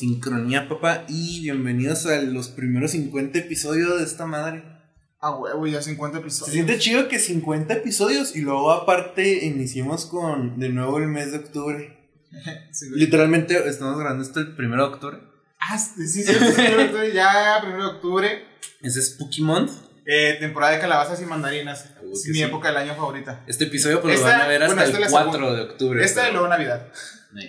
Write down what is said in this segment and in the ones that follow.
sincronía, papá, y bienvenidos a los primeros 50 episodios de esta madre. Ah, huevo, ya 50 Se episodios. siente chido que 50 episodios y luego aparte iniciamos con de nuevo el mes de octubre. Sí. Literalmente estamos grabando esto el primero de octubre. Ah, sí, sí, sí, primero de octubre, ya, primero de octubre. Ese es Spooky Month. Eh, temporada de calabazas y mandarinas. Uh, es mi sí. época del año favorita. Este episodio pues lo van a ver hasta bueno, el es la 4 segunda. de octubre. Esta y pero- luego Navidad. No.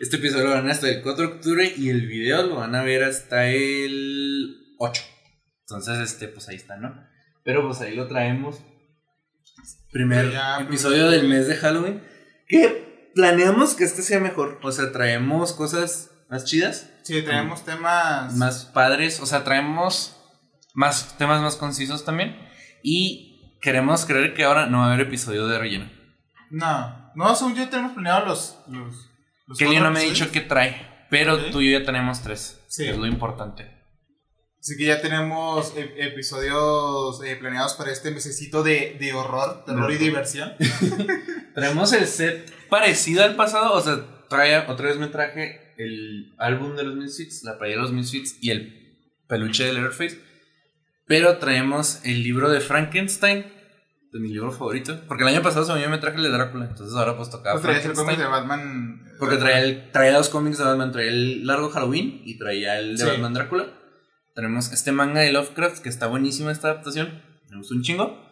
Este episodio lo van a ver hasta el 4 de octubre y el video lo van a ver hasta el 8. Entonces, este, pues ahí está, ¿no? Pero pues ahí lo traemos. Primer Ya, episodio primero. del mes de Halloween. Que planeamos que este sea mejor. O sea, traemos cosas más chidas, Sí, traemos temas. más padres. O sea, traemos más temas más concisos también. Y queremos creer que ahora no va a haber episodio de relleno. No, no, según yo tenemos planeado los Kelly no me ha dicho qué trae. Pero tú y yo ya tenemos tres. Sí. Que es lo importante. Así que ya tenemos e- episodios eh, planeados para este mesecito de, de horror, terror y Ujú. diversión. Traemos el set parecido al pasado, o sea, trae, otra vez me traje el álbum de los Misfits, la playera de los Misfits y el peluche de Leatherface. Pero traemos el libro de Frankenstein, de mi libro favorito. Porque el año pasado yo me traje el de Drácula, entonces ahora pues tocaba Pues traías el cómic de Batman. eh, Porque traía, el, traía dos cómics de Batman, traía el largo Halloween y traía el de Sí. Batman Drácula. Tenemos este manga de Lovecraft, que está buenísima esta adaptación, me gustó un chingo.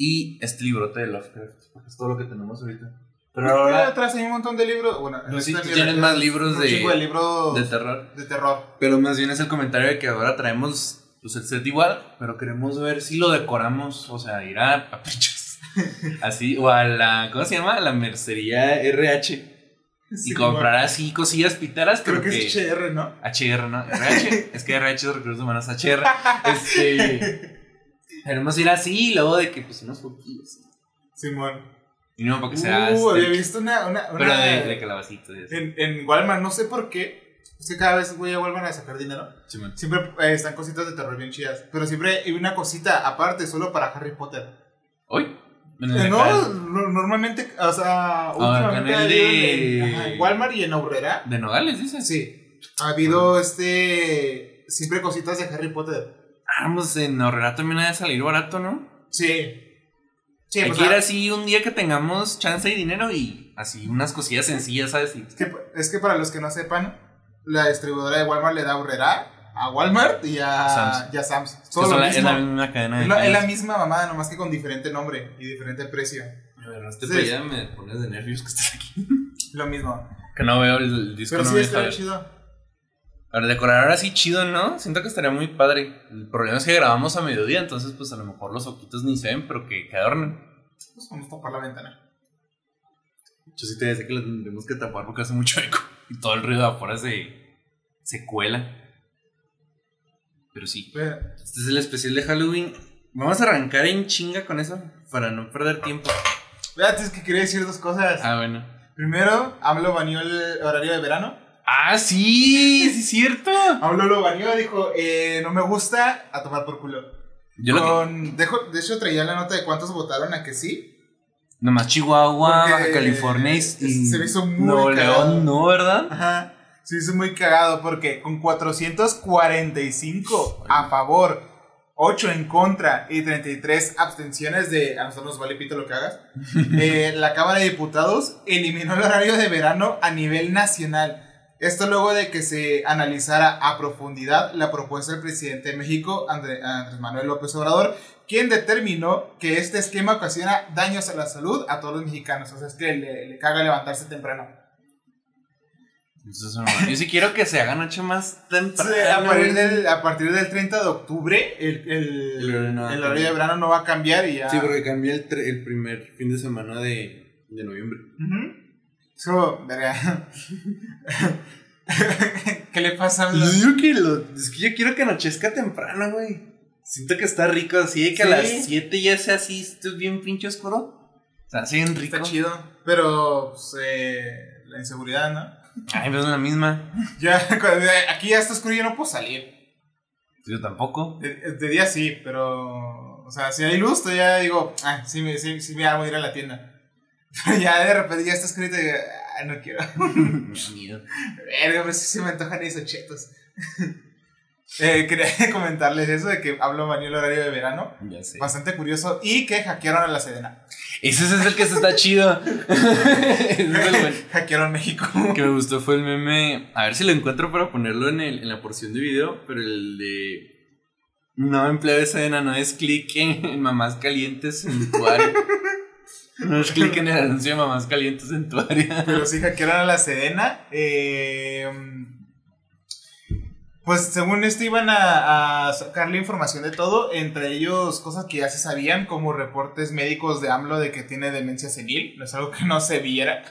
Y este librote de Lovecraft, porque es todo lo que tenemos ahorita. Pero Ahora atrás hay un montón de libros. Bueno, No, sí, esta tú mierda tienes es más libros un de- chingo de de de, terror. terror. Pero más bien es el comentario de que ahora traemos pues, el set igual, pero queremos ver si lo decoramos, o sea, ir a papichos. Así, o a la, ¿cómo se llama? A la mercería RH. Sí, y comprar así cosillas piteras, Creo pero que es HR, ¿no? HR, ¿no? RH. es que RH es recursos humanos HR. Este. Queremos ir así y luego de que pues unos poquillos. Simón. Y no, para que sea. Uh, había visto una. una, pero de, así. en, en Walmart, no sé por qué. Es que cada vez a Walmart a sacar dinero. Siempre eh, están cositas de terror bien chidas. Pero siempre hay una cosita aparte, solo para Harry Potter. ¿Hoy? Eh, no, normalmente, o sea, últimamente ha habido en, de- ajá, en Walmart y en Aurrera. De Nogales, dices. Sí, ha habido este. Siempre cositas de Harry Potter. Ah, pues en Horrera también ha de salir barato, ¿no? Sí. Sí, Hay pues, que ir ah, así un día que tengamos chance y dinero y así unas cosillas sencillas, ¿sabes? Es, que, es que para los que no sepan, la distribuidora de Walmart le da a Aurrera, a Walmart y a Sam's. y a Sam's. que Todo son lo la- es la misma cadena de Es la, es la misma mamada, nomás que con diferente nombre y diferente precio. A ver, este Sí. para allá me pones de nervios que estás aquí. Lo mismo. Que no veo el, el disco, Pero no sí me está chido. Para decorar ahora sí chido, ¿no? Siento que estaría muy padre. El problema es que grabamos a mediodía, entonces pues a lo mejor los ojitos ni se ven, pero que, que adornen. Pues vamos a tapar la ventana. Yo sí te decía que lo tendremos que tapar porque hace mucho eco. Y todo el ruido de afuera se, se cuela. Pero sí. Este es el especial de Halloween. Vamos a arrancar en chinga con eso para no perder tiempo. Espérate, es que quería decir dos cosas. Ah, bueno. Primero, AMLO baneó el horario de verano. Ah, sí, sí es cierto. AMLO lo baneó, dijo, eh, no me gusta, a tomar por culo. Yo lo que. Con, dejo- de hecho, traía la nota de cuántos votaron a que sí. Nomás Chihuahua, Porque Baja California y. se me hizo muy Nuevo. León, ¿no, verdad? Ajá. Se hizo muy cagado porque con 445 a favor, 8 en contra y 33 abstenciones de a nosotros nos vale pito lo que hagas, eh, la Cámara de Diputados eliminó el horario de verano a nivel nacional. Esto luego de que se analizara a profundidad la propuesta del presidente de México, André- Andrés Manuel López Obrador, quien determinó que este esquema ocasiona daños a la salud a todos los mexicanos. O sea, es que le, le caga levantarse temprano. Entonces, no, yo sí quiero que se hagan ocho más temprano. Sí, a, partir del, a partir del 30 de octubre, el, el, El horario no el de verano no va a cambiar y ya. Sí, porque cambia el, tre- el primer fin de semana de, de noviembre. Ujú. So, verga. ¿Qué le pasa a Yo la- digo que lo. Es que yo quiero que anochezca temprano, güey. Siento que está rico así, de que Sí. a las 7 ya sea así, esto es bien pinche oscuro. O sea, así bien rico. Está chido. Pero, pues, eh, la inseguridad, ¿no? Ay, pues es la misma. Ya, aquí ya está oscuro y yo no puedo salir. Yo tampoco. De, de día sí, pero. O sea, si hay luz, todavía digo, ah, sí, me- sí, sí me hago ir a la tienda. Pero ya de repente ya está escrito y. Ah, no quiero. Verga, pues sí se me antojan esos chetos. Eh, quería comentarles eso de que hablo mañana el horario de verano. Ya sé. Bastante curioso. Y que hackearon a la Sedena. Ese es el que se está chido. Ese es el hackearon México. que me gustó fue el meme. A ver si lo encuentro para ponerlo en, el, en la porción de video. Pero el de. No empleo de Sedena, no es clic en, en mamás calientes en tu área. No es clic en el anuncio de mamás calientes en tu área. Pero sí hackearon a la Sedena. Eh, pues según esto iban a, a sacarle información de todo, entre ellos cosas que ya se sabían, como reportes médicos de AMLO de que tiene demencia senil, no es algo que no se viera.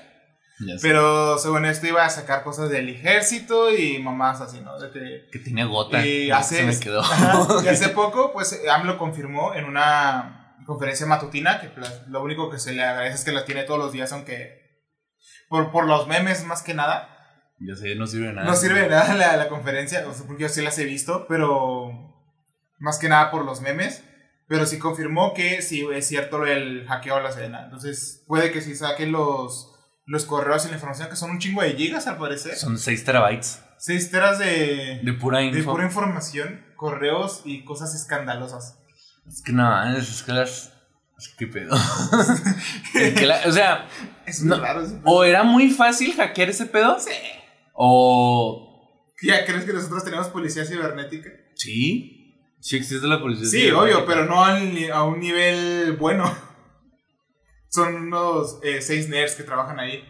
Pero según esto iba a sacar cosas del ejército y mamás así, ¿no? De que, Que tiene gota. y Se hace, me quedó. Ajá, y hace poco, pues AMLO confirmó en una conferencia matutina que pues, lo único que se le agradece es que la tiene todos los días, aunque por, por los memes más que nada. Ya sé, no sirve de nada. No sirve de nada la, la conferencia, o sea, porque yo sí las he visto, pero más que nada por los memes. Pero sí confirmó que sí es cierto el hackeo a la Sedena. Entonces puede que sí saquen los, los correos y la información, que son un chingo de gigas al parecer. Son 6 terabytes 6 teras de, de pura info. de pura información, correos y cosas escandalosas. Es que no, es que las. Es que pedo. Es que la- o sea, Es No, raro. ese pedo. o era muy fácil hackear ese pedo. Sí. O. ¿Ya crees que nosotros tenemos policía cibernética? Sí. Sí existe la policía. Sí, cibernética. obvio, pero no a un nivel bueno. Son unos eh, seis nerds que trabajan ahí.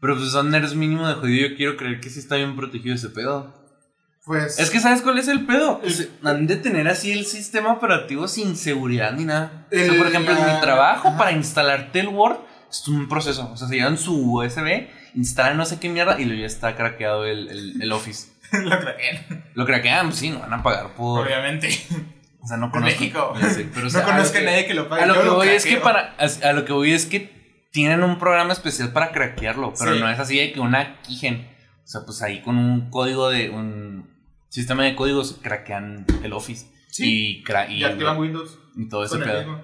Pero pues son nerds mínimo de jodido. Yo quiero creer que sí está bien protegido ese pedo. Pues. Es que, ¿sabes cuál es el pedo? El- Se- Han de tener así el sistema operativo sin seguridad ni nada. o sea, El- por ejemplo, en mi trabajo, ajá. para instalarte el Word, es un proceso. O sea, se llevan su USB, instalan no sé qué mierda y luego ya está craqueado el, el- el Office. lo craquean, Lo craquean, pues sí, no van a pagar por. obviamente. O sea, no En conozco. México. ya sé, pero, o sea, no conozco a que- nadie que lo pague. A lo que voy es que para. A lo que voy es que tienen un programa especial para craquearlo. Pero Sí. no es así de que una keygen. O sea, pues ahí con un código de. un sistema de códigos craquean el Office. Sí. Y, cra- y, Y activan Windows. y todo ese pedo.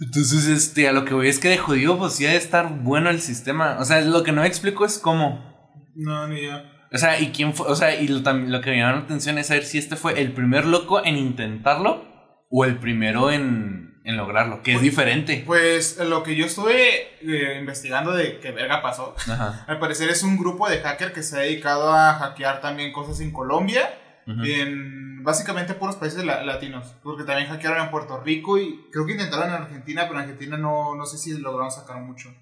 Entonces, este, a lo que voy es que de jodido, pues sí ha de estar bueno el sistema. O sea, lo que no me explico es cómo. No, ni idea. O sea, y quién fue. O sea, y lo, lo que me llama la atención es saber si este fue el primer loco en intentarlo o el primero en, en lograrlo, que es diferente. Pues lo que yo estuve eh, investigando de qué verga pasó. Ajá. Al parecer es un grupo de hacker que se ha dedicado a hackear también cosas en Colombia. Ujú. en básicamente puros países la- latinos, porque también hackearon en Puerto Rico y creo que intentaron en Argentina, pero en Argentina no, no sé si lograron sacar mucho.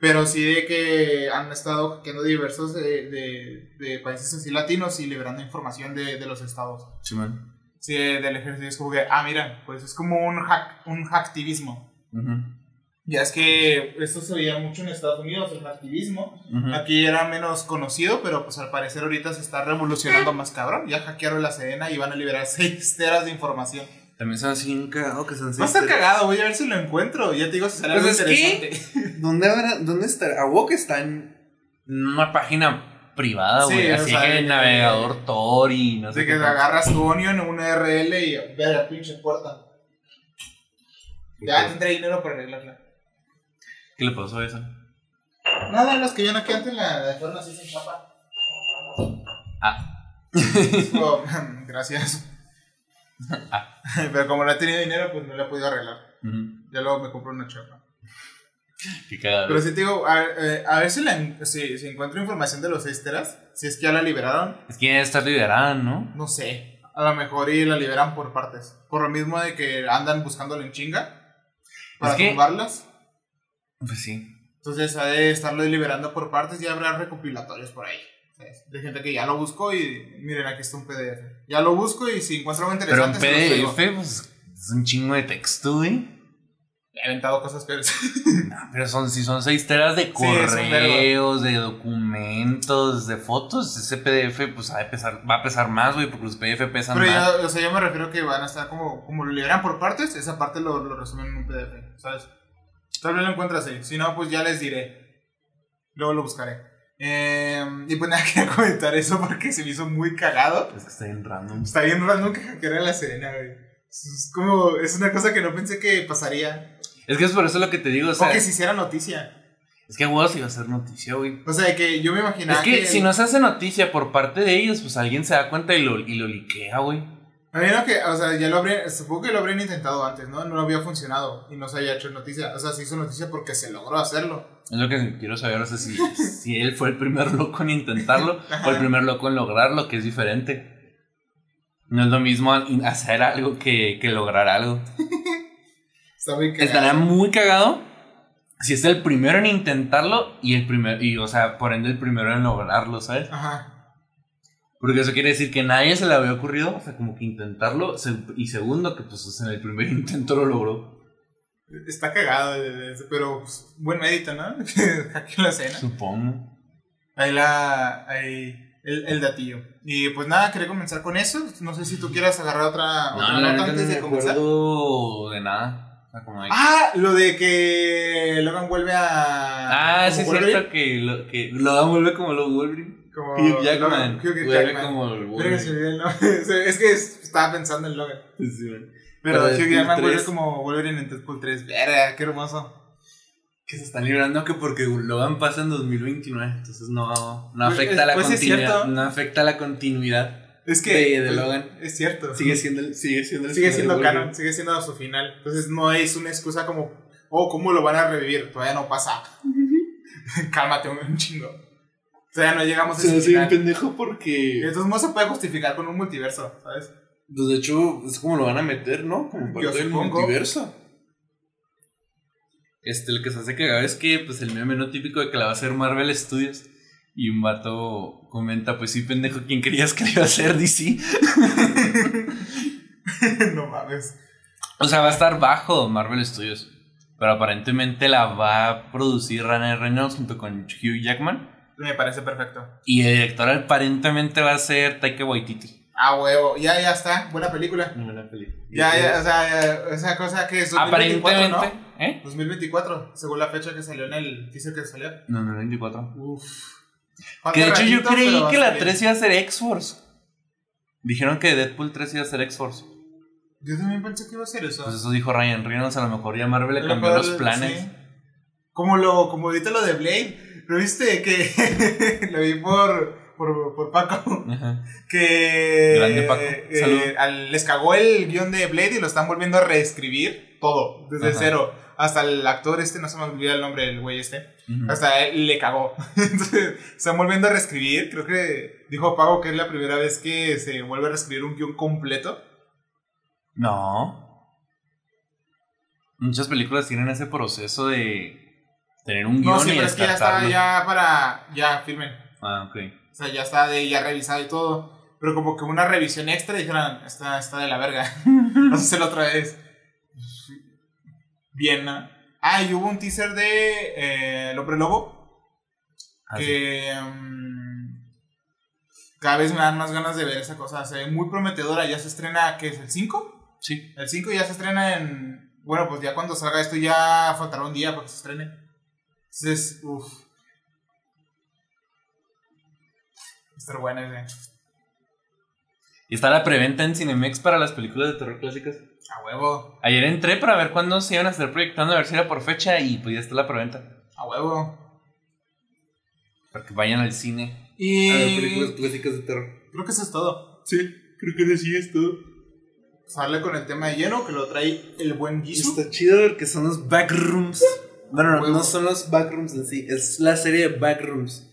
Pero sí de que han estado hackeando diversos de, de- de países así latinos y liberando información de, de los estados. Simón. Sí, del ejército es como que, ah, mira, pues es como un hack, un hacktivismo. Ujú. Ya es que esto se veía mucho en Estados Unidos, el hacktivismo. Ujú. Aquí era menos conocido, pero pues al parecer ahorita se está revolucionando más cabrón. Ya hackearon la Sedena y van a liberar 6 teras de información. También son así un cagado que son Va a estar cagado, voy a ver si lo encuentro. Ya te digo si sale algo Pues es que- interesante. ¿Dónde, habrá, ¿Dónde está? A huevo que está en una página privada, Sí, güey. o así sea, que el que- navegador Tor y no sé De que te agarras tu Onion, un URL y ve a la pinche puerta. Ya tendré dinero para arreglarla. ¿Qué le pasó a eso? Nada, las que yo no que antes la dejaron así sin chapa. Ah. Gracias. Ah. Pero como no he tenido dinero, pues no la he podido arreglar. Ya luego me compro una chapa. Qué cagado. Pero sí te digo, a, ver, eh, a ver si, la en- si, si encuentro información de los 6 teras, si es que ya la liberaron, Es que ya está liberada, ¿no? no sé. A lo mejor y la liberan por partes. Por lo mismo de que andan buscándola en chinga para Es que- tumbarlas. Pues sí. Entonces ha de estarlo liberando por partes y habrá recopilatorios por ahí. ¿sabes? De gente que ya lo buscó y miren, aquí está un PDF. Ya lo busco y si encuentro algo Pero interesante, se los PDF, pues es un chingo de texto, güey. He aventado cosas peores. No, pero son, si son seis teras de Sí, un correos, de documentos, de fotos, ese PDF pues va a pesar, va a pesar más, güey, porque los PDF pesan Pero más. ya, o sea, yo me refiero que van a estar como, como lo liberan por partes, esa parte lo, lo resumen en un PDF, ¿sabes? Tal vez lo encuentras ahí, si no, pues ya les diré. Luego lo buscaré. Eh, y pues nada, quería comentar eso porque se me hizo muy cagado. Es que está bien random. Está bien random que hackeara la Serena, güey. Es como, es una cosa que no pensé que pasaría. Es que es por eso lo que te digo, o O, sea, que se hiciera noticia. Es que huevos iba a ser noticia, güey. O sea, que yo me imaginaba Es que, si no se hace noticia por parte de ellos, pues alguien se da cuenta y lo, y lo liquea, güey. A mí no que, o sea, ya lo habrían, supongo que lo habrían intentado antes, ¿no? No había funcionado y no se haya hecho noticia. O sea, se hizo noticia porque se logró hacerlo. Es lo que quiero saber, o sea, si, si él fue el primer loco en intentarlo o el primer loco en lograrlo, que es diferente. No es lo mismo hacer algo que, que lograr algo. Está muy cagado. Estaría muy cagado si es el primero en intentarlo y el primero, y o sea, por ende el primero en lograrlo, ¿sabes? Ajá. Porque eso quiere decir que nadie se le había ocurrido, o sea, como que intentarlo, y segundo, que pues en el primer intento lo logró, Está cagado, eh, eh, pero pues, buen mérito, ¿no? Aquí la escena. supongo. Ahí la. Ahí. El, el datillo. Y pues nada, quería comenzar con eso. No sé si tú quieras agarrar otra, No, otra la nota no antes de comenzar. acuerdo de nada. O sea, como de- Ah, lo de que Logan vuelve a. Ah, sí es cierto que, lo, que Logan vuelve como lo Wolverine. Como Hugh Jackman. Logan, Hugh vuelve Jackman. como el se es que estaba pensando en Logan. Sí. Pero, Pero Hugh Jackman vuelve 3. como Wolverine en Deadpool 3. Verga, qué hermoso. Que se están librando que porque Logan pasa en 2029, entonces no, no Pues, afecta la pues, sí es continuidad. cierto. No afecta la continuidad. Es que. De- de pues, Logan. Es cierto. Sigue siendo el, sigue siendo el Sigue final siendo canon, sigue siendo su final. Entonces no es una excusa como, oh, ¿cómo lo van a revivir? Todavía no pasa. Cálmate un chingo. Todavía no llegamos a ese hace bien final. pendejo Y porque. entonces no se puede justificar con un multiverso, ¿sabes? Pues de hecho, es como lo van a meter, ¿no? Como parte Yo del supongo. multiverso. Este, lo que se hace cagado es que, pues, el meme no típico de que la va a hacer Marvel Studios. Y un vato comenta, pues sí, pendejo, ¿quién querías que le iba a hacer DC? no mames. O sea, va a estar bajo Marvel Studios. Pero aparentemente la va a producir Ryan Reynolds junto con Hugh Jackman. Me parece perfecto. Y el director aparentemente va a ser Taika Waititi. Ah, huevo. Ya, ya está. Buena película. Buena película. Ya, ya, o sea, ya, esa cosa que es 2024, Aparentemente. ¿no? ¿Eh? 2024, según la fecha que salió en el teaser que salió. No, no, 24. Uf. Que de hecho yo creí que la salir. 3 iba a ser X-Force. Dijeron que Deadpool 3 iba a ser X-Force. Yo también pensé que iba a ser eso. Pues eso dijo Ryan Reynolds. A lo mejor ya Marvel le cambió los planes. sí. Como lo, como ahorita lo de Blade. ¿Lo viste? Que lo vi por, por, por Paco. Ajá. Que Grande Paco. eh, al- les cagó el guion de Blade y lo están volviendo a reescribir todo, desde Ajá. cero. Hasta el actor este, no se me olvida el nombre del güey este. Hasta él le cagó. Entonces, están volviendo a reescribir. Creo que dijo Pago que es la primera vez que se vuelve a reescribir un guion completo. No. Muchas películas tienen ese proceso de tener un guion No, sí, y pero es que ya está descartarlo. ya para. Ya firmen. Ah, ok. O sea, ya está de ya revisado y todo. Pero como que una revisión extra dijeron, está, está de la verga. Vamos a hacerlo otra vez. Bien, ¿no? Ah, y hubo un teaser de eh, El Hombre Lobo. Ah, sí. que mm, cada vez me dan más ganas de ver esa cosa. Se ve muy prometedora. Ya se estrena, ¿qué es? ¿El 5? Sí. El 5 ya se estrena en. Bueno, pues ya cuando salga esto ya faltará un día para que se estrene. Entonces, uff. Estar buena ese. Y está la preventa en Cinemex para las películas de terror clásicas. A huevo. Ayer entré para ver cuándo se iban a estar proyectando, a ver si era por fecha y pues ya está la preventa. A huevo. Para que vayan al cine. Y. A ver películas clásicas de terror. Creo que eso es todo. Sí, creo que sí es todo. Sale con el tema de lleno que lo trae el buen Jisoo. Está chido porque son los backrooms. Bueno, no, no son los backrooms en sí, es la serie de backrooms.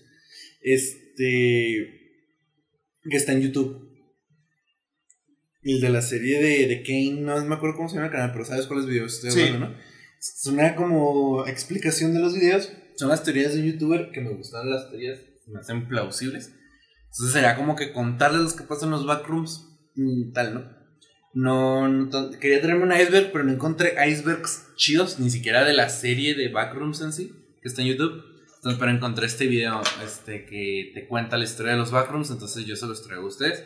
Este. que está en YouTube. Y el de la serie de, de Kane, no me acuerdo cómo se llama el canal, pero sabes cuáles videos estoy Sí. hablando, ¿no? Es una como explicación de los videos. Son las teorías de un youtuber que me gustan las teorías, me hacen plausibles. Entonces sería como que contarles los que pasan en los backrooms, mm, tal, ¿no? No, no quería traerme un iceberg, pero no encontré icebergs chidos, ni siquiera de la serie de Backrooms en sí, que está en YouTube. Entonces, pero encontré este video este, que te cuenta la historia de los Backrooms, entonces yo se los traigo a ustedes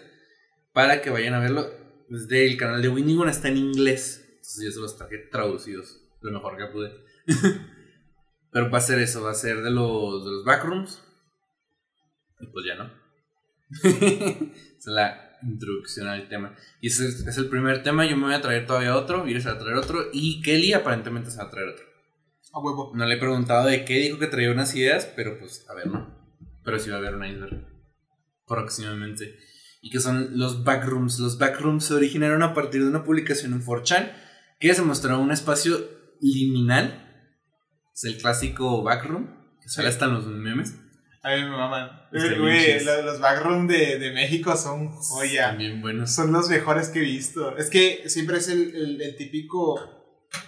para que vayan a verlo. Es del canal de Winningon, está en inglés, entonces yo se los traje traducidos, lo mejor que pude. pero va a ser eso, va a ser de los, de los Backrooms. Y pues ya no. es la introducción al tema. Y ese es, el primer tema. Yo me voy a traer todavía otro. Iris se va a traer otro. Y Kelly aparentemente se va a traer otro. A huevo. No le he preguntado de qué, dijo que traía unas ideas, pero pues, a ver, ¿no? Pero sí va a haber un iceberg próximamente. Y que son los backrooms. Los backrooms se originaron a partir de una publicación en 4chan que se mostró un espacio liminal. Es el clásico backroom, que sale hasta en los memes. A mí me maman. Güey, chido. lo- los backrooms de, de México son joya. También buenos. Son los mejores que he visto. Es que siempre es el, el- el típico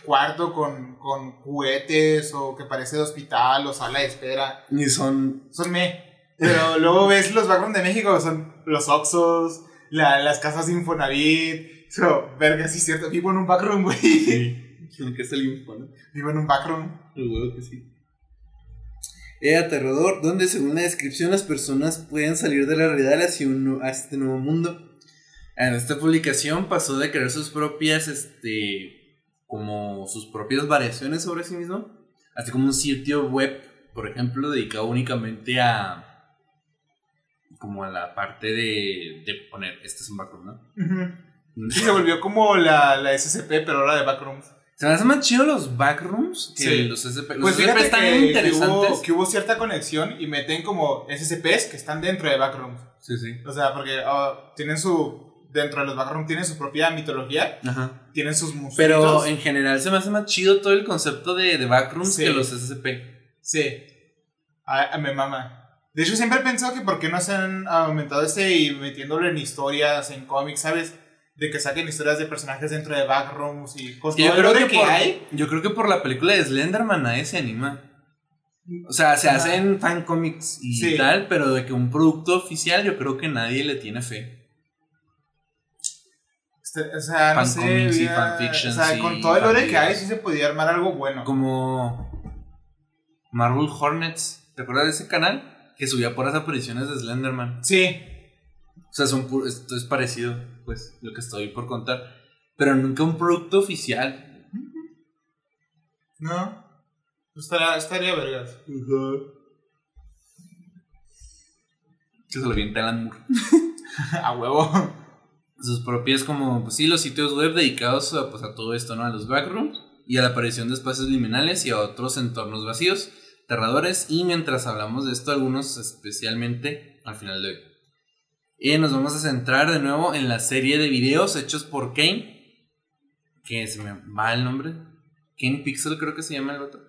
cuarto con, con juguetes o que parece de hospital o sala de espera. Y son. Son me. Pero luego ves los backrooms de México, son los Oxos, la- las casas de Infonavit. So, verga, sí es cierto, vivo en un backroom, güey. Sí. que es el info, ¿no? Vivo en un backroom. El huevo que sí. Es aterrador, donde según la descripción las personas pueden salir de la realidad hacia, un, hacia este nuevo mundo. En esta publicación pasó de crear sus propias, este, como sus propias variaciones sobre sí mismo, así como un sitio web, por ejemplo, dedicado únicamente a, como a la parte de, de poner, este es un backroom, ¿no? Ujú. Sí, se volvió como la, la SCP, pero ahora de backrooms. Se me hacen más chido los backrooms que Sí. los SCP. Los Pues SCP están que, que interesantes. hubo, que hubo cierta conexión y meten como SCPs que están dentro de backrooms. Sí, sí. O sea, porque ah, tienen su. Dentro de los backrooms tienen su propia mitología, Ajá. tienen sus monstruos. Pero en general se me hace más chido todo el concepto de, de backrooms Sí. que los SCP. Sí. A, a me mama. De hecho, siempre he pensado que por qué no se han aumentado ese y metiéndolo en historias, en cómics, ¿sabes? De que saquen historias de personajes dentro de backrooms y cosas. Yo creo, que por, hay. yo creo que por la película de Slenderman nadie se anima. O sea, se Ajá. hacen fan comics y Sí. tal, pero de que un producto oficial yo creo que nadie le tiene fe. Este, O sea, no sé. Fancomics y fanfictions O sea, con todo el lore que hay, sí se podía armar algo bueno. Como Marvel Hornets. ¿Te acuerdas de ese canal? Que subía puras apariciones de Slenderman. Sí. O sea, son pu- esto es parecido, pues, lo que estoy por contar. Pero nunca un producto oficial. ¿No? Estaría, estaría vergas. Que se lo viente Alan Moore. a huevo. Sus propias, como, pues sí, los sitios web dedicados a, pues, a todo esto, ¿no? A los backrooms y a la aparición de espacios liminales y a otros entornos vacíos, aterradores. Y mientras hablamos de esto, algunos especialmente al final de hoy. Y nos vamos a centrar de nuevo en la serie de videos hechos por Kane. Que se me va el nombre. Kane Pixel creo que se llama el otro.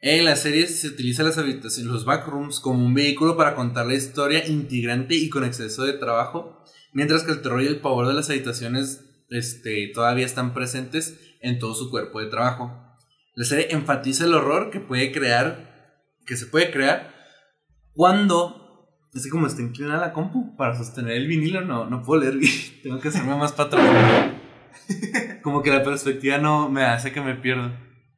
En la serie se utiliza las habitaciones, los backrooms como un vehículo para contar la historia integrante y con exceso de trabajo, mientras que el terror y el pavor de las habitaciones este, todavía están presentes en todo su cuerpo de trabajo. La serie enfatiza el horror que puede crear, que se puede crear cuando es que como está inclinada la compu para sostener el vinilo, no, no puedo leer bien. Tengo que hacerme más para atrás. Como que la perspectiva no me hace que me pierdo.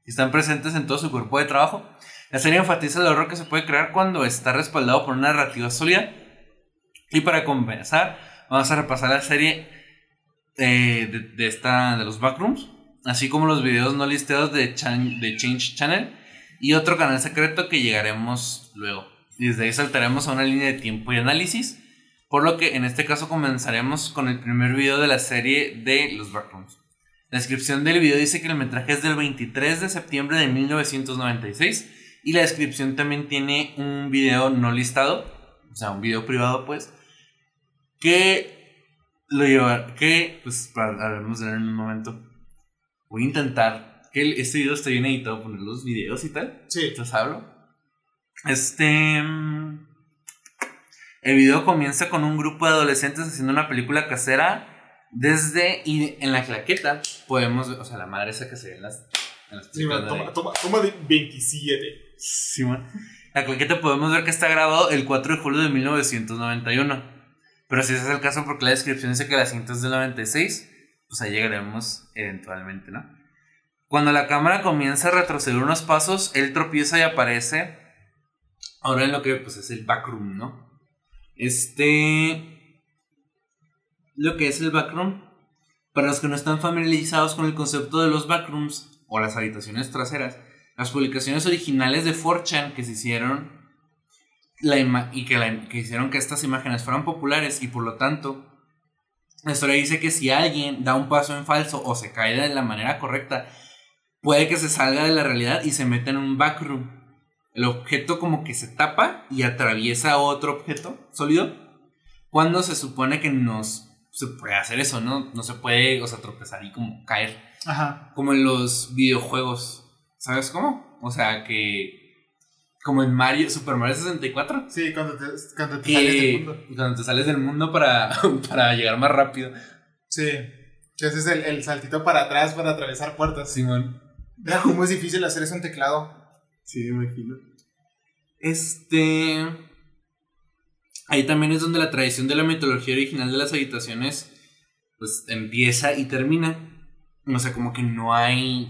Y están presentes en todo su cuerpo de trabajo. La serie enfatiza el horror que se puede crear cuando está respaldado por una narrativa sólida. Y para compensar, vamos a repasar la serie eh, de, de esta, de los backrooms, así como los videos no de, Chan- de Change Channel y otro canal secreto que llegaremos luego. Y desde ahí saltaremos a una línea de tiempo y análisis, por lo que en este caso comenzaremos con el primer video de la serie de los backrooms. La descripción del video dice que el metraje es del 23 de septiembre de 1996 y la descripción también tiene un video no listado, o sea, un video privado pues, que lo lleva, que pues hablaremos de él en un momento. Voy a intentar que este video esté bien editado, poner los videos y tal. Sí. Entonces hablo. Este. El video comienza con un grupo de adolescentes haciendo una película casera. Desde. Y en la claqueta podemos ver. O sea, la madre esa que se ve en las. En las Sí, de- toma, toma, toma de 27. Sí, man. La claqueta podemos ver que está grabado el 4 de julio de 1991. Pero si ese es el caso, porque la descripción dice que la cinta es del 96, pues ahí llegaremos eventualmente, ¿no? Cuando la cámara comienza a retroceder unos pasos, él tropieza y aparece ahora en lo que pues es el backroom, ¿no? Este... Lo que es el backroom, para los que no están familiarizados con el concepto de los backrooms o las habitaciones traseras, las publicaciones originales de 4chan que se hicieron la y que, la- que hicieron que estas imágenes fueran populares y por lo tanto la historia dice que si alguien da un paso en falso o se cae de la manera correcta puede que se salga de la realidad y se meta en un backroom. El objeto como que se tapa y atraviesa otro objeto sólido. Cuando se supone que nos se puede hacer eso, ¿no? No se puede, o sea, tropezar y como caer. Ajá. Como en los videojuegos. ¿Sabes cómo? O sea, que. Como en Mario, Super Mario 64. Sí, cuando te, cuando te que- sales del mundo. Cuando te sales del mundo para, para llegar más rápido. Sí. Que haces el, el saltito para atrás para atravesar puertas. Simón. Mira cómo es difícil hacer eso en teclado. Sí, me imagino. Este. Ahí también es donde la tradición de la mitología original de las habitaciones pues empieza y termina. O sea, como que no hay.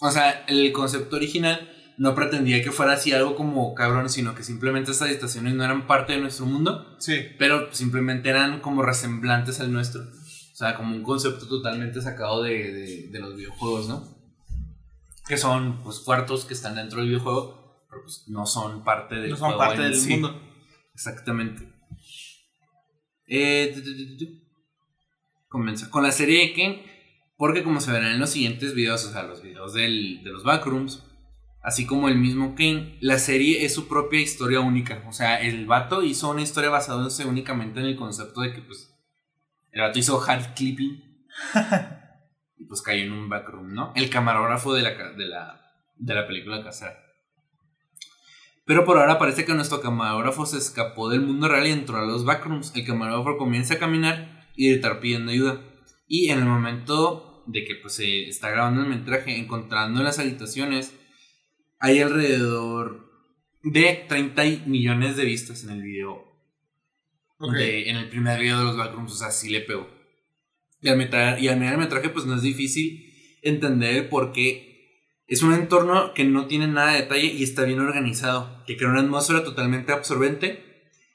O sea, el concepto original no pretendía que fuera así algo como cabrón, sino que simplemente estas habitaciones no eran parte de nuestro mundo, Sí. pero simplemente eran como resemblantes al nuestro. O sea, como un concepto totalmente sacado de, de- de los videojuegos, ¿no? Que son pues cuartos que están dentro del videojuego, pero pues no son parte del No son juego parte del sí. mundo. Exactamente. Eh. Comienza con la serie de Ken, porque como se verán en los siguientes videos, o sea, los videos del- de los backrooms, así como el mismo Ken, la serie es su propia historia única. O sea, el vato hizo una historia basándose únicamente en el concepto de que, pues, el vato hizo hard clipping y pues cayó en un backroom, ¿no? El camarógrafo de la, de la, de la película casera. Pero por ahora parece que nuestro camarógrafo se escapó del mundo real y entró a los backrooms. El camarógrafo comienza a caminar y gritar pidiendo ayuda. Y en el momento de que pues, se está grabando el metraje, encontrando en las habitaciones, hay alrededor de 30 millones de vistas en el video. Ok. de- en el primer video de los backrooms, o sea, sí le pegó. Y al, metra- y al mirar el metraje, pues no es difícil entender por qué es un entorno que no tiene nada de detalle y está bien organizado, que crea una atmósfera totalmente absorbente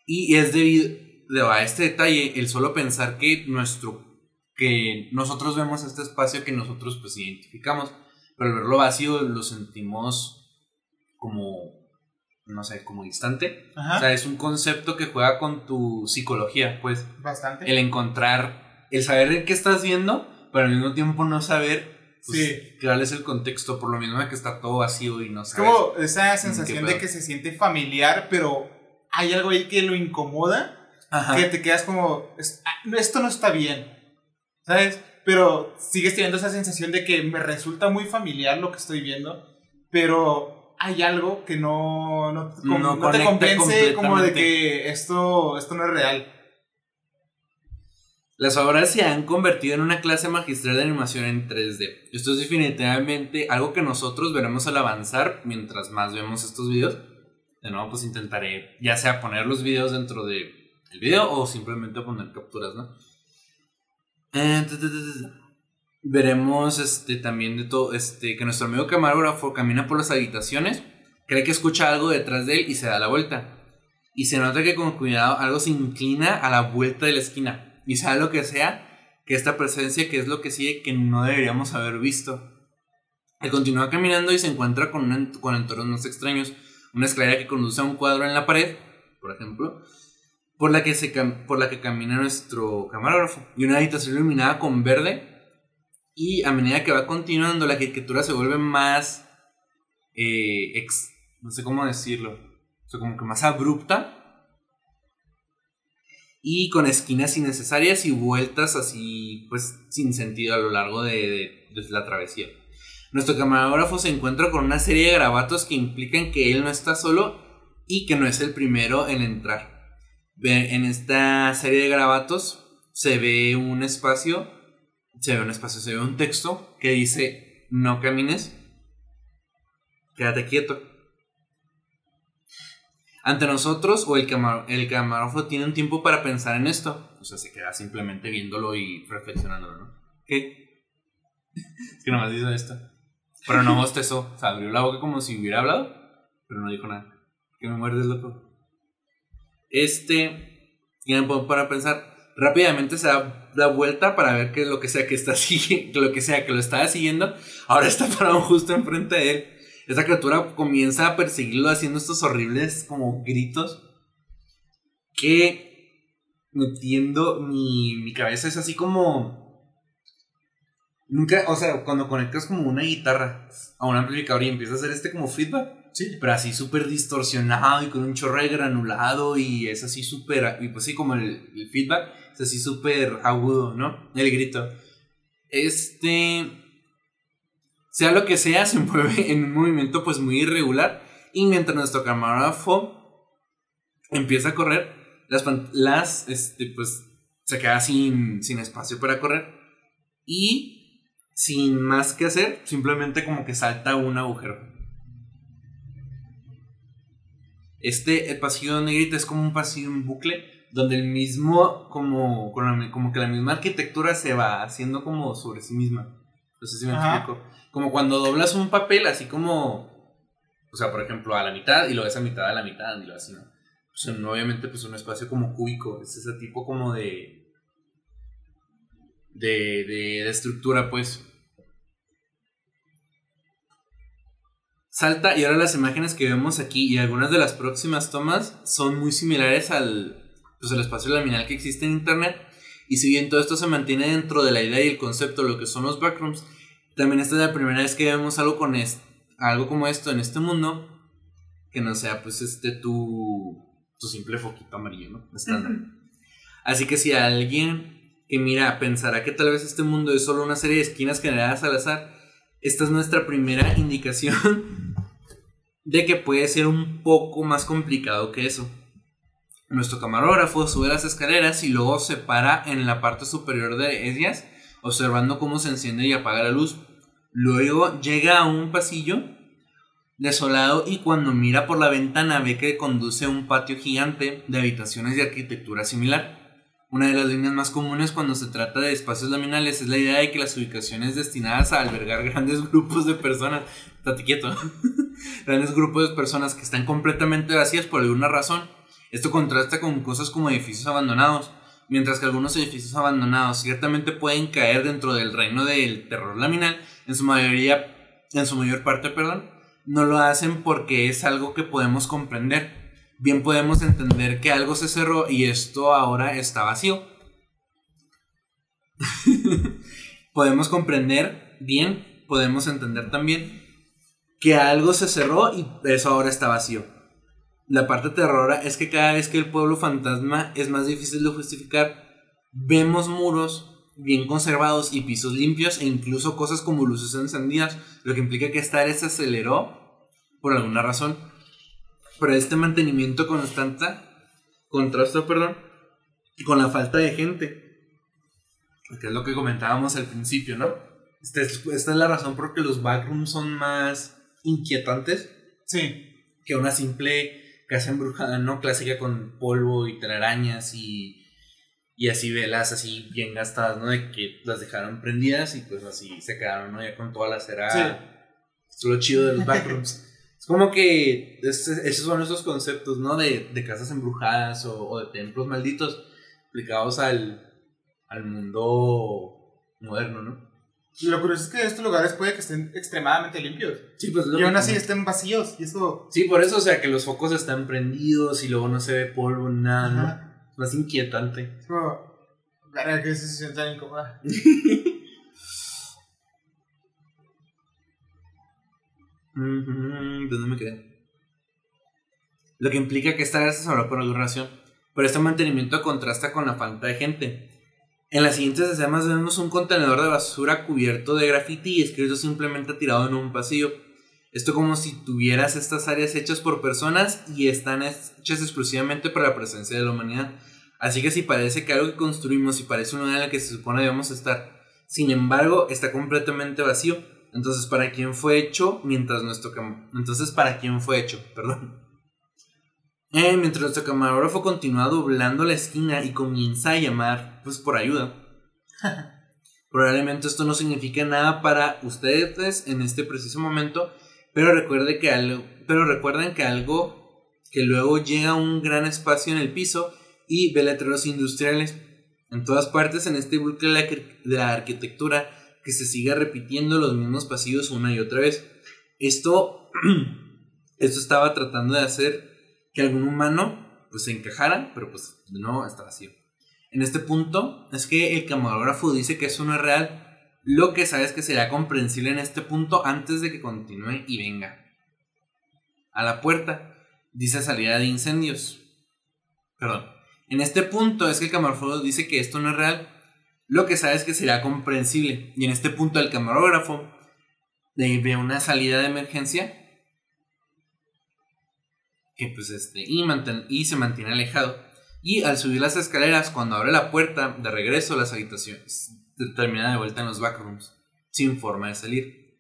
y es debido a este detalle el solo pensar que nuestro que nosotros vemos este espacio que nosotros pues identificamos, pero al verlo vacío lo sentimos como no sé, como distante. Ajá. O sea, es un concepto que juega con tu psicología, pues Bastante. el encontrar, el saber qué estás viendo, pero al mismo tiempo no saber pues, Sí. cuál es el contexto, por lo mismo que está todo vacío y no Es sabes. como esa sensación ¿Qué de que se siente familiar, pero hay algo ahí que lo incomoda, Ajá. que te quedas como, "Es- ah, esto no está bien, ¿sabes? Pero sigues teniendo esa sensación de que me resulta muy familiar lo que estoy viendo, pero hay algo que no, no, te con- No no te conecta convence como de que esto, esto no es real. Las obras se han convertido en una clase magistral de animación en 3D. Esto es definitivamente algo que nosotros veremos al avanzar mientras más vemos estos videos. De nuevo, pues intentaré ya sea poner los videos dentro del video o simplemente poner capturas, ¿no? Eh. Veremos este, también de todo, este, que nuestro amigo camarógrafo camina por las habitaciones, cree que escucha algo detrás de él y se da la vuelta. Y se nota que con cuidado algo se inclina a la vuelta de la esquina. Y sea lo que sea, que esta presencia, que es lo que sigue, que no deberíamos haber visto. Él continúa caminando y se encuentra con, un ent- con entornos extraños. Una escalera que conduce a un cuadro en la pared, por ejemplo, por la que, se por la que camina nuestro camarógrafo. Y una habitación iluminada con verde. Y a medida que va continuando, la arquitectura se vuelve más. eh, ex- no sé cómo decirlo. O sea, como que más abrupta y con esquinas innecesarias y vueltas así, pues sin sentido a lo largo de, de la travesía. Nuestro camarógrafo se encuentra con una serie de grabatos que implican que él no está solo y que no es el primero en entrar. En esta serie de grabatos se ve un espacio, se ve un espacio, se ve un texto que dice no camines, quédate quieto. Ante nosotros o el, camar- el camarógrafo tiene un tiempo para pensar en esto. O sea, se queda simplemente viéndolo y reflexionándolo, ¿no? ¿Qué? es que nomás hizo esto. Pero no bostezó. O sea, abrió la boca como si hubiera hablado, pero no dijo nada. ¿Qué me muerdes, loco? Este tiene tiempo para pensar. Rápidamente se da la vuelta para ver que lo que sea que está siguiendo, lo que sea que lo estaba siguiendo, ahora está parado justo enfrente de él. Esta criatura comienza a perseguirlo haciendo estos horribles como gritos que metiendo mi, mi cabeza es así como Nunca, o sea, cuando conectas como una guitarra a un amplificador y empieza a hacer este como feedback, Sí. pero así súper distorsionado y con un chorro de granulado y es así súper, y pues sí, como el, el feedback es así súper agudo, ¿no? El grito. Este, sea lo que sea, se mueve en un movimiento pues muy irregular y mientras nuestro camarógrafo empieza a correr, las, las este, pues se queda sin, sin espacio para correr y sin más que hacer, simplemente como que salta un agujero. Este, el pasillo de negrita es como un pasillo en bucle, donde el mismo, como, como que la misma arquitectura se va haciendo como sobre sí misma. No sé si me Ajá. explico. Como cuando doblas un papel, así como, o sea, por ejemplo, a la mitad y lo ves a mitad a la mitad y lo así, ¿no? Pues en- obviamente, pues un espacio como cúbico, es ese tipo como de, de, de, de estructura, pues. Salta y ahora las imágenes que vemos aquí y algunas de las próximas tomas son muy similares al pues, el espacio laminal que existe en internet. Y si bien todo esto se mantiene dentro de la idea y el concepto de lo que son los backrooms, también esta es la primera vez que vemos algo, con algo como esto en este mundo que no sea pues este tu, tu simple foquito amarillo, ¿no? Estándar. Así que si alguien que mira pensará que tal vez este mundo es solo una serie de esquinas generadas al azar, esta es nuestra primera indicación de que puede ser un poco más complicado que eso. Nuestro camarógrafo sube las escaleras y luego se para en la parte superior de ellas, observando cómo se enciende y apaga la luz. Luego llega a un pasillo desolado y cuando mira por la ventana ve que conduce a un patio gigante de habitaciones de arquitectura similar. Una de las líneas más comunes cuando se trata de espacios laminales es la idea de que las ubicaciones destinadas a albergar grandes grupos de personas, estate quieto, grandes grupos de personas que están completamente vacías por alguna razón. Esto contrasta con cosas como edificios abandonados, mientras que algunos edificios abandonados ciertamente pueden caer dentro del reino del terror laminal, en su mayoría, en su mayor parte, perdón, no lo hacen porque es algo que podemos comprender. Bien podemos entender que algo se cerró y esto ahora está vacío. podemos comprender bien, podemos entender también que algo se cerró y eso ahora está vacío. La parte terrora es que cada vez que el pueblo fantasma es más difícil de justificar, vemos muros bien conservados y pisos limpios e incluso cosas como luces encendidas, lo que implica que esta área se aceleró por alguna razón. Pero este mantenimiento constante contrasta, perdón, con la falta de gente. Que es lo que comentábamos al principio, ¿no? Esta es, esta es la razón por la que los backrooms son más inquietantes Sí. que una simple casa embrujada, ¿no? Clásica con polvo y telarañas y, y así velas así bien gastadas, ¿no? De que las dejaron prendidas y pues así se quedaron, ¿no? Ya con toda la cera. Sí. Es lo chido de los backrooms. es como que es- esos son esos conceptos, ¿no? De, de casas embrujadas o, o de templos malditos aplicados al, al mundo moderno, ¿no? Lo curioso es que estos lugares puede que estén extremadamente limpios. Sí, pues Y aún que- así estén vacíos. Y esto. Sí, por eso, o sea, que los focos están prendidos y luego no se ve polvo, nada, ¿no? Ajá. Es más inquietante. Como. Verga, que se siente tan incómoda. ¿Dónde me quedé? Lo que implica que esta área se cerró por alguna razón. Pero este mantenimiento contrasta con la falta de gente. En las siguientes escenas vemos un contenedor de basura cubierto de graffiti y escrito simplemente tirado en un pasillo. Esto como si tuvieras estas áreas hechas por personas y están hechas exclusivamente para la presencia de la humanidad. Así que si parece que algo que construimos y parece un lugar en que se supone debemos estar, sin embargo está completamente vacío. Entonces, ¿para quién fue hecho? Mientras nuestro Entonces, ¿para quién fue hecho? Perdón. Eh, mientras nuestro camarógrafo continúa doblando la esquina y comienza a llamar, pues, por ayuda. Probablemente esto no significa nada para ustedes en este preciso momento, pero recuerde que algo, pero recuerden que algo que luego llega a un gran espacio en el piso y ve letreros industriales en todas partes en este bucle de la, arquitectura que se siga repitiendo los mismos pasillos una y otra vez. Esto, esto estaba tratando de hacer que algún humano pues se encajara, pero pues no está vacío. En este punto es que el camarógrafo dice que eso no es real. lo que sabes que será comprensible en este punto antes de que continúe y venga. A la puerta dice salida de incendios. Perdón. En este punto es que el camarógrafo dice que esto no es real, lo que sabes que será comprensible. Y en este punto el camarógrafo ve una salida de emergencia que pues este y, y se mantiene alejado. Y al subir las escaleras, cuando abre la puerta de regreso a las habitaciones, termina de vuelta en los backrooms, sin forma de salir.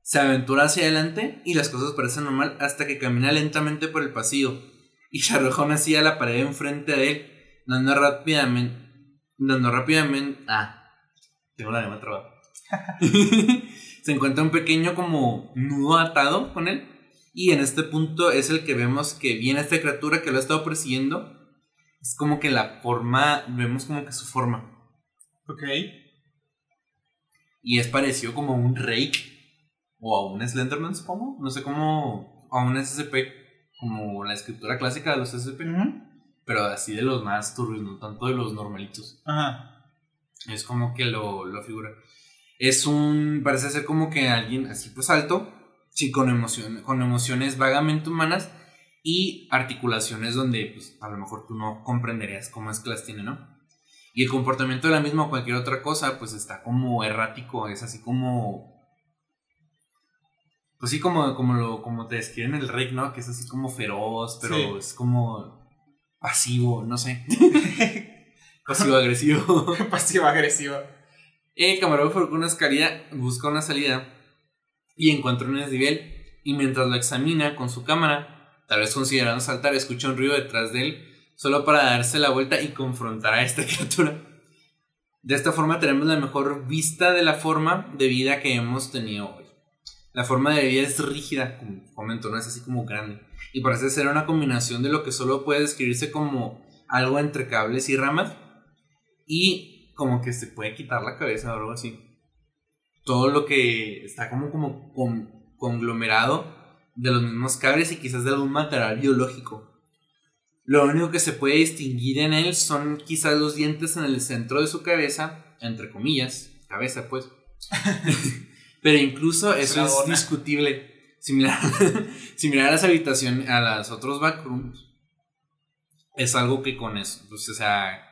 Se aventura hacia adelante y las cosas parecen normal hasta que camina lentamente por el pasillo y se arroja una a la pared enfrente de él, dando rápidamente. Dando rápidamente. Ah, tengo la lengua trabada. se encuentra un pequeño como nudo atado con él. Y en este punto es el que vemos que viene esta criatura que lo ha estado persiguiendo. Es como que la forma, vemos como que su forma. Ok. Y es parecido como a un Rake o a un Slenderman, supongo. No sé cómo. A un SCP, como la escritura clásica de los SCP. Pero así de los más turbios, no tanto de los normalitos. Ajá. Es como que lo, lo figura. Es un. Parece ser como que alguien así pues alto. Sí, con, emoción, con emociones vagamente humanas y articulaciones donde pues, a lo mejor tú no comprenderías cómo es que las tiene, ¿no? Y el comportamiento de la misma o cualquier otra cosa, pues está como errático, es así como. Pues sí, como, como, lo, como te describen el Rick, ¿no? Que es así como feroz, pero es como pasivo, no sé. Pasivo-agresivo. Pasivo-agresivo. El camarógrafo con una escalera busca una salida y encuentra un desnivel. Y mientras lo examina con su cámara, tal vez considerando saltar, escucha un ruido detrás de él solo para darse la vuelta y confrontar a esta criatura. De esta forma tenemos la mejor vista de la forma de vida que hemos tenido hoy. La forma de vida es rígida, como comento, no es así como grande. Y parece ser una combinación de lo que solo puede describirse como algo entre cables y ramas. Y como que se puede quitar la cabeza o algo así. Todo lo que está como, como conglomerado de los mismos cables y quizás de algún material biológico. Lo único que se puede distinguir en él son quizás los dientes en el centro de su cabeza, entre comillas, cabeza pues. Pero incluso eso es discutible. Similar, similar a las habitaciones, a las otros backrooms. Es algo que con eso, pues, o sea,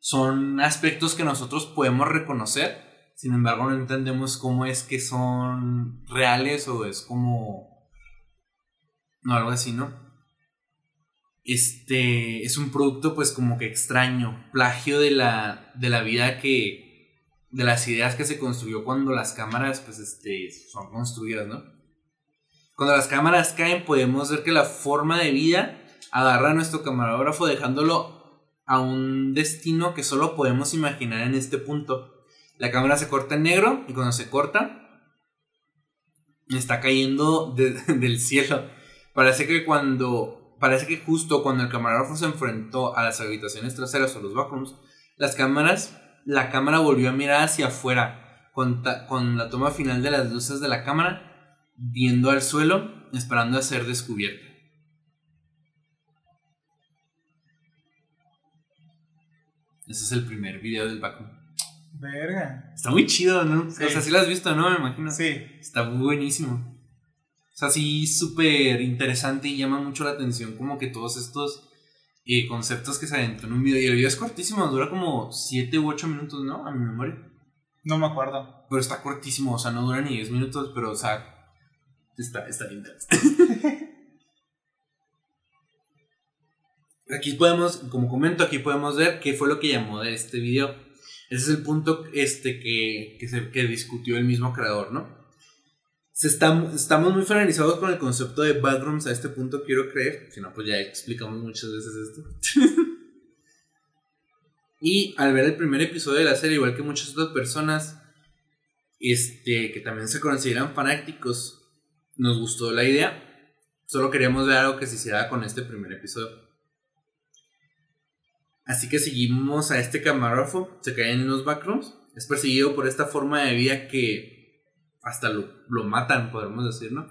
son aspectos que nosotros podemos reconocer. Sin embargo, no entendemos cómo es que son reales o es como... No, algo así, ¿no? este es un producto pues como que extraño, plagio de la, de la vida que, de las ideas que se construyó cuando las cámaras pues este, son construidas, ¿no? Cuando las cámaras caen podemos ver que la forma de vida agarra a nuestro camarógrafo dejándolo a un destino que solo podemos imaginar en este punto. La cámara se corta en negro y cuando se corta está cayendo del cielo. Parece que cuando parece que justo cuando el camarógrafo se enfrentó a las habitaciones traseras o los backrooms, las cámaras, la cámara volvió a mirar hacia afuera con, con la toma final de las luces de la cámara, viendo al suelo, esperando a ser descubierta. Ese es el primer video del backroom. Verga. Está muy chido, ¿no? O sea, sí lo has visto, ¿no? Me imagino. Sí. Está buenísimo. O sea, sí, súper interesante y llama mucho la atención como que todos estos eh, conceptos que se adentran en un video. Y el video es cortísimo, dura como 7 u 8 minutos, ¿no? A mi memoria. No me acuerdo. Pero está cortísimo, o sea, no dura ni 10 minutos, pero, o sea, está, está interesante. aquí podemos, como comento, aquí podemos ver qué fue lo que llamó de este video. Ese es el punto este, que, que, se, que discutió el mismo creador, ¿no? Estamos muy familiarizados con el concepto de backrooms a este punto, quiero creer. Si no, pues ya explicamos muchas veces esto. y al ver el primer episodio de la serie, igual que muchas otras personas este, que también se consideran fanáticos, nos gustó la idea. Solo queríamos ver algo que se hiciera con este primer episodio. Así que seguimos a este camarógrafo, se cae en los backrooms. Es perseguido por esta forma de vida que hasta lo, lo matan, podemos decir, ¿no?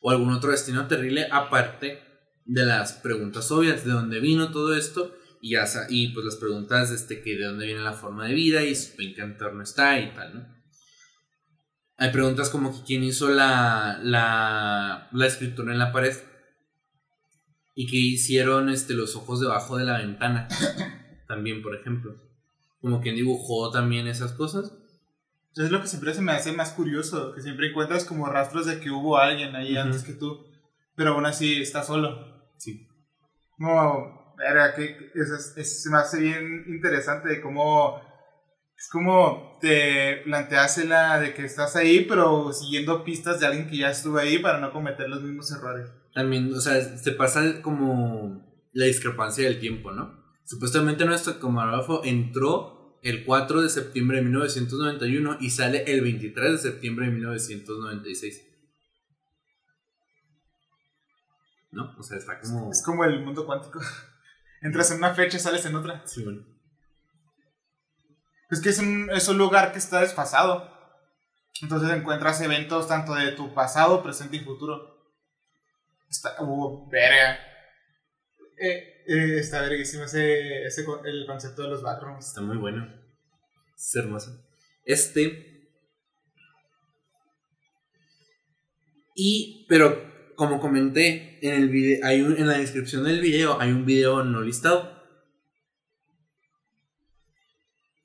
O algún otro destino terrible aparte de las preguntas obvias, de dónde vino todo esto y, ya, y pues las preguntas este, que de dónde viene la forma de vida y en qué entorno está y tal, ¿no? Hay preguntas como que quién hizo la, la, la escritura en la pared. Y que hicieron este, los ojos debajo de la ventana. también, por ejemplo. Como quien dibujó también esas cosas. Es lo que siempre se me hace más curioso, que siempre encuentras como rastros de que hubo alguien ahí Ujú. antes que tú, pero aún así está solo. Sí. No, verga, que es, es- se me hace bien interesante de cómo es como te planteas la de que estás ahí, pero siguiendo pistas de alguien que ya estuvo ahí para no cometer los mismos errores. También, o sea, se pasa como la discrepancia del tiempo, ¿no? Supuestamente nuestro camarógrafo entró el 4 de septiembre de 1991 y sale el 23 de septiembre de 1996. ¿No? O sea, está como... Es como el mundo cuántico. Entras en una fecha y sales en otra. Sí, bueno. Es que es un, es un lugar que está desfasado. Entonces encuentras eventos tanto de tu pasado, presente y futuro. Está, uh, verga. Eh, eh, está verguísimo ese, ese, el concepto de los backrooms. Está muy bueno. Es hermoso. Este. Y, pero como comenté, en, el video, hay un, en la descripción del video hay un video no listado.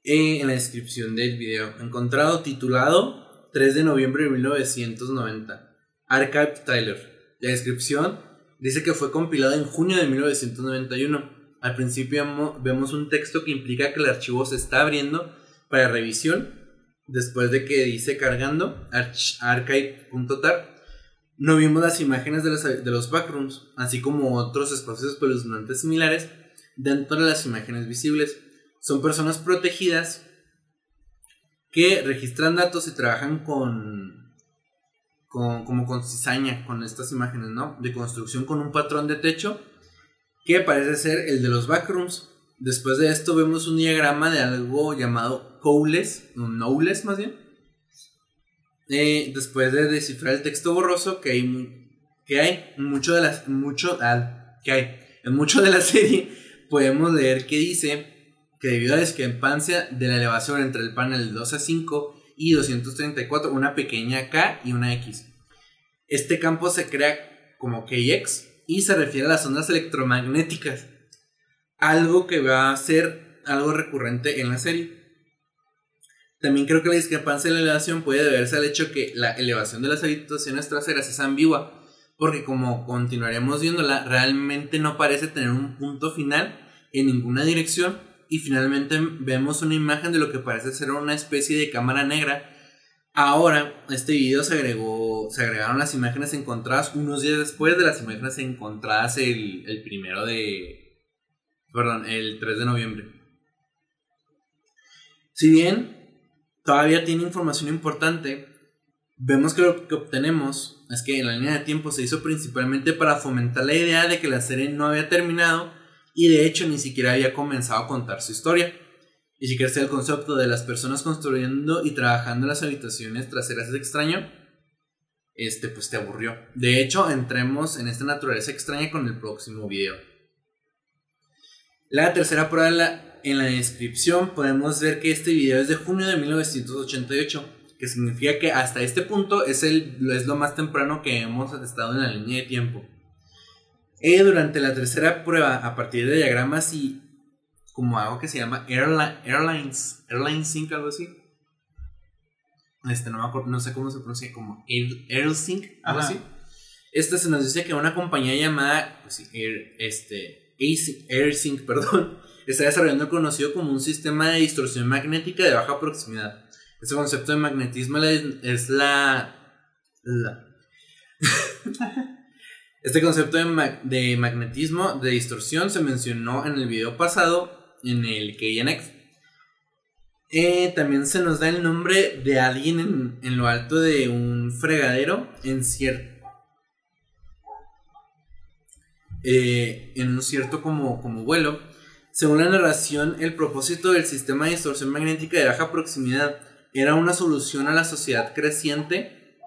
Eh, en la descripción del video, encontrado titulado 3 de noviembre de 1990. Archive Tyler. La descripción dice que fue compilado en junio de 1991. Al principio vemo- vemos un texto que implica que el archivo se está abriendo para revisión. Después de que dice cargando arch- archive.tar, no vimos las imágenes de los, de los backrooms, así como otros espacios espeluznantes similares dentro de las imágenes visibles. Son personas protegidas que registran datos y trabajan con, con como con cizaña con estas imágenes, ¿no? De construcción con un patrón de techo que parece ser el de los backrooms. Después de esto vemos un diagrama de algo llamado Cowles, no, Knowles más bien. Eh, después de descifrar el texto borroso que hay, que hay de las mucho que hay en mucho de la serie podemos leer que dice que debido a la discrepancia de la elevación entre el panel 2 a 5 y 234 una pequeña K y una X. Este campo se crea como KX y se refiere a las ondas electromagnéticas algo que va a ser algo recurrente en la serie. También creo que la discrepancia de la elevación puede deberse al hecho que la elevación de las habitaciones traseras es ambigua, porque como continuaremos viéndola, realmente no parece tener un punto final en ninguna dirección y finalmente vemos una imagen de lo que parece ser una especie de cámara negra. Ahora, este video se agregó, se agregaron las imágenes encontradas unos días después de las imágenes encontradas el, el primero de, perdón, el 3 de noviembre. Si bien todavía tiene información importante, vemos que lo que obtenemos es que en la línea de tiempo se hizo principalmente para fomentar la idea de que la serie no había terminado y de hecho ni siquiera había comenzado a contar su historia. Y si crees el concepto de las personas construyendo y trabajando en las habitaciones traseras es extraño, este pues te aburrió. De hecho, entremos en esta naturaleza extraña con el próximo video. La tercera prueba en la, en la descripción podemos ver que este video es de junio de 1988, que significa que hasta este punto es, el, es lo más temprano que hemos estado en la línea de tiempo. Eh, durante la tercera prueba, a partir de diagramas y como algo que se llama Airli- Airlines, Airline Sync, algo así. Este, no, me acuerdo, no sé cómo se pronuncia, como Air, AirSync, algo Ajá. así. Este se nos dice que una compañía llamada pues, sí, Air, este, AirSync, AirSync, perdón, está desarrollando el conocido como un sistema de distorsión magnética de baja proximidad. Este concepto de magnetismo es la... la- este concepto de, de magnetismo de distorsión se mencionó en el video pasado, en el KNX. Eh, también se nos da el nombre de alguien en, en lo alto de un fregadero en cierto... eh, en un cierto como, como vuelo. Según la narración, el propósito del sistema de distorsión magnética de baja proximidad era una solución a la sociedad creciente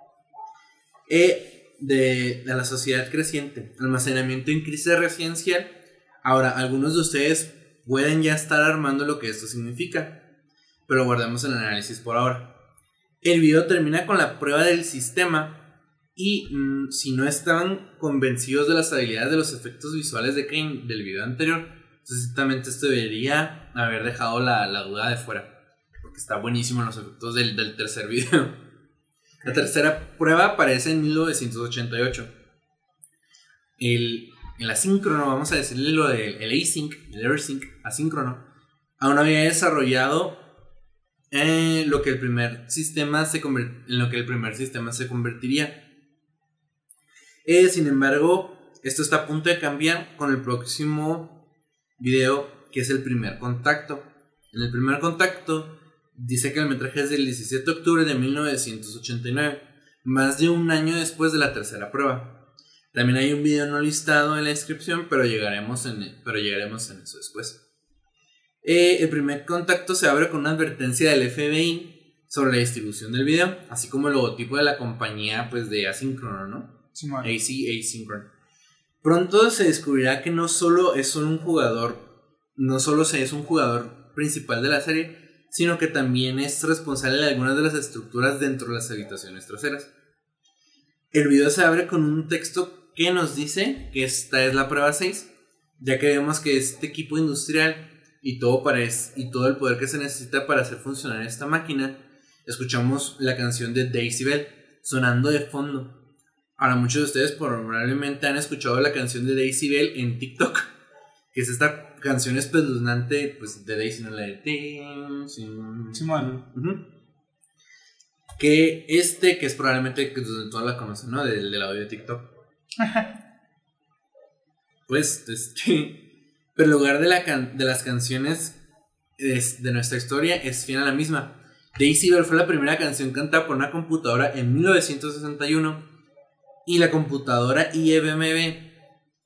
eh, de, de la sociedad creciente, almacenamiento en crisis residencial. Ahora, algunos de ustedes pueden ya estar armando lo que esto significa, pero guardemos el análisis por ahora. El video termina con la prueba del sistema y mm, si no estaban convencidos de las habilidades de los efectos visuales de Kane del video anterior, entonces esto debería haber dejado la, la duda de fuera. Porque está buenísimo en los efectos del, del tercer video. La tercera prueba aparece en 1988. El, el asíncrono, vamos a decirle lo del el async, el async, asíncrono, aún había desarrollado eh, lo que el primer sistema se en lo que el primer sistema se convertiría. Eh, sin embargo, esto está a punto de cambiar con el próximo video, que es el primer contacto. En el primer contacto dice que el metraje es del 17 de octubre de 1989, más de un año después de la tercera prueba. También hay un video no listado en la descripción, pero llegaremos en, pero llegaremos en eso después. Eh, el primer contacto se abre con una advertencia del FBI sobre la distribución del video, así como el logotipo de la compañía pues, de Asynchrono, ¿no? Sí. AC Asynchron. Pronto se descubrirá que no solo es un jugador, no solo se es un jugador principal de la serie, sino que también es responsable de algunas de las estructuras dentro de las habitaciones traseras. El video se abre con un texto que nos dice que esta es la prueba 6, ya que vemos que este equipo industrial y todo, parece, y todo el poder que se necesita para hacer funcionar esta máquina, escuchamos la canción de Daisy Bell sonando de fondo. Ahora muchos de ustedes probablemente han escuchado la canción de Daisy Bell en TikTok, que es esta canción espeluznante pues, de Daisy, no la de... Que este, que es probablemente que todos la conocen, ¿no? Del, del audio de TikTok pues, este. Pero el lugar de, la de las canciones de nuestra historia es fiel a la misma. Daisy Bell fue la primera canción cantada por una computadora en 1961 y la computadora IBM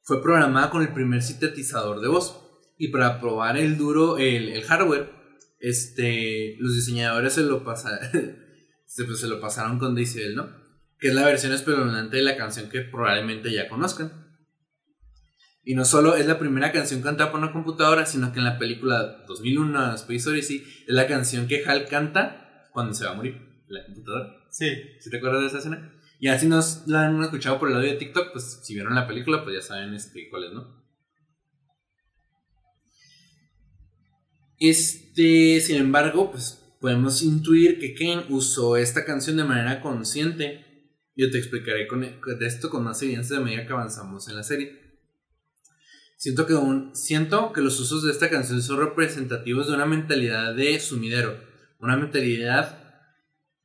fue programada con el primer sintetizador de voz. Y para probar el duro, el, hardware, este, los diseñadores se lo, pasaron, pues, se lo pasaron con Bell, ¿no? que es la versión espeluznante de la canción que probablemente ya conozcan. Y no solo es la primera canción cantada por una computadora, sino que en la película 2001 Space Odyssey es la canción que Hal canta cuando se va a morir la computadora. Sí. ¿Sí te acuerdas de esa escena? Y así nos la han escuchado por el audio de TikTok, pues si vieron la película, pues ya saben este, cuál es, ¿no? Este, sin embargo, pues podemos intuir que Kane usó esta canción de manera consciente yo te explicaré con, de esto con más evidencia de medida que avanzamos en la serie. Siento que, un, siento que los usos de esta canción son representativos de una mentalidad de sumidero, una mentalidad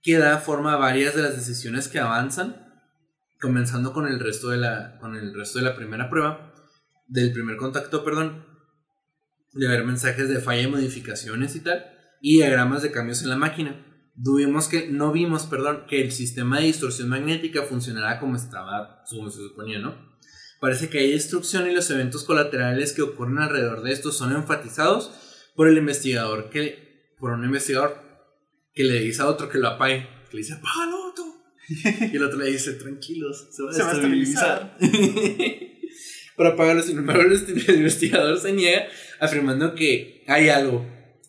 que da forma a varias de las decisiones que avanzan, comenzando con el resto de la, con el resto de la primera prueba, del primer contacto, perdón, de ver mensajes de falla y modificaciones y tal, y diagramas de cambios en la máquina que, no vimos, perdón, que el sistema de distorsión magnética funcionara como estaba, como se suponía, ¿no? Parece que hay destrucción y los eventos colaterales que ocurren alrededor de esto son enfatizados por el investigador que, por un investigador que le dice a otro que lo apague, que le dice, apágalo tú. y el otro le dice, tranquilos, se va a, estabilizar. Para apagarlo, sin embargo, el investigador se niega afirmando que hay algo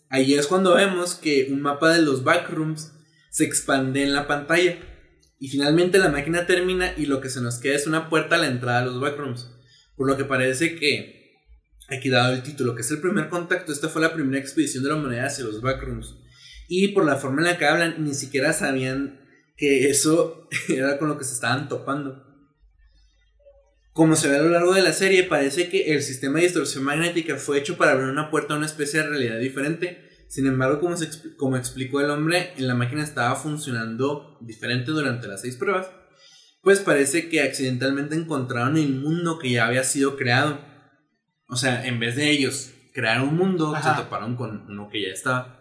Ahí es cuando vemos que un mapa de los backrooms se expande en la pantalla. Y finalmente la máquina termina y lo que se nos queda es una puerta a la entrada de los backrooms. Por lo que parece que, aquí dado el título, que es el primer contacto, esta fue la primera expedición de la humanidad hacia los backrooms. Y por la forma en la que hablan, ni siquiera sabían que eso era con lo que se estaban topando. Como se ve a lo largo de la serie, parece que el sistema de distorsión magnética fue hecho para abrir una puerta a una especie de realidad diferente. Sin embargo, como, como explicó el hombre, la máquina estaba funcionando diferente durante las seis pruebas. Pues parece que accidentalmente encontraron el mundo que ya había sido creado. O sea, en vez de ellos crear un mundo, se toparon con uno que ya estaba.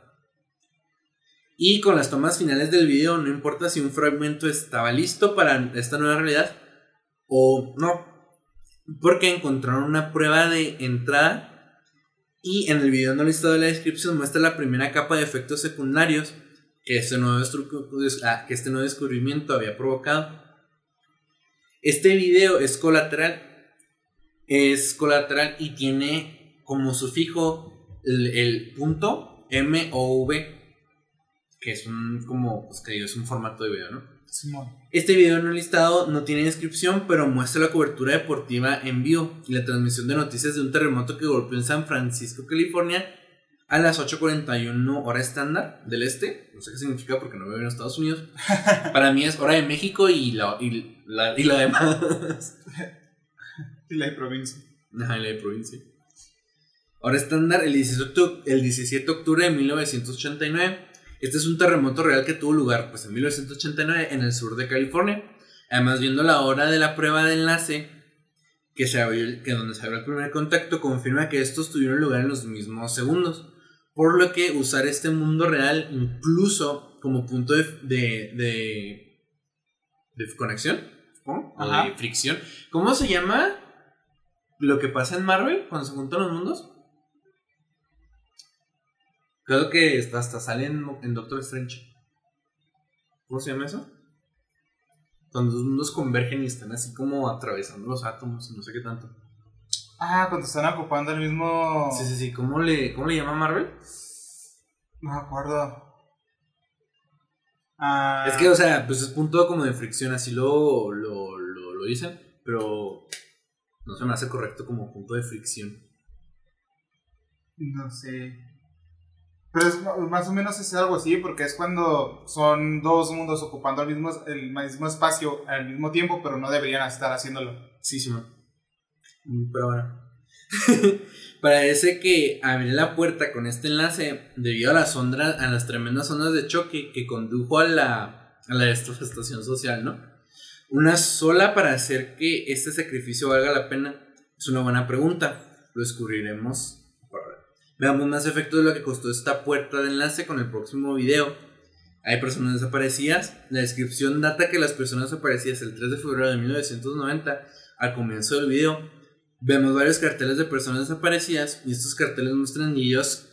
Y con las tomas finales del video, no importa si un fragmento estaba listo para esta nueva realidad o no, porque encontraron una prueba de entrada y en el video no listado de la descripción muestra la primera capa de efectos secundarios que este nuevo, ah, que este nuevo descubrimiento había provocado. Este video es colateral, es colateral y tiene como sufijo el, el punto MOV, que es un, como, pues que digo, es un formato de video, ¿no? Simón. Este video no listado no tiene descripción, pero muestra la cobertura deportiva en vivo y la transmisión de noticias de un terremoto que golpeó en San Francisco, California, a las 8.41 hora estándar del este. No sé qué significa porque no vivo en Estados Unidos. Para mí es hora de México y la, y la, y la demás. Y la de provincia. Ajá, y la de provincia. Hora estándar el 17, octu- el 17 de octubre de 1989. Este es un terremoto real que tuvo lugar pues, en 1989 en el sur de California. Además, viendo la hora de la prueba de enlace, que, se abrió, que donde se abrió el primer contacto, confirma que estos tuvieron lugar en los mismos segundos. Por lo que usar este mundo real incluso como punto de, de, de, de conexión, o de fricción. ¿Cómo se llama lo que pasa en Marvel cuando se juntan los mundos? Creo que hasta, sale en, en Doctor Strange. ¿Cómo se llama eso? Cuando los mundos convergen y están así como atravesando los átomos y no sé qué tanto. Ah, cuando están ocupando el mismo. Sí, sí, sí. ¿Cómo le, cómo le llama Marvel? No me acuerdo. Ah, Es que, o sea, pues es punto como de fricción, así lo, lo, lo, lo dicen, pero no se me hace correcto como punto de fricción. No sé. Pero es más o menos es algo así, porque es cuando son dos mundos ocupando el mismo, el mismo espacio al mismo tiempo, pero no deberían estar haciéndolo. Sí, sí. Mm, Pero bueno. Parece que abrir la puerta con este enlace debido a las ondas, a las tremendas ondas de choque que condujo a la, a la social, ¿no? Una sola para hacer que este sacrificio valga la pena es una buena pregunta. Lo descubriremos. Veamos más efectos de lo que costó esta puerta de enlace con el próximo video. Hay personas desaparecidas. La descripción data que las personas desaparecidas el 3 de febrero de 1990 al comienzo del video, vemos varios carteles de personas desaparecidas y estos carteles muestran niños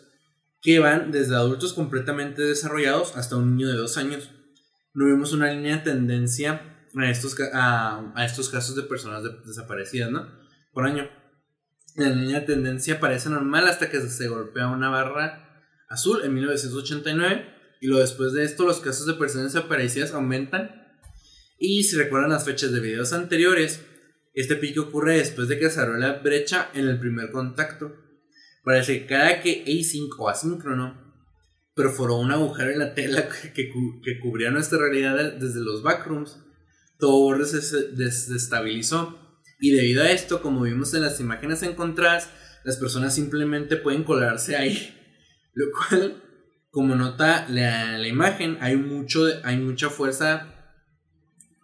que van desde adultos completamente desarrollados hasta un niño de dos años. No vemos una línea de tendencia a estos, a, a estos casos de personas de- desaparecidas, ¿no? Por año. La línea de tendencia parece normal hasta que se golpea una barra azul en 1989 y luego después de esto los casos de personas desaparecidas aumentan y si recuerdan las fechas de videos anteriores, este pico ocurre después de que se abrió la brecha en el primer contacto. Parece que cada que async o asíncrono perforó un agujero en la tela que, que cu- que cubría nuestra realidad desde los backrooms, todo se des- desestabilizó. Y debido a esto, como vimos en las imágenes encontradas, las personas simplemente pueden colarse ahí. Lo cual, como nota la, la imagen, hay, mucho, hay mucha fuerza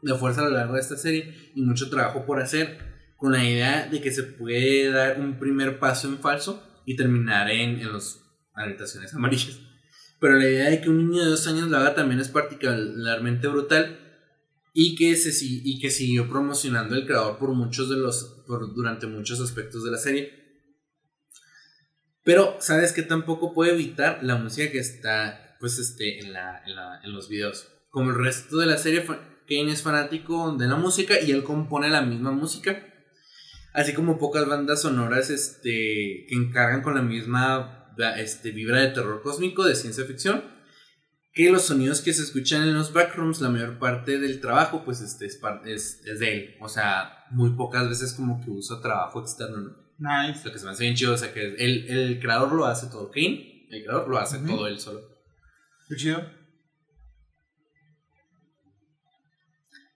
de fuerza a lo largo de esta serie y mucho trabajo por hacer con la idea de que se puede dar un primer paso en falso y terminar en, en las habitaciones amarillas. Pero la idea de que un niño de dos años lo haga también es particularmente brutal y que, se, y que siguió promocionando el creador por muchos de los, por, durante muchos aspectos de la serie. Pero, ¿sabes que tampoco puede evitar la música que está, pues, este, en, en, la- en los videos? Como el resto de la serie, Kane es fanático de la música y él compone la misma música. Así como pocas bandas sonoras este, que encargan con la misma este, vibra de terror cósmico de ciencia ficción. Que los sonidos que se escuchan en los backrooms, la mayor parte del trabajo, pues este, es, par- es, es de él. O sea, muy pocas veces como que usa trabajo externo, ¿no? Nice. Lo que se me hace bien chido, o sea, que el, el creador lo hace todo. Kane, el creador lo hace todo él solo. Qué chido.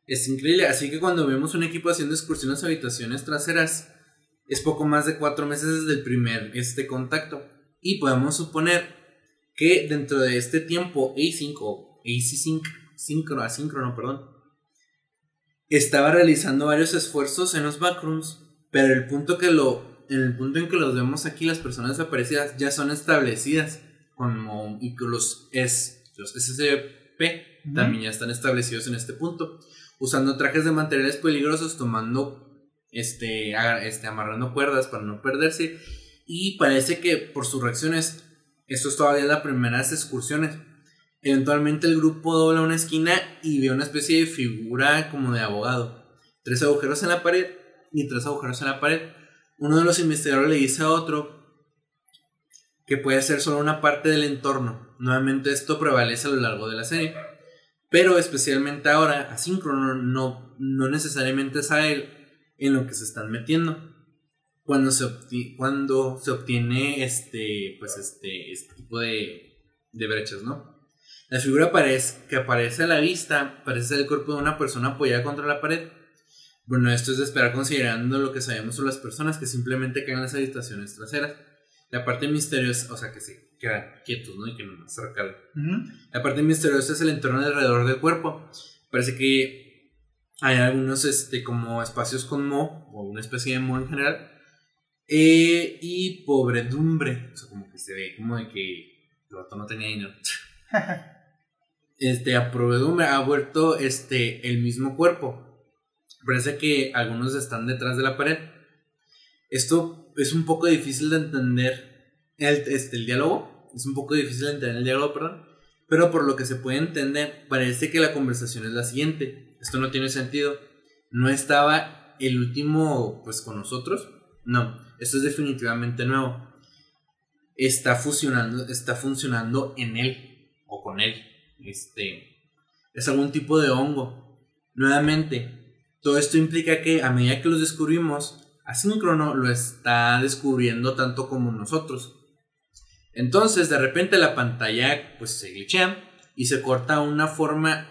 Es increíble, así que cuando vemos un equipo haciendo excursiones a habitaciones traseras, es poco más de cuatro meses desde el primer este contacto. Y podemos suponer que dentro de este tiempo A5 o AC5, síncrono, asíncrono, perdón, estaba realizando varios esfuerzos en los backrooms, pero el punto que lo, en el punto en que los vemos aquí, las personas desaparecidas ya son establecidas, como, y los, S, los SCP también ya están establecidos en este punto usando trajes de materiales peligrosos, tomando, este, este, amarrando cuerdas para no perderse. Y parece que por sus reacciones, esto es todavía las primeras excursiones. Eventualmente el grupo dobla una esquina y ve una especie de figura como de abogado. Tres agujeros en la pared y tres agujeros en la pared. Uno de los investigadores le dice a otro que puede ser solo una parte del entorno, Nuevamente esto prevalece a lo largo de la serie. Pero especialmente ahora, asíncrono no, no necesariamente sabe en lo que se están metiendo. Cuando se, cuando se obtiene este, pues este, este tipo de, de brechas, ¿no? La figura que aparece a la vista parece el cuerpo de una persona apoyada contra la pared. Bueno, esto es de esperar considerando lo que sabemos sobre las personas que simplemente caen en las habitaciones traseras. La parte misteriosa, o sea, que se quedan quietos, ¿no? Y que no se recargan. La parte misteriosa es el entorno alrededor del cuerpo. Parece que hay algunos, este, como espacios con mo, o una especie de mo en general. Eh, y pobredumbre, o sea, como que se ve como de que el rato no tenía dinero. este, a pobredumbre ha vuelto este, el mismo cuerpo. Parece que algunos están detrás de la pared. Esto es un poco difícil de entender el, este, el diálogo. Es un poco difícil de entender el diálogo, perdón. Pero por lo que se puede entender, parece que la conversación es la siguiente. Esto no tiene sentido. No estaba el último pues con nosotros. No, esto es definitivamente nuevo. Está funcionando, está funcionando en él o con él. Este es algún tipo de hongo. Nuevamente, todo esto implica que a medida que los descubrimos, Asíncrono lo está descubriendo tanto como nosotros. Entonces, de repente la pantalla pues se glitchea y se corta una forma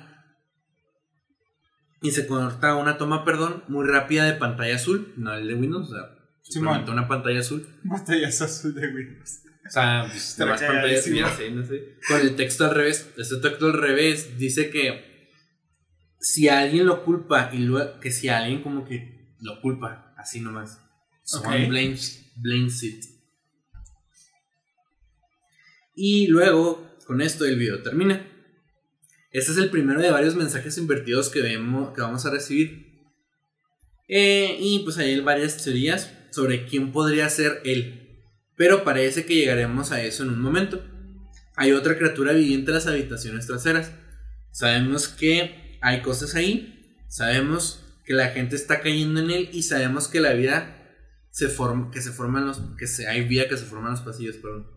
y se corta una toma, perdón, muy rápida de pantalla azul, no el de Windows, o sea, simplemente una pantalla azul. Pantalla azul de Windows. O sea, pues, pantallas, no sé. Con el texto al revés. Este texto al revés dice que si alguien lo culpa y luego que si alguien como que lo culpa, así nomás. Someone blames, blames it. Y luego, con esto el video termina. Este es el primero de varios mensajes invertidos que, vemos, que vamos a recibir. Eh, y pues hay varias teorías sobre quién podría ser él. Pero parece que llegaremos a eso en un momento. Hay otra criatura viviente en las habitaciones traseras. Sabemos que hay cosas ahí, sabemos que la gente está cayendo en él y sabemos que la vida se forma, que se forman los, que se, hay vida que se en los pasillos, perdón.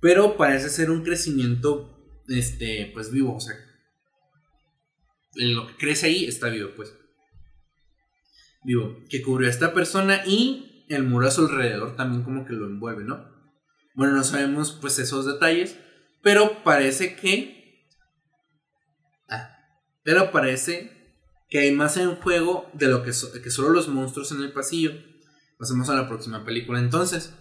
Pero parece ser un crecimiento, este, pues vivo, o sea, lo que crece ahí está vivo, pues. Vivo, que cubrió a esta persona y el muro a su alrededor también como que lo envuelve, ¿no? Bueno, no sabemos pues esos detalles, pero parece que pero parece que hay más en juego de lo que, que solo los monstruos en el pasillo. Pasemos a la próxima película entonces,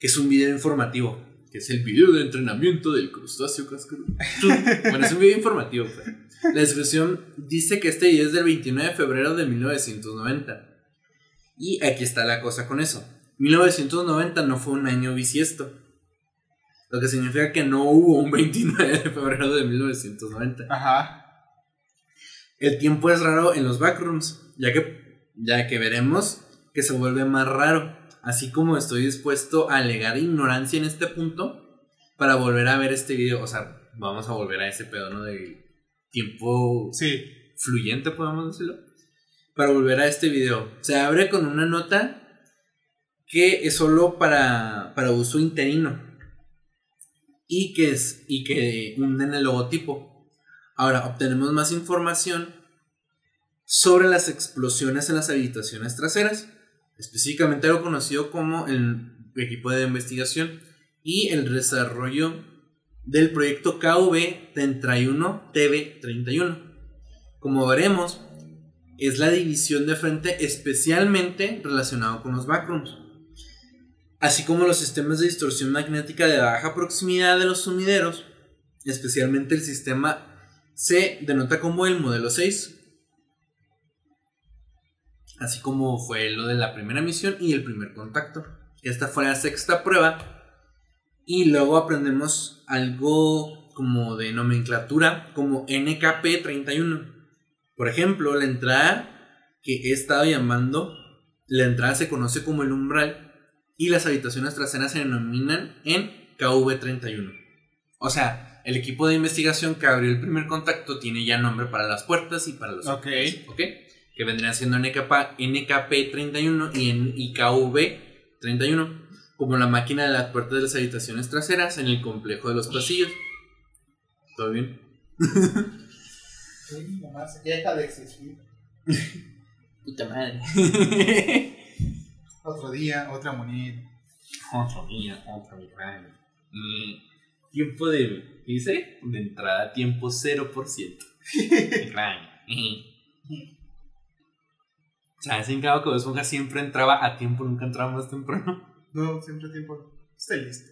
que es un video informativo, que es el video de entrenamiento del crustáceo cascarudo. bueno, es un video informativo. Pues. La descripción dice que este video es del 29 de febrero de 1990. Y aquí está la cosa con eso. 1990 no fue un año bisiesto. Lo que significa que no hubo un 29 de febrero de 1990. Ajá. El tiempo es raro en los backrooms, ya que, ya que veremos que se vuelve más raro. Así como estoy dispuesto a alegar ignorancia en este punto para volver a ver este video. O sea, vamos a volver a ese pedo, ¿no? De tiempo sí. fluyente, podemos decirlo. Para volver a este video. Se abre con una nota que es solo para, para uso interino. Y que, es, y que hunden el logotipo. Ahora, obtenemos más información sobre las explosiones en las habitaciones traseras, específicamente lo conocido como el equipo de investigación y el desarrollo del proyecto KV31 TV31. Como veremos, es la división de frente especialmente relacionado con los backrooms, así como los sistemas de distorsión magnética de baja proximidad de los sumideros, especialmente el sistema se denota como el modelo 6, así como fue lo de la primera misión y el primer contacto. Esta fue la sexta prueba y luego aprendemos algo como de nomenclatura como NKP31. Por ejemplo, la entrada que he estado llamando, la entrada se conoce como el umbral y las habitaciones traseras se denominan en KV31. O sea, el equipo de investigación que abrió el primer contacto tiene ya nombre para las puertas y para los Ok. ¿ok? Que vendrían siendo NKP, NKP31 y IKV31. como la máquina de las puertas de las habitaciones traseras en el complejo de los pasillos. ¿Todo bien? Sí, se queja de existir. Puta madre. Otro día, otra moneda. Otro día, otro milagro. Mm, tiempo de. ¿Qué dice? De entrada, tiempo 0%. Milagro. ¿Sabes en cada que Esponja siempre entraba a tiempo, nunca entraba más temprano? No, siempre tiempo. Está listo.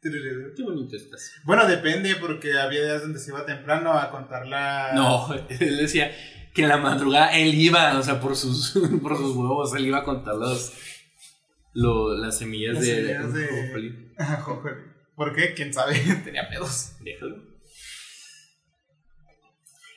Qué bonito estás. Bueno, depende, porque había días donde se iba temprano a contar la. No, él decía que en la madrugada él iba, o sea, por sus, por sus huevos, él iba a contar los, lo- las semillas Las de. semillas de- joder. ¿Por qué? ¿Quién sabe? Tenía pedos. Déjalo.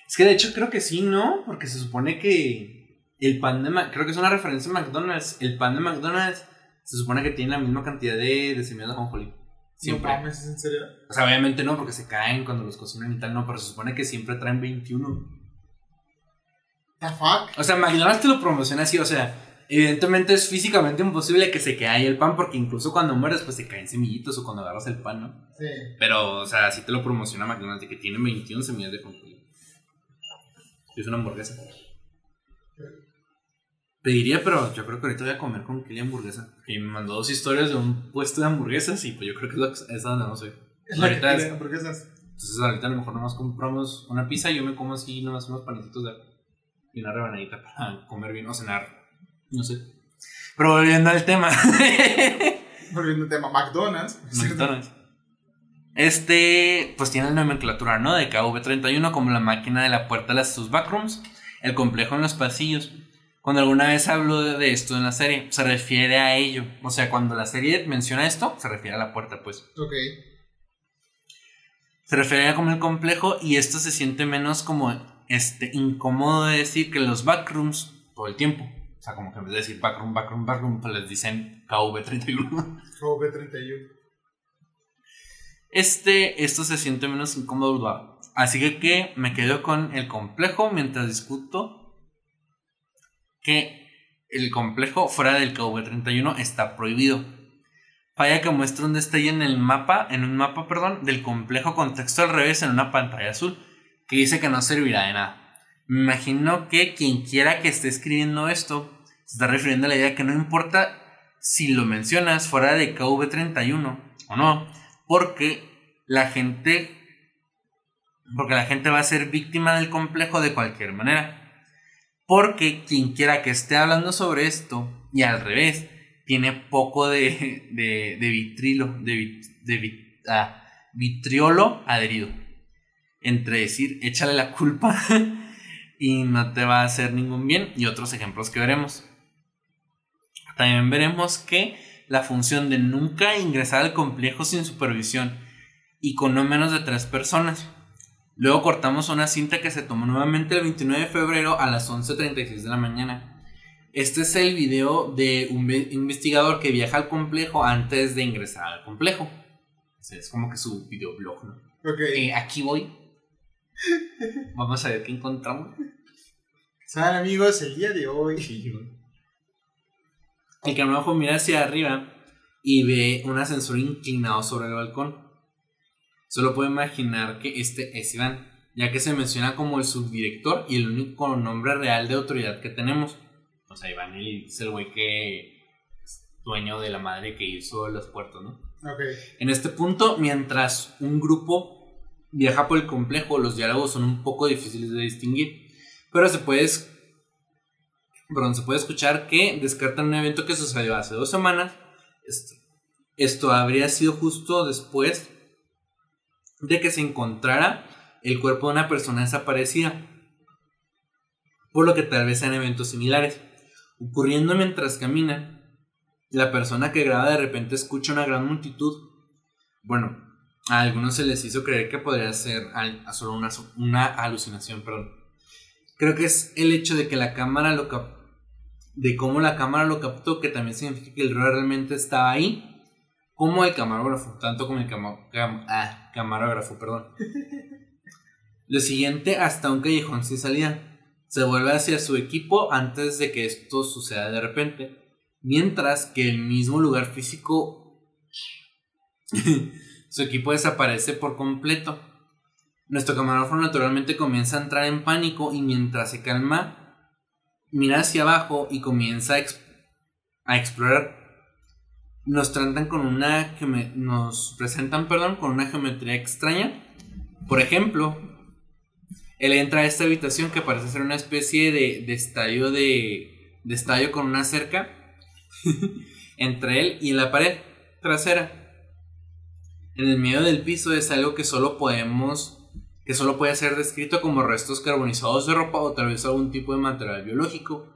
Es que de hecho creo que sí, ¿no? Porque se supone que el pan de Ma- creo que es una referencia a McDonald's. El pan de McDonald's se supone que tiene la misma cantidad de, de semillas de ajonjolí. Siempre. No ¿es en serio? O sea, obviamente no, porque se caen cuando los cocinan y tal, no, pero se supone que siempre traen 21. ¿The fuck? O sea, McDonald's te lo promociona así, o sea, evidentemente es físicamente imposible que se quede ahí el pan, porque incluso cuando mueres, pues se caen semillitos o cuando agarras el pan, ¿no? Sí. Pero, o sea, así te lo promociona McDonald's, de que tiene 21 semillas de ajonjolí. Es una hamburguesa. Pediría, pero yo creo que ahorita voy a comer con Kelly hamburguesa. Que me mandó dos historias de un puesto de hamburguesas y pues yo creo que es, lo que- es a donde vamos a ir. Es la que Ahorita es- hamburguesas. Entonces ahorita a lo mejor nomás compramos una pizza y yo me como así nomás unos panecitos de y una rebanadita para comer bien o cenar. No sé. Pero volviendo al tema. Volviendo al tema, McDonald's. McDonald's. Este, pues tiene la nomenclatura, ¿no? De KV31 como la máquina de la puerta de las sus backrooms, el complejo en los pasillos. Cuando alguna vez hablo de, de esto en la serie, se refiere a ello. O sea, cuando la serie menciona esto, se refiere a la puerta, pues. Ok. Se refiere a como el complejo y esto se siente menos como este incómodo de decir que los backrooms todo el tiempo. O sea, como que en vez de decir backroom, backroom, backroom, pues les dicen KV31. KV31. Este, esto se siente menos incómodo. Así que, que me quedo con el complejo mientras discuto que el complejo fuera del KV31 está prohibido. Falla que muestra un destello en el mapa, en un mapa, perdón, del complejo con texto al revés en una pantalla azul que dice que no servirá de nada. Me imagino que quien quiera que esté escribiendo esto se está refiriendo a la idea que no importa si lo mencionas fuera de KV31 o no, porque la gente porque la gente va a ser víctima del complejo de cualquier manera. Porque quien quiera que esté hablando sobre esto y al revés tiene poco de, de, vitrilo, de, vit- de vit- ah, vitriolo adherido. Entre decir, échale la culpa y no te va a hacer ningún bien y otros ejemplos que veremos. También veremos que la función de nunca ingresar al complejo sin supervisión y con no menos de tres personas. Luego cortamos una cinta que se tomó nuevamente el 29 de febrero a las 11.36 de la mañana. Este es el video de un ve- investigador que viaja al complejo antes de ingresar al complejo. O sea, es como que su videoblog, ¿no? Ok. Eh, aquí voy. Vamos a ver qué encontramos. Saben amigos, el día de hoy. El camarógrafo mira hacia arriba y ve un ascensor inclinado sobre el balcón. Solo puedo imaginar que este es Iván, ya que se menciona como el subdirector y el único nombre real de autoridad que tenemos. O sea, Iván es el güey que es dueño de la madre que hizo los puertos, ¿no? Ok. En este punto, mientras un grupo viaja por el complejo, los diálogos son un poco difíciles de distinguir, pero se puede, perdón, se puede escuchar que descartan un evento que sucedió hace dos semanas. Esto, esto habría sido justo después de que se encontrara el cuerpo de una persona desaparecida, por lo que tal vez sean eventos similares. Ocurriendo mientras camina, la persona que graba de repente escucha una gran multitud. Bueno, a algunos se les hizo creer que podría ser solo una, una alucinación, perdón. Creo que es el hecho de que la cámara lo de cómo la cámara lo captó, que también significa que el error realmente estaba ahí, como el camarógrafo, tanto como el cam- ah, camarógrafo, perdón. Lo siguiente, hasta un callejón sin salida. Se vuelve hacia su equipo antes de que esto suceda de repente. Mientras que el mismo lugar físico, su equipo desaparece por completo. Nuestro camarógrafo naturalmente comienza a entrar en pánico y mientras se calma, mira hacia abajo y comienza a, a explorar. Nos tratan con una nos presentan, perdón, con una geometría extraña. Por ejemplo, él entra a esta habitación que parece ser una especie de, de estadio de, de estadio con una cerca entre él y la pared trasera. En el medio del piso es algo que solo podemos que solo puede ser descrito como restos carbonizados de ropa o tal vez algún tipo de material biológico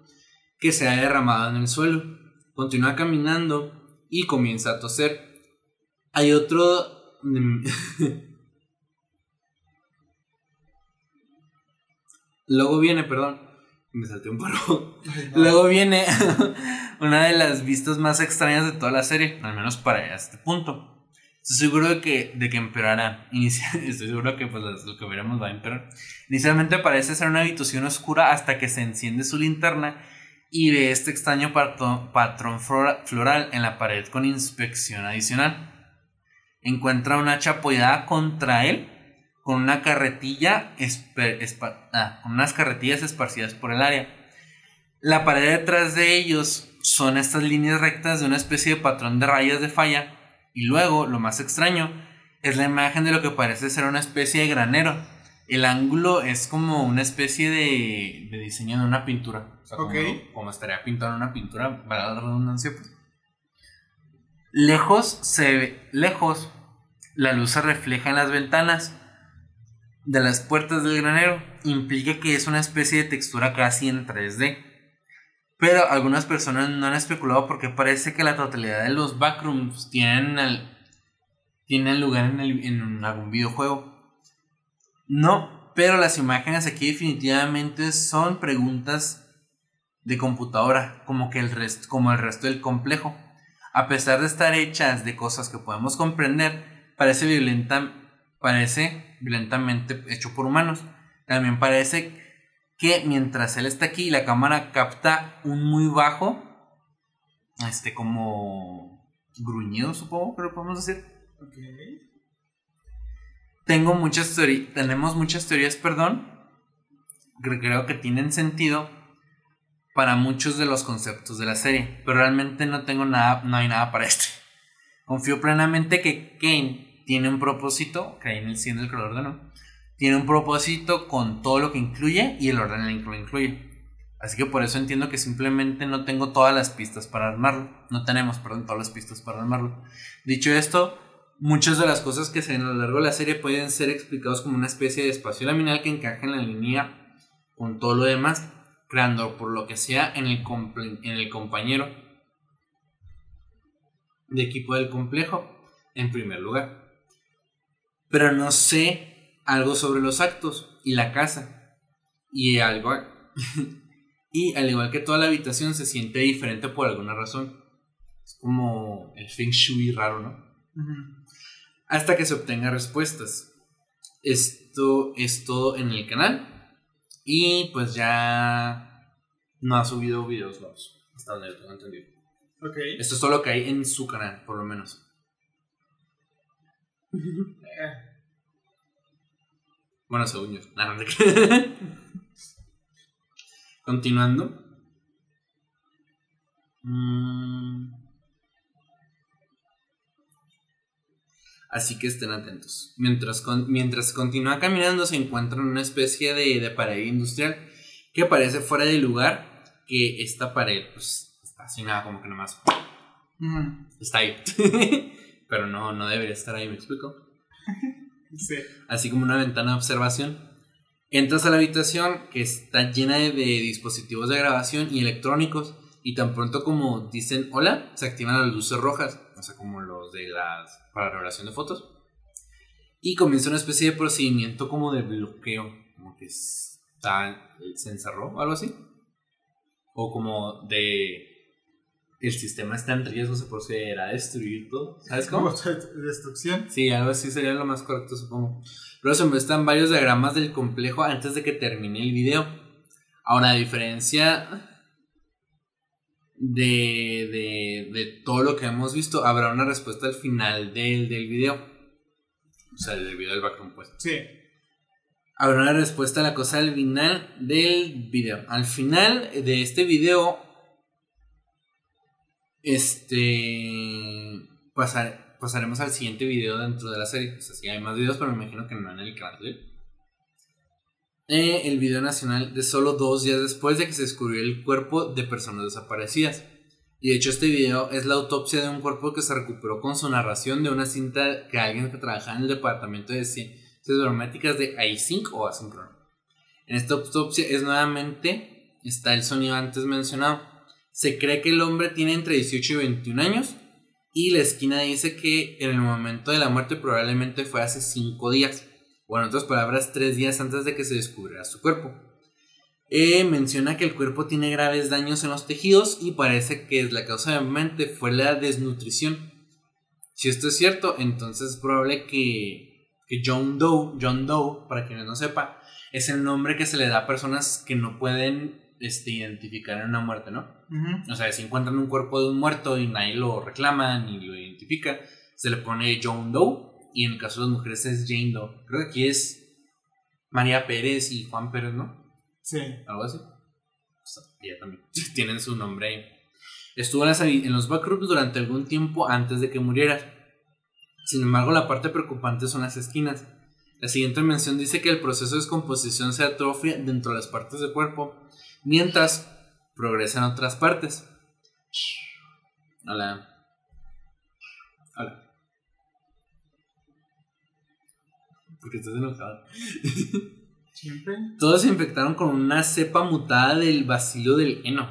que se ha derramado en el suelo. Continúa caminando y comienza a toser. Hay otro Luego viene, perdón, me salté un poco. Luego viene una de las vistas más extrañas de toda la serie, al menos para este punto. Estoy seguro de que, de que empeorará. Estoy seguro que pues, lo que veremos va a empeorar. Inicialmente parece ser una habitación oscura hasta que se enciende su linterna y ve este extraño patrón floral en la pared con inspección adicional. Encuentra una hacha apoyada contra él con una carretilla ah, unas carretillas esparcidas por el área. La pared detrás de ellos son estas líneas rectas de una especie de patrón de rayas de falla. Y luego, lo más extraño, es la imagen de lo que parece ser una especie de granero. El ángulo es como una especie de, diseño de una pintura. O sea, como, estaría pintado en una pintura, para la redundancia. Pues. Lejos se ve, lejos, la luz se refleja en las ventanas de las puertas del granero implica que es una especie de textura casi en 3D. Pero algunas personas no han especulado porque parece que la totalidad de los backrooms tienen, tienen lugar en, en algún videojuego. No, pero las imágenes aquí definitivamente son preguntas de computadora, como, que el resto, como el resto del complejo. A pesar de estar hechas de cosas que podemos comprender, parece violenta, parece violentamente hecho por humanos. También parece que mientras él está aquí, la cámara capta un muy bajo, este como gruñido, supongo lo podemos decir. Tengo muchas teorías, tenemos muchas teorías, perdón, que creo que tienen sentido para muchos de los conceptos de la serie, pero realmente no tengo nada, no hay nada para este. Confío plenamente que Kane tiene un propósito, Crane siendo el creador de no, tiene un propósito con todo lo que incluye y el orden en el que lo incluye. Así que por eso entiendo que simplemente no tengo todas las pistas para armarlo. No tenemos, perdón, todas las pistas para armarlo. Dicho esto, muchas de las cosas que se ven a lo largo de la serie pueden ser explicados como una especie de espacio laminal que encaja en la línea con todo lo demás, creando por lo que sea en el, en el compañero de equipo del complejo en primer lugar pero no sé algo sobre los actos y la casa. Y algo y al igual que toda la habitación se siente diferente por alguna razón. Es como el feng shui raro, ¿no? Hasta que se obtenga respuestas. Esto es todo en el canal. Y pues ya no ha subido videos nuevos. Hasta donde lo tengo entendido. Esto es todo lo que hay en su canal, por lo menos. Bueno, según yo. Continuando. Mm. Así que estén atentos. Mientras, mientras continúa caminando se encuentra en una especie de, pared industrial que parece fuera de lugar. Que esta pared pues está así nada como que nomás está ahí. Pero no, no debería estar ahí, ¿me explico? Así como una ventana de observación. Entras a la habitación que está llena de, dispositivos de grabación y electrónicos y tan pronto como dicen hola, se activan las luces rojas, sea, como los de las para revelación de fotos. Y comienza una especie de procedimiento como de bloqueo, como que está, se encerró o algo así. O como de el sistema está en riesgo, se procederá a destruir todo. ¿Sabes cómo? ¿Destrucción? Sí, algo así sería lo más correcto, supongo. Luego se muestran varios diagramas del complejo antes de que termine el video. Ahora, a diferencia. De, de, de todo lo que hemos visto, habrá una respuesta al final del, del video. O sea, del video del background, pues. Sí. Habrá una respuesta a la cosa al final del video. Al final de este video, este. Pasar, pasaremos al siguiente video dentro de la serie. O sea, sí hay más videos, pero me imagino que no en el canal. El video nacional de solo dos días después de que se descubrió el cuerpo de personas desaparecidas. Y de hecho este video es la autopsia de un cuerpo que se recuperó con su narración de una cinta que alguien que trabajaba en el departamento de ciencias biométricas de AI5 o asíncrono. En esta autopsia es nuevamente, está el sonido antes mencionado. Se cree que el hombre tiene entre 18 y 21 años y la esquina dice que en el momento de la muerte probablemente fue hace 5 días o en otras palabras, tres días antes de que se descubriera su cuerpo. Eh, menciona que el cuerpo tiene graves daños en los tejidos y parece que la causa de mente fue la desnutrición. Si esto es cierto, entonces es probable que, que John Doe, John Doe, para quienes no sepa, es el nombre que se le da a personas que no pueden este, identificar en una muerte, ¿no? O sea, si encuentran un cuerpo de un muerto y nadie lo reclama ni lo identifica, se le pone John Doe y en el caso de las mujeres es Jane Doe. Creo que aquí es María Pérez y Juan Pérez, ¿no? Sí. Algo así. ella también. Tienen su nombre ahí. Estuvo en, los backrooms durante algún tiempo antes de que muriera. Sin embargo, la parte preocupante son las esquinas. La siguiente mención dice que el proceso de descomposición se atrofia dentro de las partes del cuerpo, mientras progresa en otras partes. Hola. Hola. Porque estás enojado. Siempre. Todos se infectaron con una cepa mutada del bacilo del heno.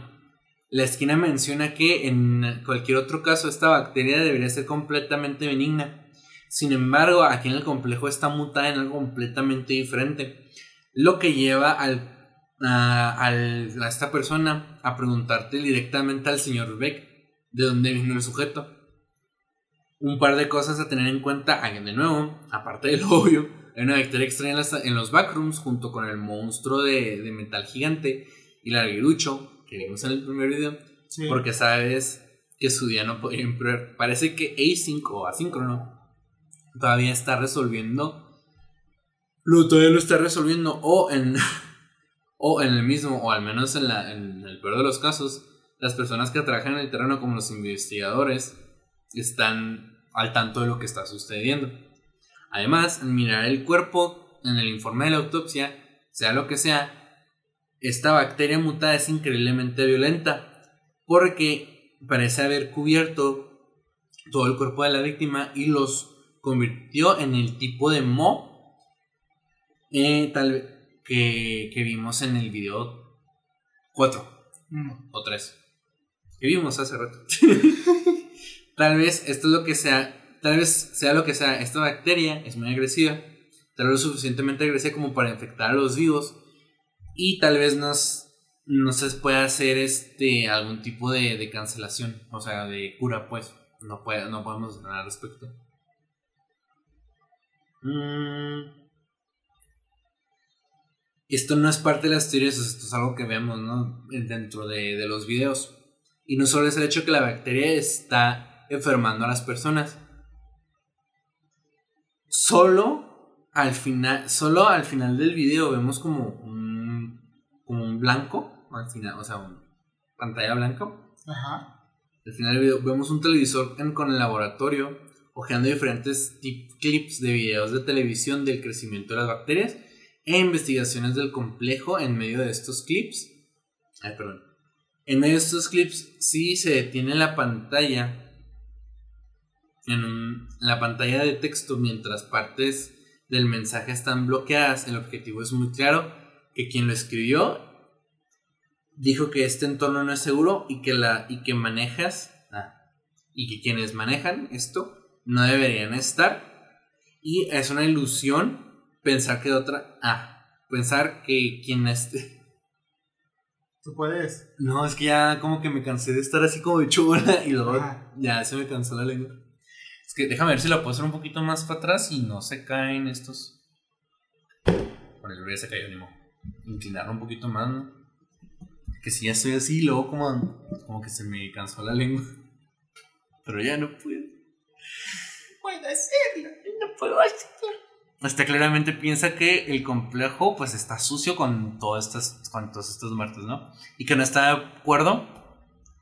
La esquina menciona que en cualquier otro caso esta bacteria debería ser completamente benigna. Sin embargo, aquí en el complejo está mutada en algo completamente diferente. Lo que lleva al, a, a esta persona a preguntarte directamente al señor Beck de dónde vino el sujeto. Un par de cosas a tener en cuenta, de nuevo, aparte del obvio, hay una bacteria extraña en, los backrooms junto con el monstruo de, metal gigante y el arguirucho que vimos en el primer video. Porque sabes que su día no podía empeorar. Parece que A5 o asíncrono todavía está resolviendo. Lo todavía lo está resolviendo. O en, o en el mismo, o al menos en, la, en el peor de los casos, las personas que trabajan en el terreno, como los investigadores, están al tanto de lo que está sucediendo. Además, mirar el cuerpo en el informe de la autopsia, sea lo que sea, esta bacteria mutada es increíblemente violenta porque parece haber cubierto todo el cuerpo de la víctima y los convirtió en el tipo de mo eh, tal, que, que, vimos en el video 4 mm. o 3 que vimos hace rato. tal vez esto es lo que sea Tal vez sea lo que sea, esta bacteria es muy agresiva, tal vez lo suficientemente agresiva como para infectar a los vivos y tal vez nos, no se pueda hacer este, algún tipo de, cancelación, o sea, de cura, pues. No, puede, no podemos hacer nada al respecto. Mm. Esto no es parte de las teorías, esto es algo que vemos ¿no? dentro de, de los videos. Y no solo es el hecho que la bacteria está enfermando a las personas, Solo al final, solo al final del video vemos como un, como un blanco, al final, o sea, una pantalla blanca. Ajá. Al final del video vemos un televisor con el laboratorio ojeando diferentes clips de videos de televisión del crecimiento de las bacterias e investigaciones del complejo en medio de estos clips. Ay, perdón. En medio de estos clips sí se detiene la pantalla en la pantalla de texto mientras partes del mensaje están bloqueadas, el objetivo es muy claro, que quien lo escribió dijo que este entorno no es seguro y que, la, y que manejas, ah, y que quienes manejan esto no deberían estar. Y es una ilusión pensar que otra, ah, pensar que quien esté... Tú puedes. No, es que ya como que me cansé de estar así como de chula y luego ya se me cansó la lengua. Es que déjame ver si lo puedo hacer un poquito más para atrás y no se caen estos. Por el ya se cayó, ni Inclinarlo un poquito más, ¿no? que si ya estoy así, luego como, como que se me cansó la lengua. Pero ya no puedo. Puedo hacerlo. No puedo hacerlo. Este claramente piensa que el complejo pues está sucio con todas estas con todos estos muertos, ¿no? Y que no está de acuerdo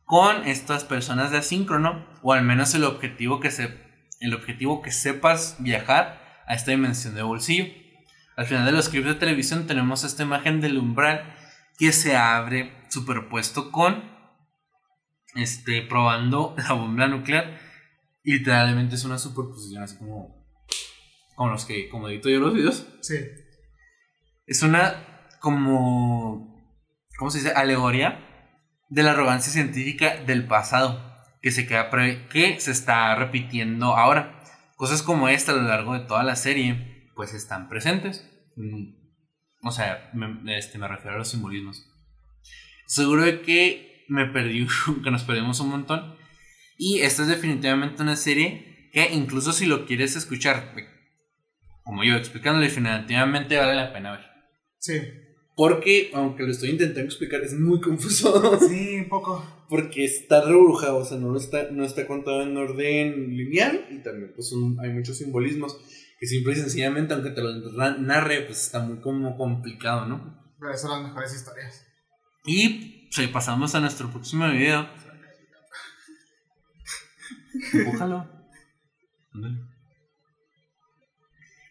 con estas personas de asíncrono o al menos el objetivo que se el objetivo que sepas viajar a esta dimensión de bolsillo. Al final de los clips de televisión tenemos esta imagen del umbral que se abre superpuesto con este probando la bomba nuclear y literalmente es una superposición así como como los que como edito yo los videos. Sí. Es una como ¿cómo se dice? alegoría de la arrogancia científica del pasado que se queda que se está repitiendo ahora. Cosas como esta a lo largo de toda la serie pues están presentes. Mm, o sea, me, este, me refiero a los simbolismos. Seguro de que me perdí, que nos perdimos un montón. Y esta es definitivamente una serie que incluso si lo quieres escuchar, como yo explicándole, definitivamente vale la pena ver. Sí. Porque, aunque lo estoy intentando explicar, es muy confuso. Sí, un poco. Porque está rebrujado, o sea, no está, no está contado en orden lineal y también pues hay muchos simbolismos que simple y sencillamente, aunque te lo narre, pues está muy como complicado, ¿no? Pero son las mejores historias. Y pues, pasamos a nuestro próximo video. Empújalo.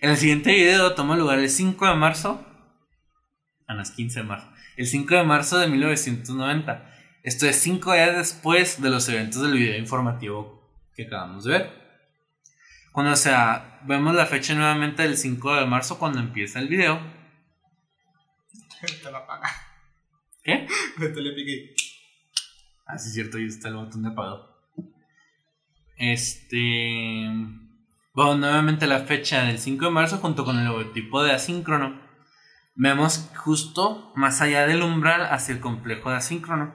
En el siguiente video toma lugar el 5 de marzo. A las 15 de marzo. El 5 de marzo de 1990. Esto es 5 días después de los eventos del video informativo que acabamos de ver. Cuando, o sea, vemos la fecha nuevamente del 5 de marzo cuando empieza el video. Te la apaga. ¿Qué? Te le piqué. Ah, sí, es cierto, ahí está el botón de apagado. Este. Bueno, nuevamente la fecha del 5 de marzo junto con el logotipo de asíncrono. Vemos justo más allá del umbral hacia el complejo de asíncrono.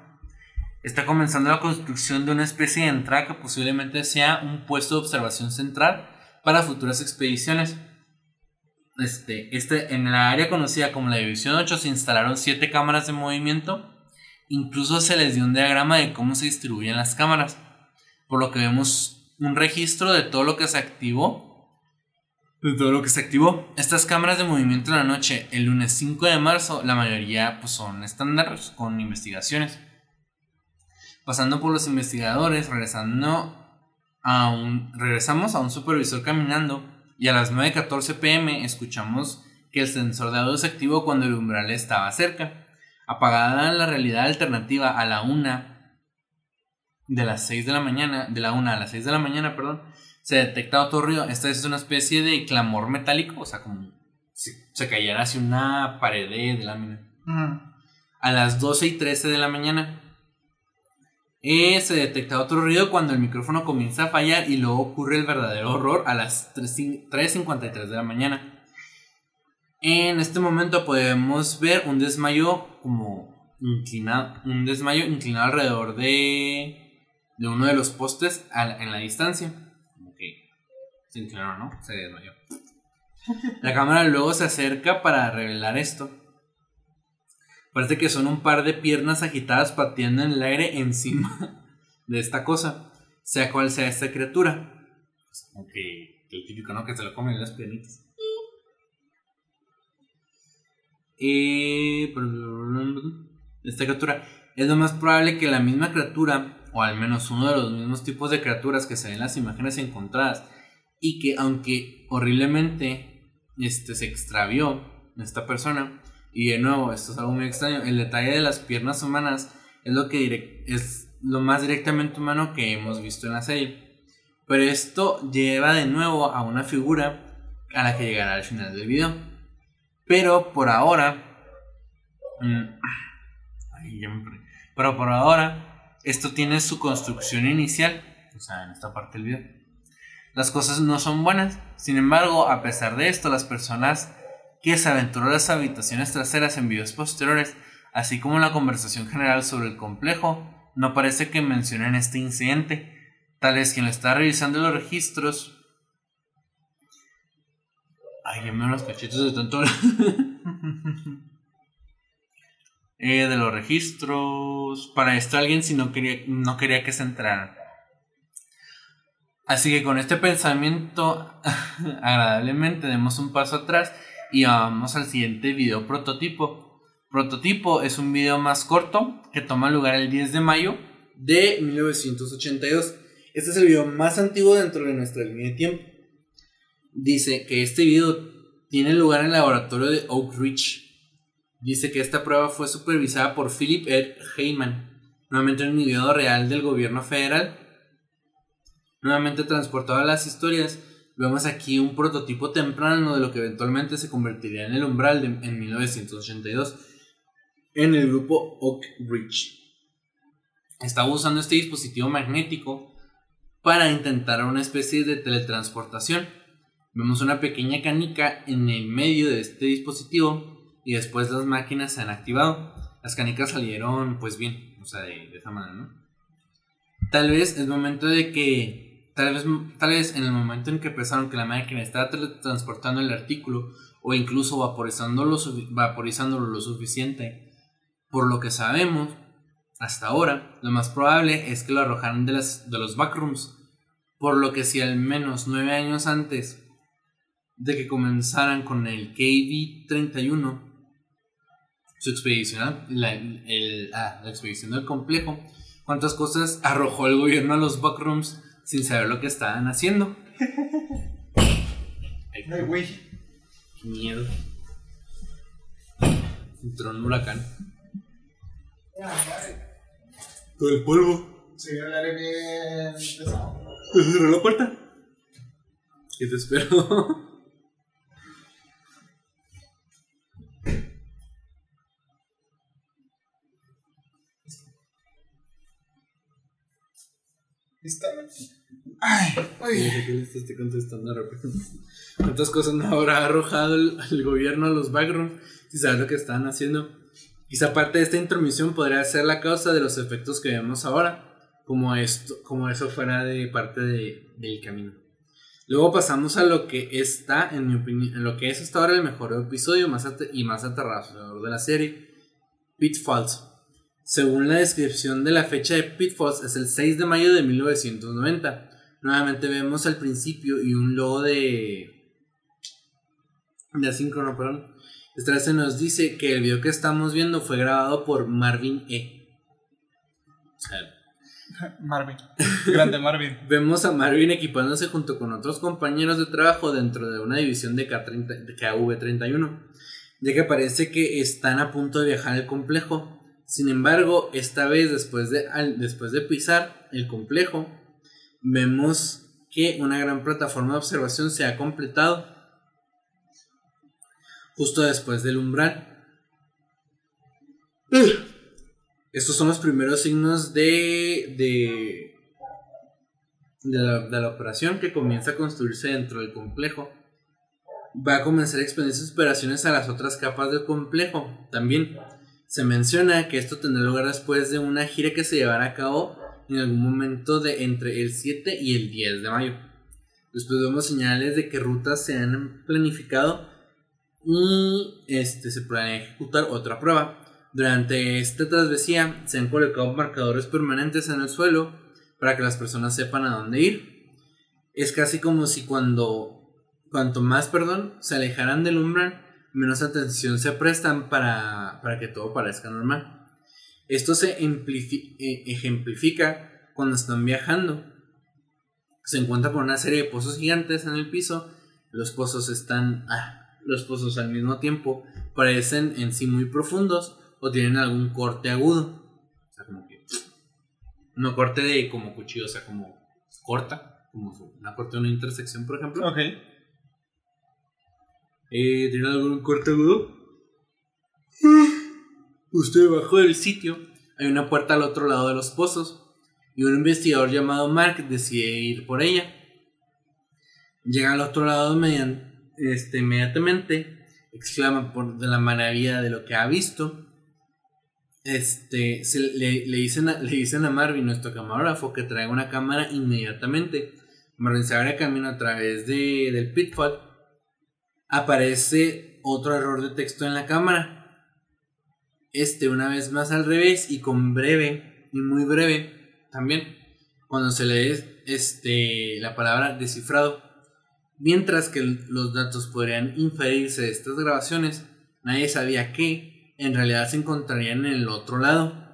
Está comenzando la construcción de una especie de entrada que posiblemente sea un puesto de observación central para futuras expediciones. Este, este, en la área conocida como la División 8 se instalaron 7 cámaras de movimiento. Incluso se les dio un diagrama de cómo se distribuyen las cámaras. Por lo que vemos un registro de todo lo que se activó. De todo lo que se activó. Estas cámaras de movimiento en la noche, el lunes 5 de marzo, la mayoría pues, son estándares con investigaciones. Pasando por los investigadores, regresando a un, regresamos a un supervisor caminando y a las 9.14 pm escuchamos que el sensor de audio se activó cuando el umbral estaba cerca. Apagada la realidad alternativa a la 1 de las 6 de la mañana, de la 1 a las 6 de la mañana, perdón, se detecta otro ruido. Esta es una especie de clamor metálico, o sea, como si se cayera hacia una pared de lámina. A las 12 y 13 de la mañana eh, se detecta otro ruido cuando el micrófono comienza a fallar y luego ocurre el verdadero horror a las 3.53 de la mañana. En este momento podemos ver un desmayo como inclinado, un desmayo inclinado alrededor de de uno de los postes en la distancia. La cámara luego se acerca para revelar esto. Parece que son un par de piernas agitadas pateando en el aire encima de esta cosa, sea cual sea esta criatura. como que el típico, ¿no? Que se lo comen las piernitas. Esta criatura es lo más probable que la misma criatura o al menos uno de los mismos tipos de criaturas que se ven en las imágenes encontradas, y que aunque horriblemente este, se extravió esta persona, y de nuevo, esto es algo muy extraño, el detalle de las piernas humanas es lo, que es lo más directamente humano que hemos visto en la serie. Pero esto lleva de nuevo a una figura a la que llegará al final del video. Pero por ahora... Mm, pero por ahora esto tiene su construcción inicial, o sea, en esta parte del video. Las cosas no son buenas, sin embargo, a pesar de esto, las personas que se aventuran a las habitaciones traseras en videos posteriores, así como la conversación general sobre el complejo, no parece que mencionen este incidente. Tal vez quien lo está revisando los registros. Ay, me los cachetes de tanto. eh, de los registros. Para esto alguien si no quería, no quería que se entraran. Así que con este pensamiento agradablemente demos un paso atrás y vamos al siguiente video prototipo. Prototipo es un video más corto que toma lugar el 10 de mayo de 1982. Este es el video más antiguo dentro de nuestra línea de tiempo. Dice que este video tiene lugar en el laboratorio de Oak Ridge. Dice que esta prueba fue supervisada por Philip Ed Heyman, nuevamente un individuo real del gobierno federal. Nuevamente transportado a las historias, vemos aquí un prototipo temprano de lo que eventualmente se convertiría en el umbral de, en 1982 en el grupo Oak Ridge. Estaba usando este dispositivo magnético para intentar una especie de teletransportación. Vemos una pequeña canica en el medio de este dispositivo y después las máquinas se han activado. Las canicas salieron pues bien, o sea, de, esa manera, ¿no? Tal vez es momento de que, tal vez, tal vez en el momento en que pensaron que la máquina estaba teletransportando el artículo o incluso vaporizándolo, vaporizándolo lo suficiente, por lo que sabemos, hasta ahora, lo más probable es que lo arrojaran de, las, de los backrooms, por lo que si al menos nueve años antes de que comenzaran con el KV-31, su expedición, la, ah, la expedición del complejo, cuántas cosas arrojó el gobierno a los backrooms sin saber lo que estaban haciendo. Ay, güey. Qué miedo. Entró un huracán. Todo el polvo. Sí, hablaré bien pesado. Cerró la puerta. ¿Qué te espero? Está. Ay, Oye, ay. ¿qué le estás contestando? ¿Cuántas cosas no habrá arrojado el, el gobierno a los backrooms si sabes lo que están haciendo? Quizá parte de esta intromisión podría ser la causa de los efectos que vemos ahora, como, esto, como eso fuera de parte de, del camino. Luego pasamos a lo que está, en mi opinión, lo que es hasta ahora el mejor episodio más y más aterrador de la serie, Pitfalls. Según la descripción de la fecha de Pitfalls, es el 6 de mayo de 1990. Nuevamente vemos al principio y un logo de. de asíncrono, perdón. Se nos dice que el video que estamos viendo fue grabado por Marvin E. O sea, Marvin. Grande Marvin. Vemos a Marvin equipándose junto con otros compañeros de trabajo dentro de una división de, K30 de KV-31, ya que parece que están a punto de viajar al complejo. Sin embargo, esta vez después de, al- después de pisar el complejo, vemos que una gran plataforma de observación se ha completado justo después del umbral. Estos son los primeros signos de, de, de, la, de la operación que comienza a construirse dentro del complejo. Va a comenzar a expandir sus operaciones a las otras capas del complejo. También se menciona que esto tendrá lugar después de una gira que se llevará a cabo en algún momento de entre el 7 y el 10 de mayo. Después vemos señales de que rutas se han planificado y este, se planea ejecutar otra prueba. Durante esta travesía se han colocado marcadores permanentes en el suelo para que las personas sepan a dónde ir. Es casi como si cuando cuanto más, perdón, se alejaran del umbral, menos atención se prestan para, para que todo parezca normal. Esto se eh, ejemplifica cuando están viajando. Se encuentra por una serie de pozos gigantes en el piso. Los pozos están. ah, los pozos al mismo tiempo parecen en sí muy profundos o tienen algún corte agudo. O sea, como que. No corte de como cuchillo, o sea, como corta. Como una corte de una intersección, por ejemplo. Ok. Eh, ¿Tiene algún corte agudo? Justo debajo del sitio hay una puerta al otro lado de los pozos y un investigador llamado Mark decide ir por ella. Llega al otro lado este, inmediatamente, exclama por de la maravilla de lo que ha visto. Este, le, le dicen a, le dicen a Marvin, nuestro camarógrafo, que traiga una cámara inmediatamente. Marvin se abre camino a través de, del pitfall aparece otro error de texto en la cámara. Este una vez más al revés y con breve y muy breve también cuando se lee este, la palabra descifrado. Mientras que los datos podrían inferirse de estas grabaciones, nadie sabía que en realidad se encontrarían en el otro lado.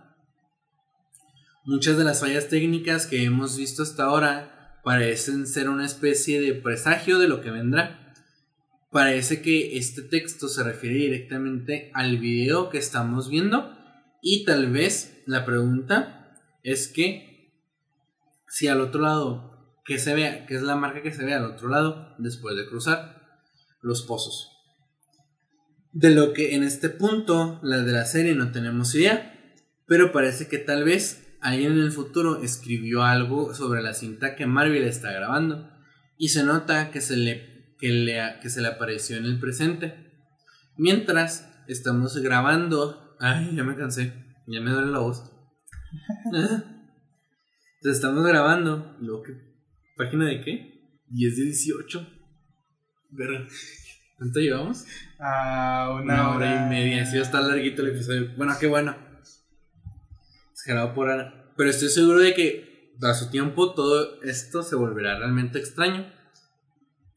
Muchas de las fallas técnicas que hemos visto hasta ahora parecen ser una especie de presagio de lo que vendrá. Parece que este texto se refiere directamente al video que estamos viendo y tal vez la pregunta es que si al otro lado que se vea, que es la marca que se ve al otro lado después de cruzar los pozos. De lo que en este punto, la de la serie no tenemos idea, pero parece que tal vez alguien en el futuro escribió algo sobre la cinta que Marvel está grabando y se nota que se le que, le, que se le apareció en el presente. Mientras estamos grabando. Ay, ya me cansé. Ya me duele la voz. Entonces estamos grabando. Luego, ¿qué? ¿Página de qué? 10 de 18. ¿Cuánto llevamos? Ah, una, hora, y media. Sí, está larguito el episodio. Bueno, qué bueno. Es grabado por Ana. Pero estoy seguro de que a su tiempo todo esto se volverá realmente extraño.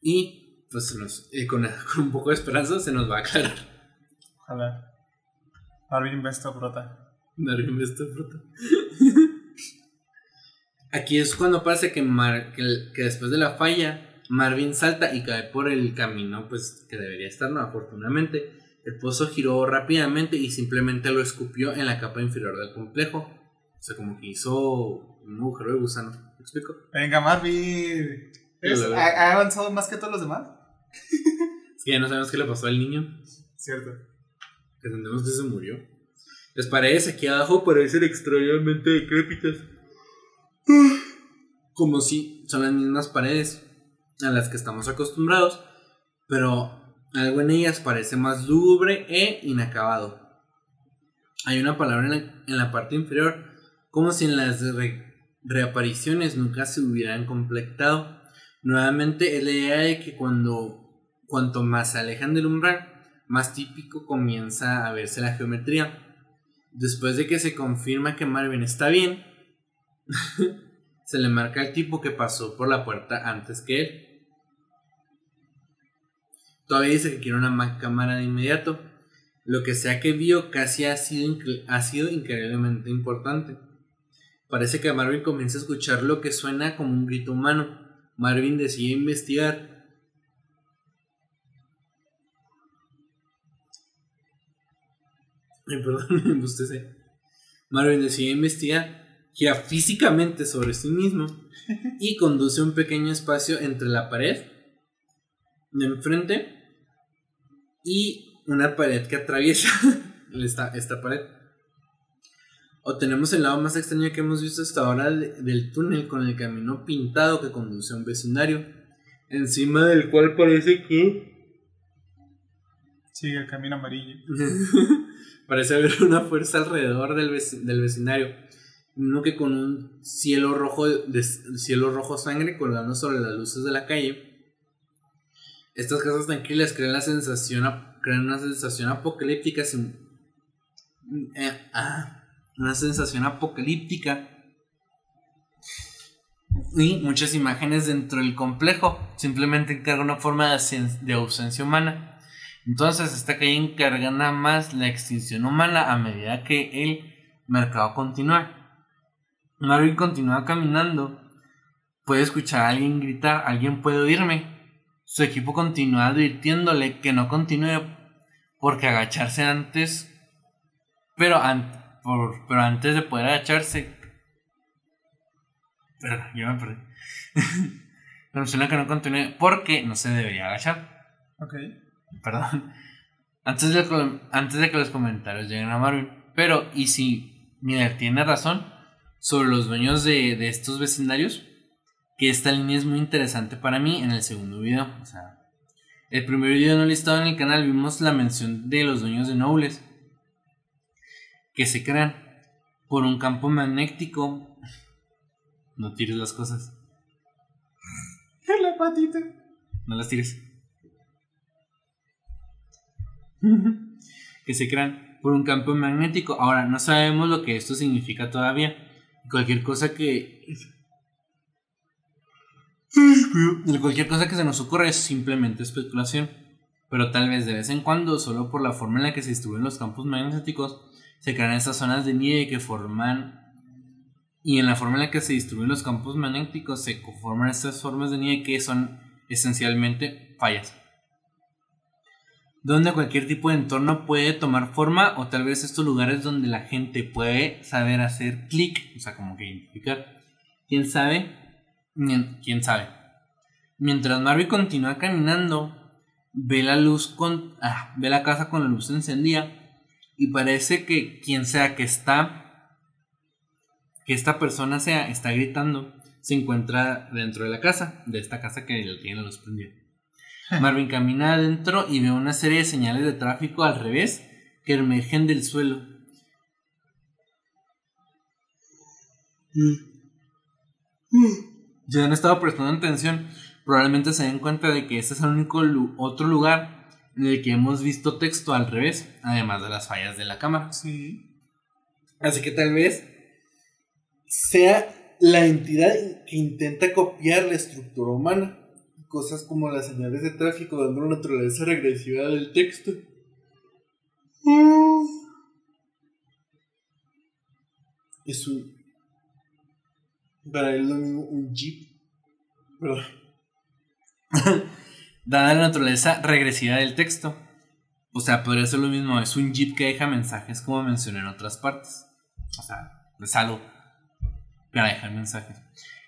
Y pues nos, con, un poco de esperanza se nos va a aclarar. Ojalá. Marvin Besto brota. Marvin Besto brota. Aquí es cuando pasa que, que, después de la falla, Marvin salta y cae por el camino, pues que debería estar, no, afortunadamente. El pozo giró rápidamente y simplemente lo escupió en la capa inferior del complejo. O sea, como que hizo un agujero de gusano. ¿Me explico? Venga, Marvin. ¿Ha avanzado más que todos los demás? Es que ya no sabemos qué le pasó al niño. Cierto. Entendemos que se murió. Las paredes aquí abajo parecen extrañamente decrépitas. Como si son las mismas paredes a las que estamos acostumbrados, pero algo en ellas parece más lúgubre e inacabado. Hay una palabra en la, parte inferior, como si en las reapariciones nunca se hubieran completado. Nuevamente es la idea de que cuando Cuanto más se alejan del umbral, más típico comienza a verse la geometría. Después de que se confirma que Marvin está bien, se le marca el tipo que pasó por la puerta antes que él. Todavía dice que quiere una cámara de inmediato. Lo que sea que vio casi ha sido, ha sido increíblemente importante. Parece que Marvin comienza a escuchar lo que suena como un grito humano. Marvin decide investigar Ay, perdón, me Marvin decide investigar, gira físicamente sobre sí mismo y conduce un pequeño espacio entre la pared de enfrente y una pared que atraviesa esta, esta pared. O tenemos el lado más extraño que hemos visto hasta ahora del túnel con el camino pintado que conduce a un vecindario, encima del cual parece que... Sigue el camino amarillo. Parece haber una fuerza alrededor del, vecindario. No que con un cielo rojo, de, cielo rojo sangre colgando sobre las luces de la calle. Estas casas tranquilas crean, la sensación, crean una sensación apocalíptica. Eh, ah, una sensación apocalíptica. Y muchas imágenes dentro del complejo. Simplemente encarga una forma de ausencia humana entonces esta calle nada más la extinción humana a medida que el mercado continúa. Marvin continúa caminando. Puede escuchar a alguien gritar, alguien puede oírme. Su equipo continúa advirtiéndole que no continúe porque agacharse antes, pero, pero antes de poder agacharse, pero yo me perdí. menciona que no continúe porque no se debería agachar. Ok. Perdón. Antes de, antes de que los comentarios lleguen a Marvin. Pero, ¿y si Miller tiene razón sobre los dueños de, estos vecindarios? Que esta línea es muy interesante para mí en el segundo video. O sea, el primer video no listado en el canal vimos la mención de los dueños de Nobles. Que se crean por un campo magnético. No tires las cosas. La patita. No las tires. que se crean por un campo magnético. Ahora, no sabemos lo que esto significa todavía. Cualquier cosa que... Cualquier cosa que se nos ocurra es simplemente especulación. Pero tal vez de vez en cuando, solo por la forma en la que se distribuyen los campos magnéticos, se crean estas zonas de nieve que forman y en la forma en la que se distribuyen los campos magnéticos se conforman estas formas de nieve que son esencialmente fallas. Donde cualquier tipo de entorno puede tomar forma o tal vez estos lugares donde la gente puede saber hacer clic, o sea, como que identificar. ¿Quién sabe? ¿Quién sabe? Mientras Marvin continúa caminando, ve la luz con... Ah, ve la casa con la luz encendida y parece que quien sea que está que esta persona sea, está gritando, se encuentra dentro de la casa, de esta casa que tiene la luz prendida. Marvin camina adentro y ve una serie de señales de tráfico al revés que emergen del suelo. Si han estado prestando atención, probablemente se den cuenta de que este es el único otro lugar el que hemos visto texto al revés, además de las fallas de la cámara. Sí. Así que tal vez sea la entidad que intenta copiar la estructura humana. Cosas como las señales de tráfico dando una naturaleza regresiva del texto. Es un. Para él lo mismo, un jeep. ¿Verdad? Dada la naturaleza regresiva del texto. O sea, podría ser lo mismo. Es un jeep que deja mensajes como mencioné en otras partes. O sea, es algo para dejar mensajes.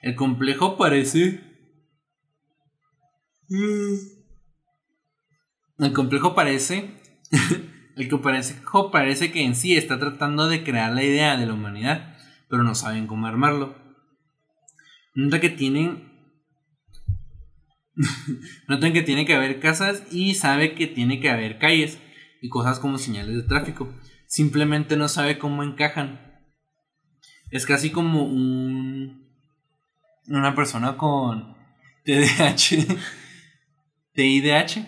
El complejo parece. Mm. El complejo parece. el complejo parece que en sí está tratando de crear la idea de la humanidad, pero no saben cómo armarlo. Nota que tienen. Notan que tiene que haber casas y sabe que tiene que haber calles y cosas como señales de tráfico. Simplemente no sabe cómo encajan. Es casi como un. Una persona con TDAH. TIDH.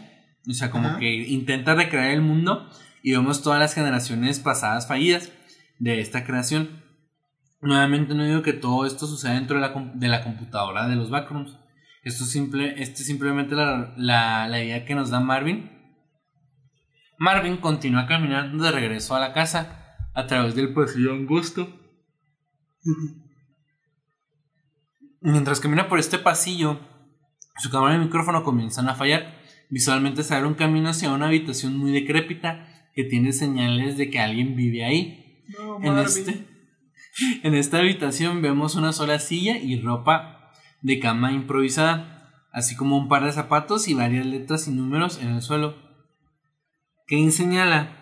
O sea, como que intenta recrear el mundo y vemos todas las generaciones pasadas fallidas de esta creación. Nuevamente no digo que todo esto suceda dentro de la, de la computadora de los backrooms. Esto simple, este es simplemente la, la, la idea que nos da Marvin. Marvin continúa caminando de regreso a la casa a través del pasillo angosto Mientras camina por este pasillo, su cámara y micrófono comienzan a fallar. Visualmente se abre un camino hacia una habitación muy decrépita que tiene señales de que alguien vive ahí. en, este, en esta habitación vemos una sola silla y ropa de cama improvisada, así como un par de zapatos y varias letras y números en el suelo. Kane señala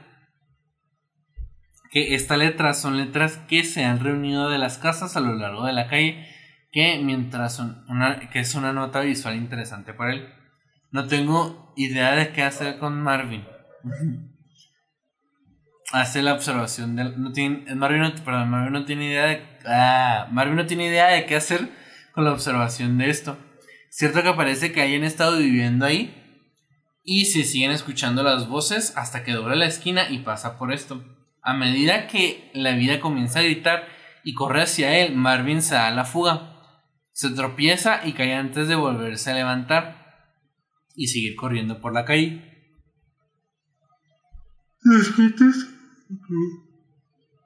que estas letras son letras que se han reunido de las casas a lo largo de la calle, que mientras son una, que es una nota visual interesante para él. No tengo idea de qué hacer con Marvin. Hace la observación de no tiene Marvin no, perdón, Marvin no tiene idea de ah, Marvin no tiene idea de qué hacer con la observación de esto. Cierto que parece que hayan estado viviendo ahí y se siguen escuchando las voces hasta que dobla la esquina y pasa por esto. A medida que la vida comienza a gritar y corre hacia él, Marvin se da la fuga. Se tropieza y cae antes de volverse a levantar y seguir corriendo por la calle.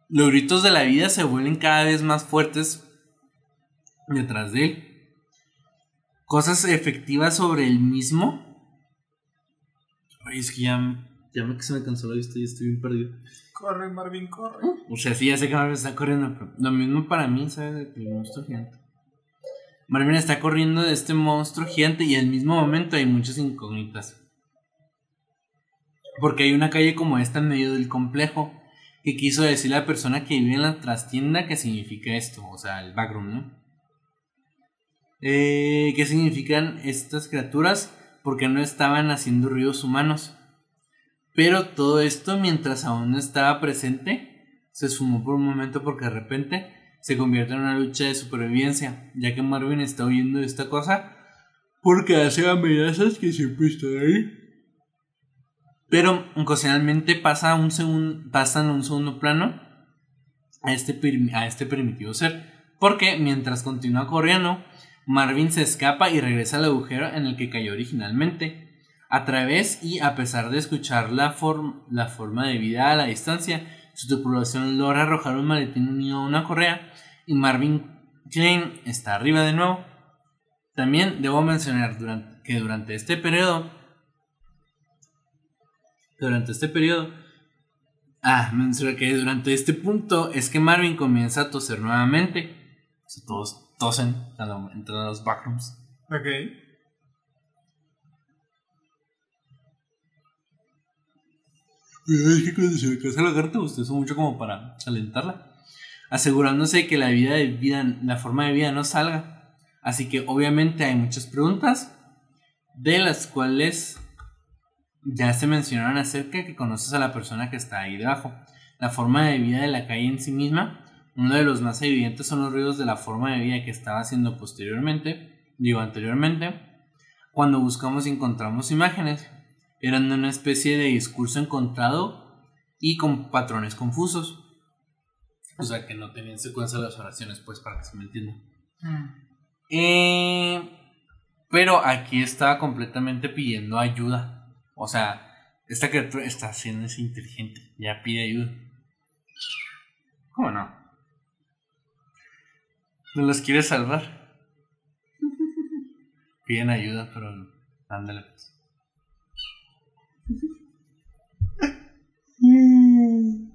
Los gritos de la vida se vuelven cada vez más fuertes detrás de él. Cosas efectivas sobre el mismo. Ay, es que ya, ya me, se me cansó la vista y estoy bien perdido. Corre, Marvin, corre. O sea, sí, ya sé que Marvin está corriendo, pero lo mismo para mí, ¿sabes? El monstruo gigante. Marvin está corriendo de este monstruo gigante y al mismo momento hay muchas incógnitas. Porque hay una calle como esta en medio del complejo que quiso decir la persona que vive en la trastienda que significa esto, o sea, el background, ¿no? Eh, ¿Qué significan estas criaturas? Porque no estaban haciendo ruidos humanos. Pero todo esto, mientras aún no estaba presente, se sumó por un momento porque de repente se convierte en una lucha de supervivencia, ya que Marvin está huyendo de esta cosa porque hace amenazas que siempre están ahí. Pero ocasionalmente pasa un segun- pasan a un segundo plano a este, a este primitivo ser. Porque mientras continúa corriendo, Marvin se escapa y regresa al agujero en el que cayó originalmente. A través y a pesar de escuchar la, la forma de vida a la distancia, su tripulación logra arrojar un maletín unido a una correa y Marvin Klein está arriba de nuevo. También debo mencionar que durante este periodo, durante este periodo, ah, mencioné que durante este punto es que Marvin comienza a toser nuevamente. Tosen cuando entran a los backrooms. Ok. Es que cuando se me casa la garganta, usted usa mucho como para calentarla. Asegurándose de que la vida de vida, la forma de vida no salga. Así que obviamente hay muchas preguntas. De las cuales ya se mencionaron acerca de que conoces a la persona que está ahí debajo. La forma de vida de la calle en sí misma. Uno de los más evidentes son los ruidos de la forma de vida que estaba haciendo posteriormente. Digo anteriormente. Cuando buscamos y encontramos imágenes eran de una especie de discurso encontrado y con patrones confusos. O sea, que no tenían secuencia las oraciones, pues, para que se me entienda. Eh, pero aquí estaba completamente pidiendo ayuda. O sea, esta criatura está haciendo es inteligente. Ya pide ayuda. ¿Cómo no? ¿No los quiere salvar? Piden ayuda, pero ándale pues.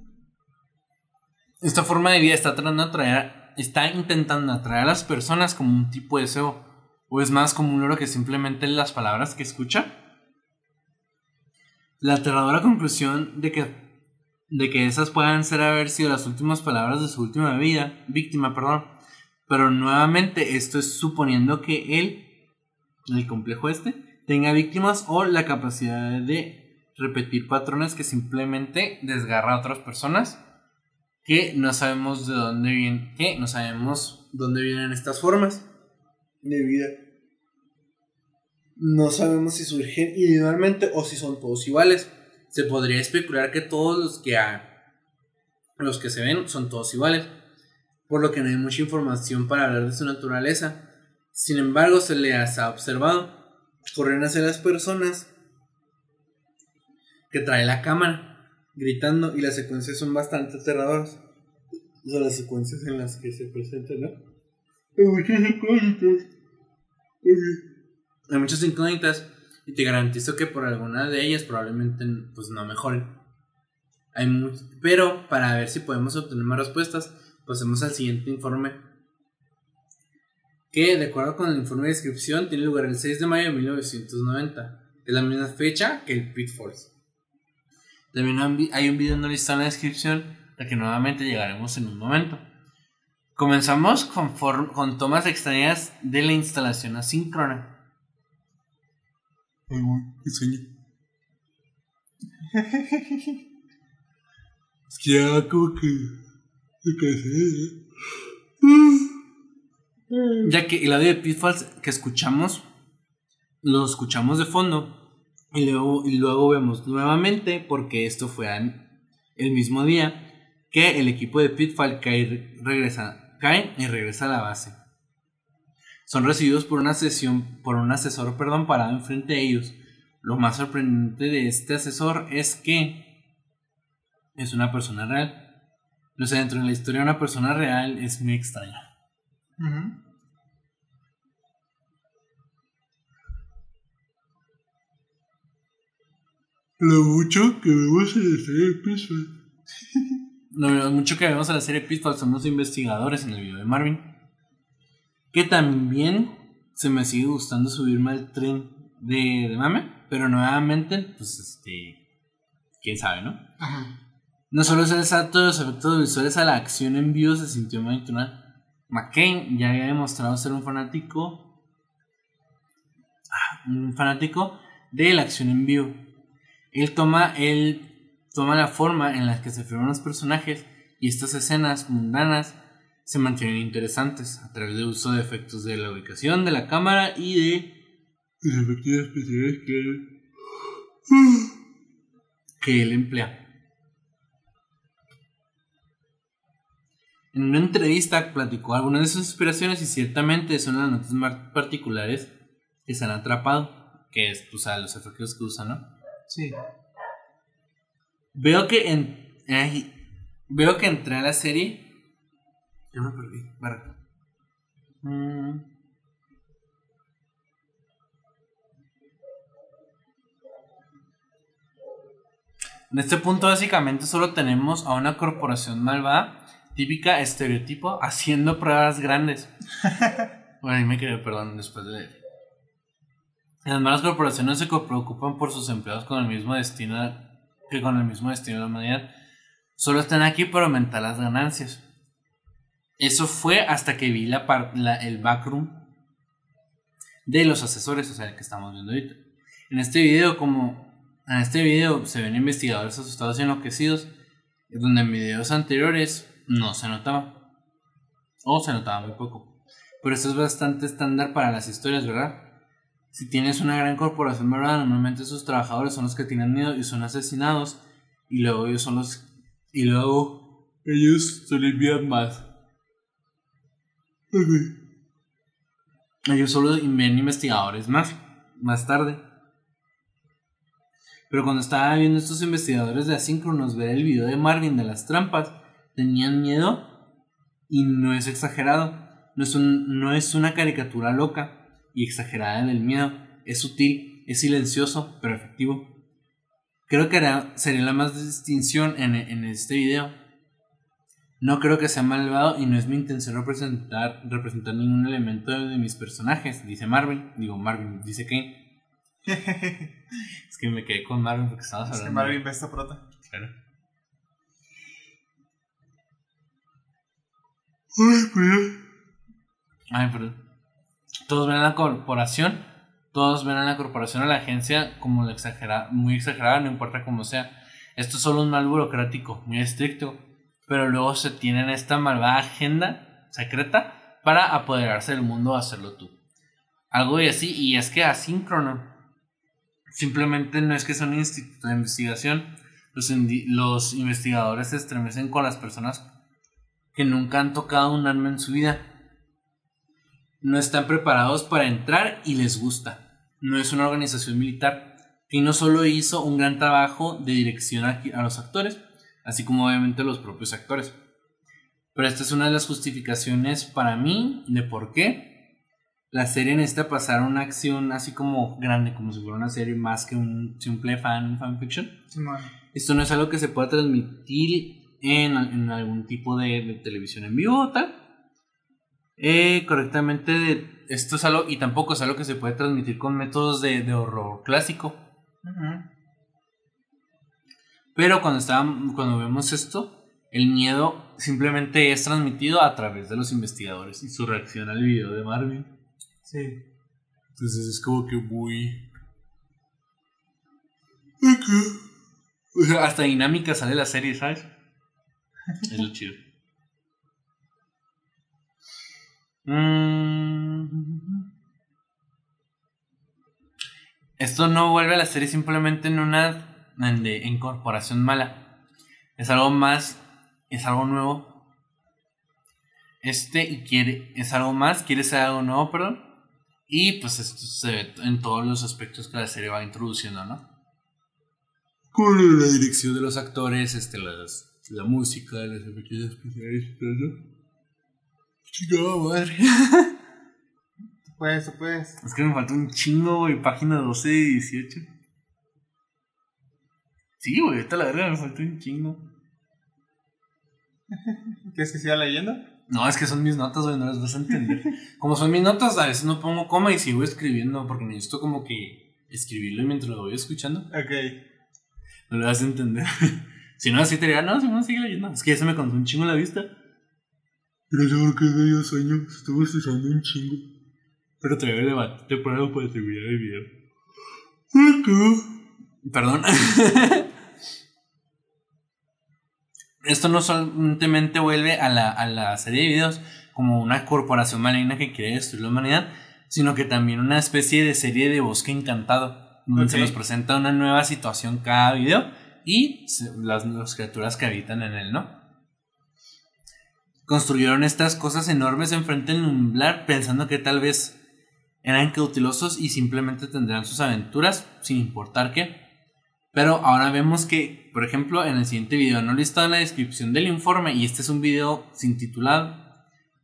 Esta forma de vida está tratando de atraer, está intentando atraer a las personas como un tipo de deseo, o es más como un loro que simplemente las palabras que escucha. La aterradora conclusión de que, de que esas puedan ser haber sido las últimas palabras de su última vida, víctima, perdón. Pero nuevamente esto es suponiendo que él, el complejo este, tenga víctimas o la capacidad de repetir patrones que simplemente desgarra a otras personas que no sabemos de dónde vienen, que no sabemos dónde vienen estas formas de vida. No sabemos si surgen individualmente o si son todos iguales. Se podría especular que todos los que los que se ven son todos iguales, por lo que no hay mucha información para hablar de su naturaleza. Sin embargo, se le ha observado correr hacia las personas que trae la cámara gritando y las secuencias son bastante aterradoras. O las secuencias en las que se presentan, ¿no? Hay muchas incógnitas. Hay muchas incógnitas y te garantizo que por alguna de ellas probablemente pues no mejoren. Hay pero para ver si podemos obtener más respuestas, pasemos al siguiente informe. Que de acuerdo con el informe de descripción tiene lugar el 6 de mayo de 1990. Es la misma fecha que el Pitfalls. También hay un video no listado en la descripción, al que nuevamente llegaremos en un momento. Comenzamos con, con tomas extrañas de la instalación asíncrona. Ay, qué sueño. es que ya como que. Ya que el audio de Pitfalls que escuchamos, lo escuchamos de fondo y luego, y luego vemos nuevamente, porque esto fue el mismo día, que el equipo de Pitfall cae, regresa, cae y regresa a la base. Son recibidos por una sesión, por un asesor, perdón, parado enfrente de ellos. Lo más sorprendente de este asesor es que es una persona real. O sea, dentro de la historia una persona real es muy extraña. Lo mucho que vemos en la serie Pitfall. Lo mucho que vemos en la serie Pitfall son los investigadores en el video de Marvin. Que también se me sigue gustando subirme al tren de, de mame. Pero nuevamente, pues este. Quién sabe, ¿no? Ajá. No solo es el salto de los efectos visuales a la acción en vivo se sintió muy natural. McCain ya había demostrado ser un fanático. ah, Un fanático de la acción en vivo. Él toma, él toma la forma en la que se filman los personajes y estas escenas mundanas se mantienen interesantes a través del uso de efectos de la ubicación de la cámara y de los efectos especiales que que él emplea. En una entrevista platicó algunas de sus inspiraciones y ciertamente son las notas más particulares que se han atrapado, que es, pues, a los efectos que usan, ¿no? Sí. Veo que en. ay, veo que entré a la serie. Ya me perdí. Verga. Mm. En este punto, básicamente, solo tenemos a una corporación malvada, típica estereotipo, haciendo pruebas grandes. bueno, ahí me quedé, perdón, después de. Las malas corporaciones se preocupan por sus empleados con el mismo destino que con el mismo destino de la humanidad. Solo están aquí para aumentar las ganancias. Eso fue hasta que vi la par- la- el backroom de los asesores, o sea, el que estamos viendo ahorita. En este video, como en este video se ven investigadores asustados y enloquecidos, donde en videos anteriores no se notaba. O se notaba muy poco. Pero esto es bastante estándar para las historias, ¿verdad? Si tienes una gran corporación, ¿verdad? Normalmente sus trabajadores son los que tienen miedo y son asesinados. Y luego ellos son los. Y luego ellos se envían más. Ellos solo ven investigadores más. Más tarde. Pero cuando estaba viendo estos investigadores de asíncronos ver el video de Marvin de las trampas, tenían miedo. Y no es exagerado. No es, un, no es una caricatura loca y exagerada del miedo. Es sutil, es silencioso, pero efectivo. Creo que hará- sería la más distinción en, en este video. No creo que sea malvado y no es mi intención representar, representar ningún elemento de, mis personajes, dice Marvin. Digo Marvin, dice Kane. es que me quedé con Marvin porque estábamos Es que hablando. Marvin ve esta prota. Claro. Ay, perdón. Todos ven a la corporación, todos ven a la corporación, a la agencia como la exagera, muy exagerada, no importa cómo sea. Esto es solo un mal burocrático, muy estricto, pero luego se tienen esta malvada agenda secreta para apoderarse del mundo o hacerlo tú. Algo y así, y es que asíncrono. Simplemente no es que sea un instituto de investigación, los, los investigadores se estremecen con las personas que nunca han tocado un arma en su vida. No están preparados para entrar y les gusta. No es una organización militar. Y no solo hizo un gran trabajo de dirección a, a los actores, así como obviamente los propios actores. Pero esta es una de las justificaciones para mí de por qué la serie necesita pasar una acción así como grande, como si fuera una serie más que un simple fan fanfiction. Esto no es algo que se pueda transmitir en, en algún tipo de, de televisión en vivo o tal. Eh, correctamente, de- esto es algo, y tampoco es algo que se puede transmitir con métodos de, de horror clásico. Pero cuando, estábam- cuando vemos esto, el miedo simplemente es transmitido a través de los investigadores y su reacción al video de Marvin. Sí. Entonces es como que muy. O sea, hasta dinámica sale la serie, ¿sabes? Es lo chido. Mm. Esto no vuelve a la serie simplemente en una en de incorporación mala. Es algo más, es algo nuevo. Este y quiere, es algo más, quiere ser algo nuevo, perdón. Y pues esto se ve en todos los aspectos que la serie va introduciendo, ¿no? Con la dirección de los actores, este, las, la música, los efectos especiales y todo eso. Chingada madre. Tú puedes, tú puedes. Es que me falta un chingo, güey, página 12 y 18. Sí, güey, esta la verga me falta un chingo. ¿Quieres que siga leyendo? No, es que son mis notas, güey, no las vas a entender. Como son mis notas, a veces no pongo coma y sigo escribiendo, porque necesito como que escribirlo mientras lo voy escuchando. Ok. No lo vas a entender. si no, así te diría, no, si no, sigue leyendo. Es que ya se me contó un chingo la vista. Pero seguro que es medio sueño, estuve estresando un chingo. Pero te voy a levantar temprano para terminar el video. Perdón. Esto no solamente vuelve a la, a la serie de videos como una corporación maligna que quiere destruir la humanidad, sino que también una especie de serie de bosque encantado, donde se nos presenta una nueva situación cada video y las, criaturas que habitan en él, ¿no? Construyeron estas cosas enormes enfrente del umbral pensando que tal vez eran cautelosos y simplemente tendrán sus aventuras sin importar qué. Pero ahora vemos que, por ejemplo, en el siguiente video no listado en la descripción del informe y este es un video sin titulado,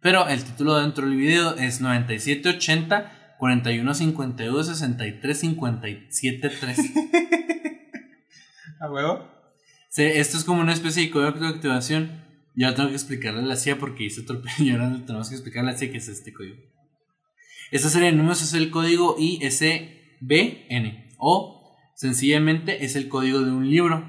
pero el título dentro del video es 9780 41 52 63 57 3. ¿A huevo? Sí, esto es como una especie de código de activación. Yo tengo que explicarle la CIA porque hice y ahora tenemos que explicarle a la CIA qué es este código. Esta serie de números es el código ISBN o sencillamente es el código de un libro.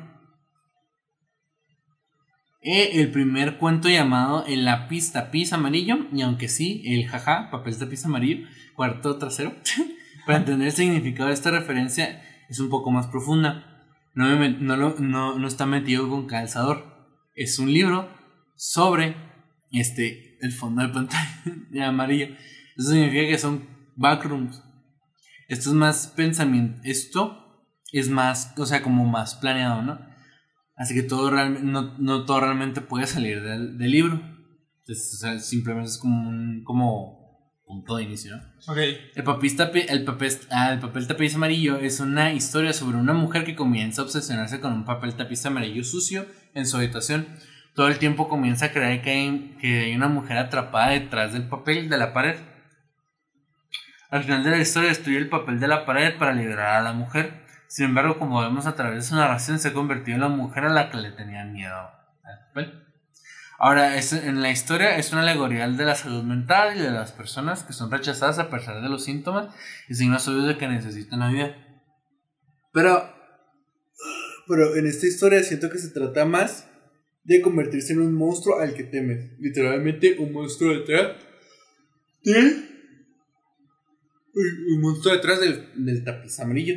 E el primer cuento llamado El lápiz tapiz amarillo, y aunque sí, el jaja, papel tapiz amarillo, cuarto trasero, para entender el significado de esta referencia es un poco más profunda. No, me no, no, no está metido con calzador. Es un libro sobre este, el fondo de pantalla amarillo. Eso significa que son backrooms. Esto es más pensamiento. Esto es más, o sea, como más planeado, ¿no? Así que todo realmente, no, no todo realmente puede salir del, del libro. Entonces, simplemente es como un como punto de inicio. El papel, tapi- el, papel, ah, el papel tapiz amarillo es una historia sobre una mujer que comienza a obsesionarse con un papel tapiz amarillo sucio en su habitación. Todo el tiempo comienza a creer que hay, que hay una mujer atrapada detrás del papel de la pared. Al final de la historia destruye el papel de la pared para liberar a la mujer. Sin embargo, como vemos a través de su narración, se convirtió en la mujer a la que le tenían miedo al papel. Ahora, es- en la historia es una alegoría de la salud mental y de las personas que son rechazadas a pesar de los síntomas y signos obvios de que necesitan ayuda. Pero, pero en esta historia siento que se trata más de convertirse en un monstruo al que temes. Literalmente un monstruo detrás de... Un monstruo detrás del, del tapiz amarillo.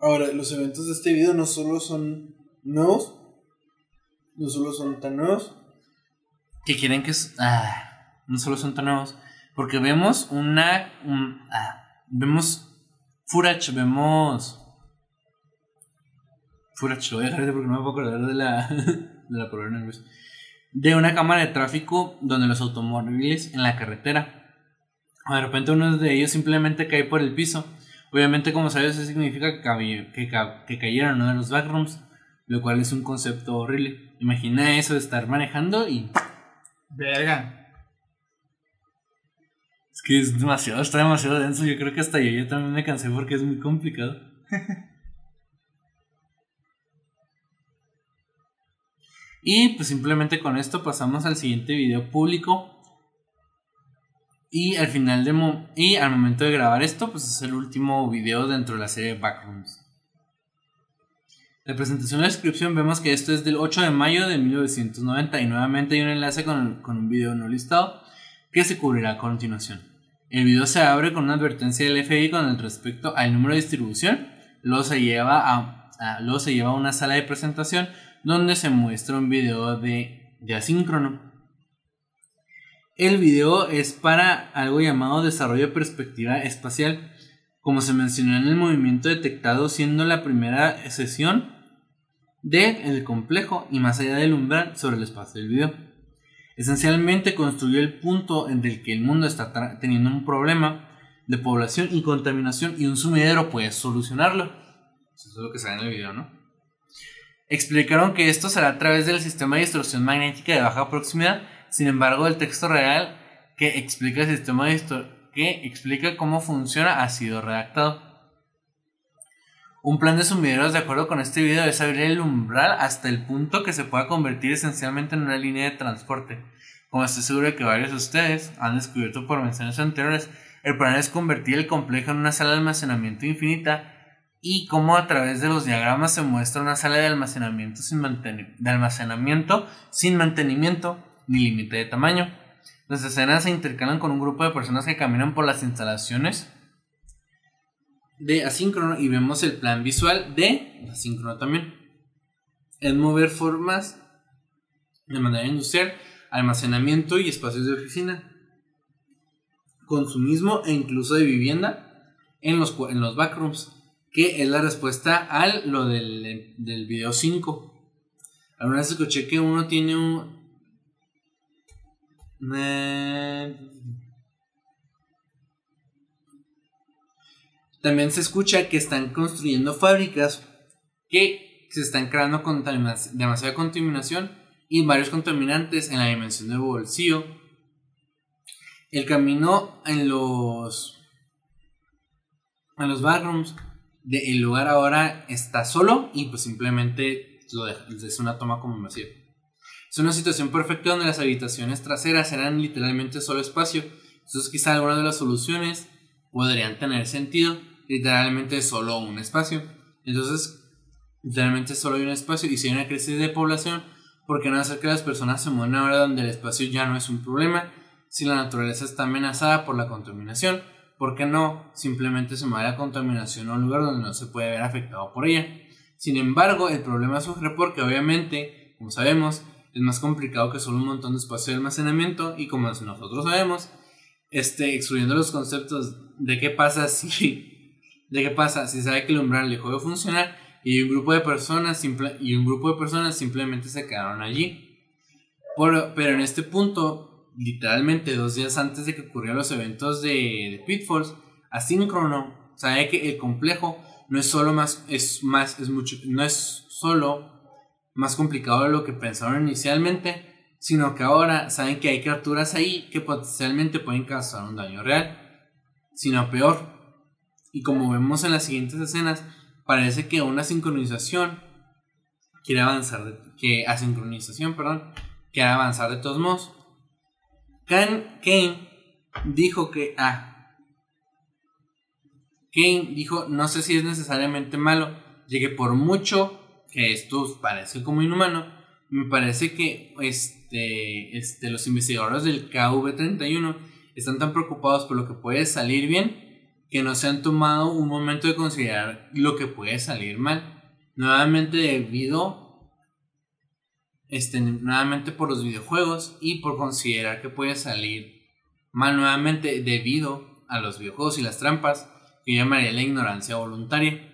Ahora, los eventos de este video no solo son nuevos, no solo son tan nuevos, que quieren que... es- Ah, no solo son tan nuevos, porque vemos una... un- ah, vemos footage, vemos... Footage, lo voy a dejar porque no me puedo acordar de la, de la palabra en. De una cámara de tráfico donde los automóviles en la carretera. De repente uno de ellos simplemente cae por el piso. Obviamente, como sabes, eso significa que, que, ca- que cayeron uno de los backrooms, lo cual es un concepto horrible. Imagina eso de estar manejando y Verga. es que es demasiado, está demasiado denso. Yo creo que hasta yo, yo también me cansé porque es muy complicado. y pues simplemente con esto pasamos al siguiente video público. Y al final de mo- y al momento de grabar esto, pues es el último video dentro de la serie Backrooms. La presentación y la descripción vemos que esto es del 8 de mayo de 1990 y nuevamente hay un enlace con, con un video no listado que se cubrirá a continuación. El video se abre con una advertencia del FBI con respecto al número de distribución, luego se lleva a, a- luego se lleva a una sala de presentación donde se muestra un video de, de asíncrono. El video es para algo llamado desarrollo de perspectiva espacial, como se mencionó en el movimiento detectado siendo la primera sesión del complejo y más allá del umbral sobre el espacio del video. Esencialmente construyó el punto en el que el mundo está teniendo un problema de población y contaminación y un sumidero puede solucionarlo. Eso es lo que sale en el video, ¿no? Explicaron que esto será a través del sistema de distorsión magnética de baja proximidad. Sin embargo, el texto real que explica el sistema de que explica cómo funciona ha sido redactado. Un plan de sumideros de acuerdo con este video es abrir el umbral hasta el punto que se pueda convertir esencialmente en una línea de transporte. Como estoy seguro de que varios de ustedes han descubierto por menciones anteriores, el plan es convertir el complejo en una sala de almacenamiento infinita y cómo a través de los diagramas se muestra una sala de almacenamiento sin, de almacenamiento sin mantenimiento ni límite de tamaño. Las escenas se intercalan con un grupo de personas que caminan por las instalaciones de asíncrono y vemos el plan visual de asíncrono también. Es mover formas de manera industrial, almacenamiento y espacios de oficina, consumismo e incluso de vivienda en los, en los backrooms, que es la respuesta al lo del, del video 5. Alguna vez escuché que uno tiene un... Eh, También se escucha que están construyendo fábricas que se están creando demasiada contaminación y varios contaminantes en la dimensión del bolsillo. El camino en los en los del lugar ahora está solo y pues simplemente lo es una toma como masiva. Es una situación perfecta donde las habitaciones traseras eran literalmente solo espacio. Entonces quizá algunas de las soluciones podrían tener sentido literalmente solo un espacio. Entonces, literalmente solo hay un espacio y si hay una crisis de población, ¿por qué no hacer que las personas se muevan ahora donde el espacio ya no es un problema? Si la naturaleza está amenazada por la contaminación, ¿por qué no simplemente se mueve la contaminación a un lugar donde no se puede ver afectado por ella? Sin embargo, el problema surge porque obviamente, como sabemos, es más complicado que solo un montón de espacio de almacenamiento y como nosotros sabemos, este, excluyendo los conceptos de qué pasa si de qué pasa si sabe que el umbral dejó de funcionar y un grupo de personas simple, y un grupo de personas simplemente se quedaron allí. pero en este punto, literalmente dos días antes de que ocurrieran los eventos de, de Pitfalls, asíncrono, sabe que el complejo no es solo más, es más, es mucho, no es solo más complicado de lo que pensaron inicialmente, sino que ahora saben que hay criaturas ahí que potencialmente pueden causar un daño real, sino peor, y como vemos en las siguientes escenas, parece que una sincronización quiere avanzar, que asincronización, perdón, quiere avanzar de todos modos. Kane dijo que, ah, Kane dijo, no sé si es necesariamente malo, llegué por mucho que esto parece como inhumano, me parece que este, este, los investigadores del KV-31 están tan preocupados por lo que puede salir bien que no se han tomado un momento de considerar lo que puede salir mal. Nuevamente debido, este, nuevamente por los videojuegos y por considerar que puede salir mal nuevamente debido a los videojuegos y las trampas, que llamaría la ignorancia voluntaria.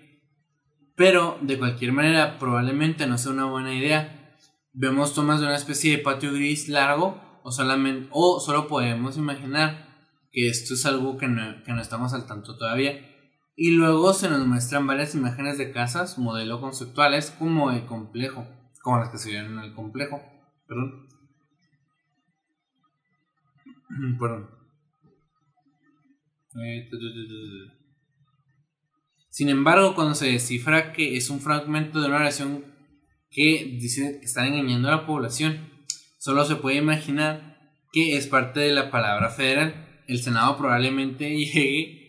Pero de cualquier manera probablemente no sea una buena idea. Vemos tomas de una especie de patio gris largo o, solamente, o solo podemos imaginar que esto es algo que no, que no estamos al tanto todavía. Y luego se nos muestran varias imágenes de casas, modelo conceptuales, como el complejo, como las que se vieron en el complejo. Perdón. Perdón. Eh, Sin embargo, cuando se descifra que es un fragmento de una oración que dice que están engañando a la población, solo se puede imaginar que es parte de la palabra federal el Senado probablemente llegue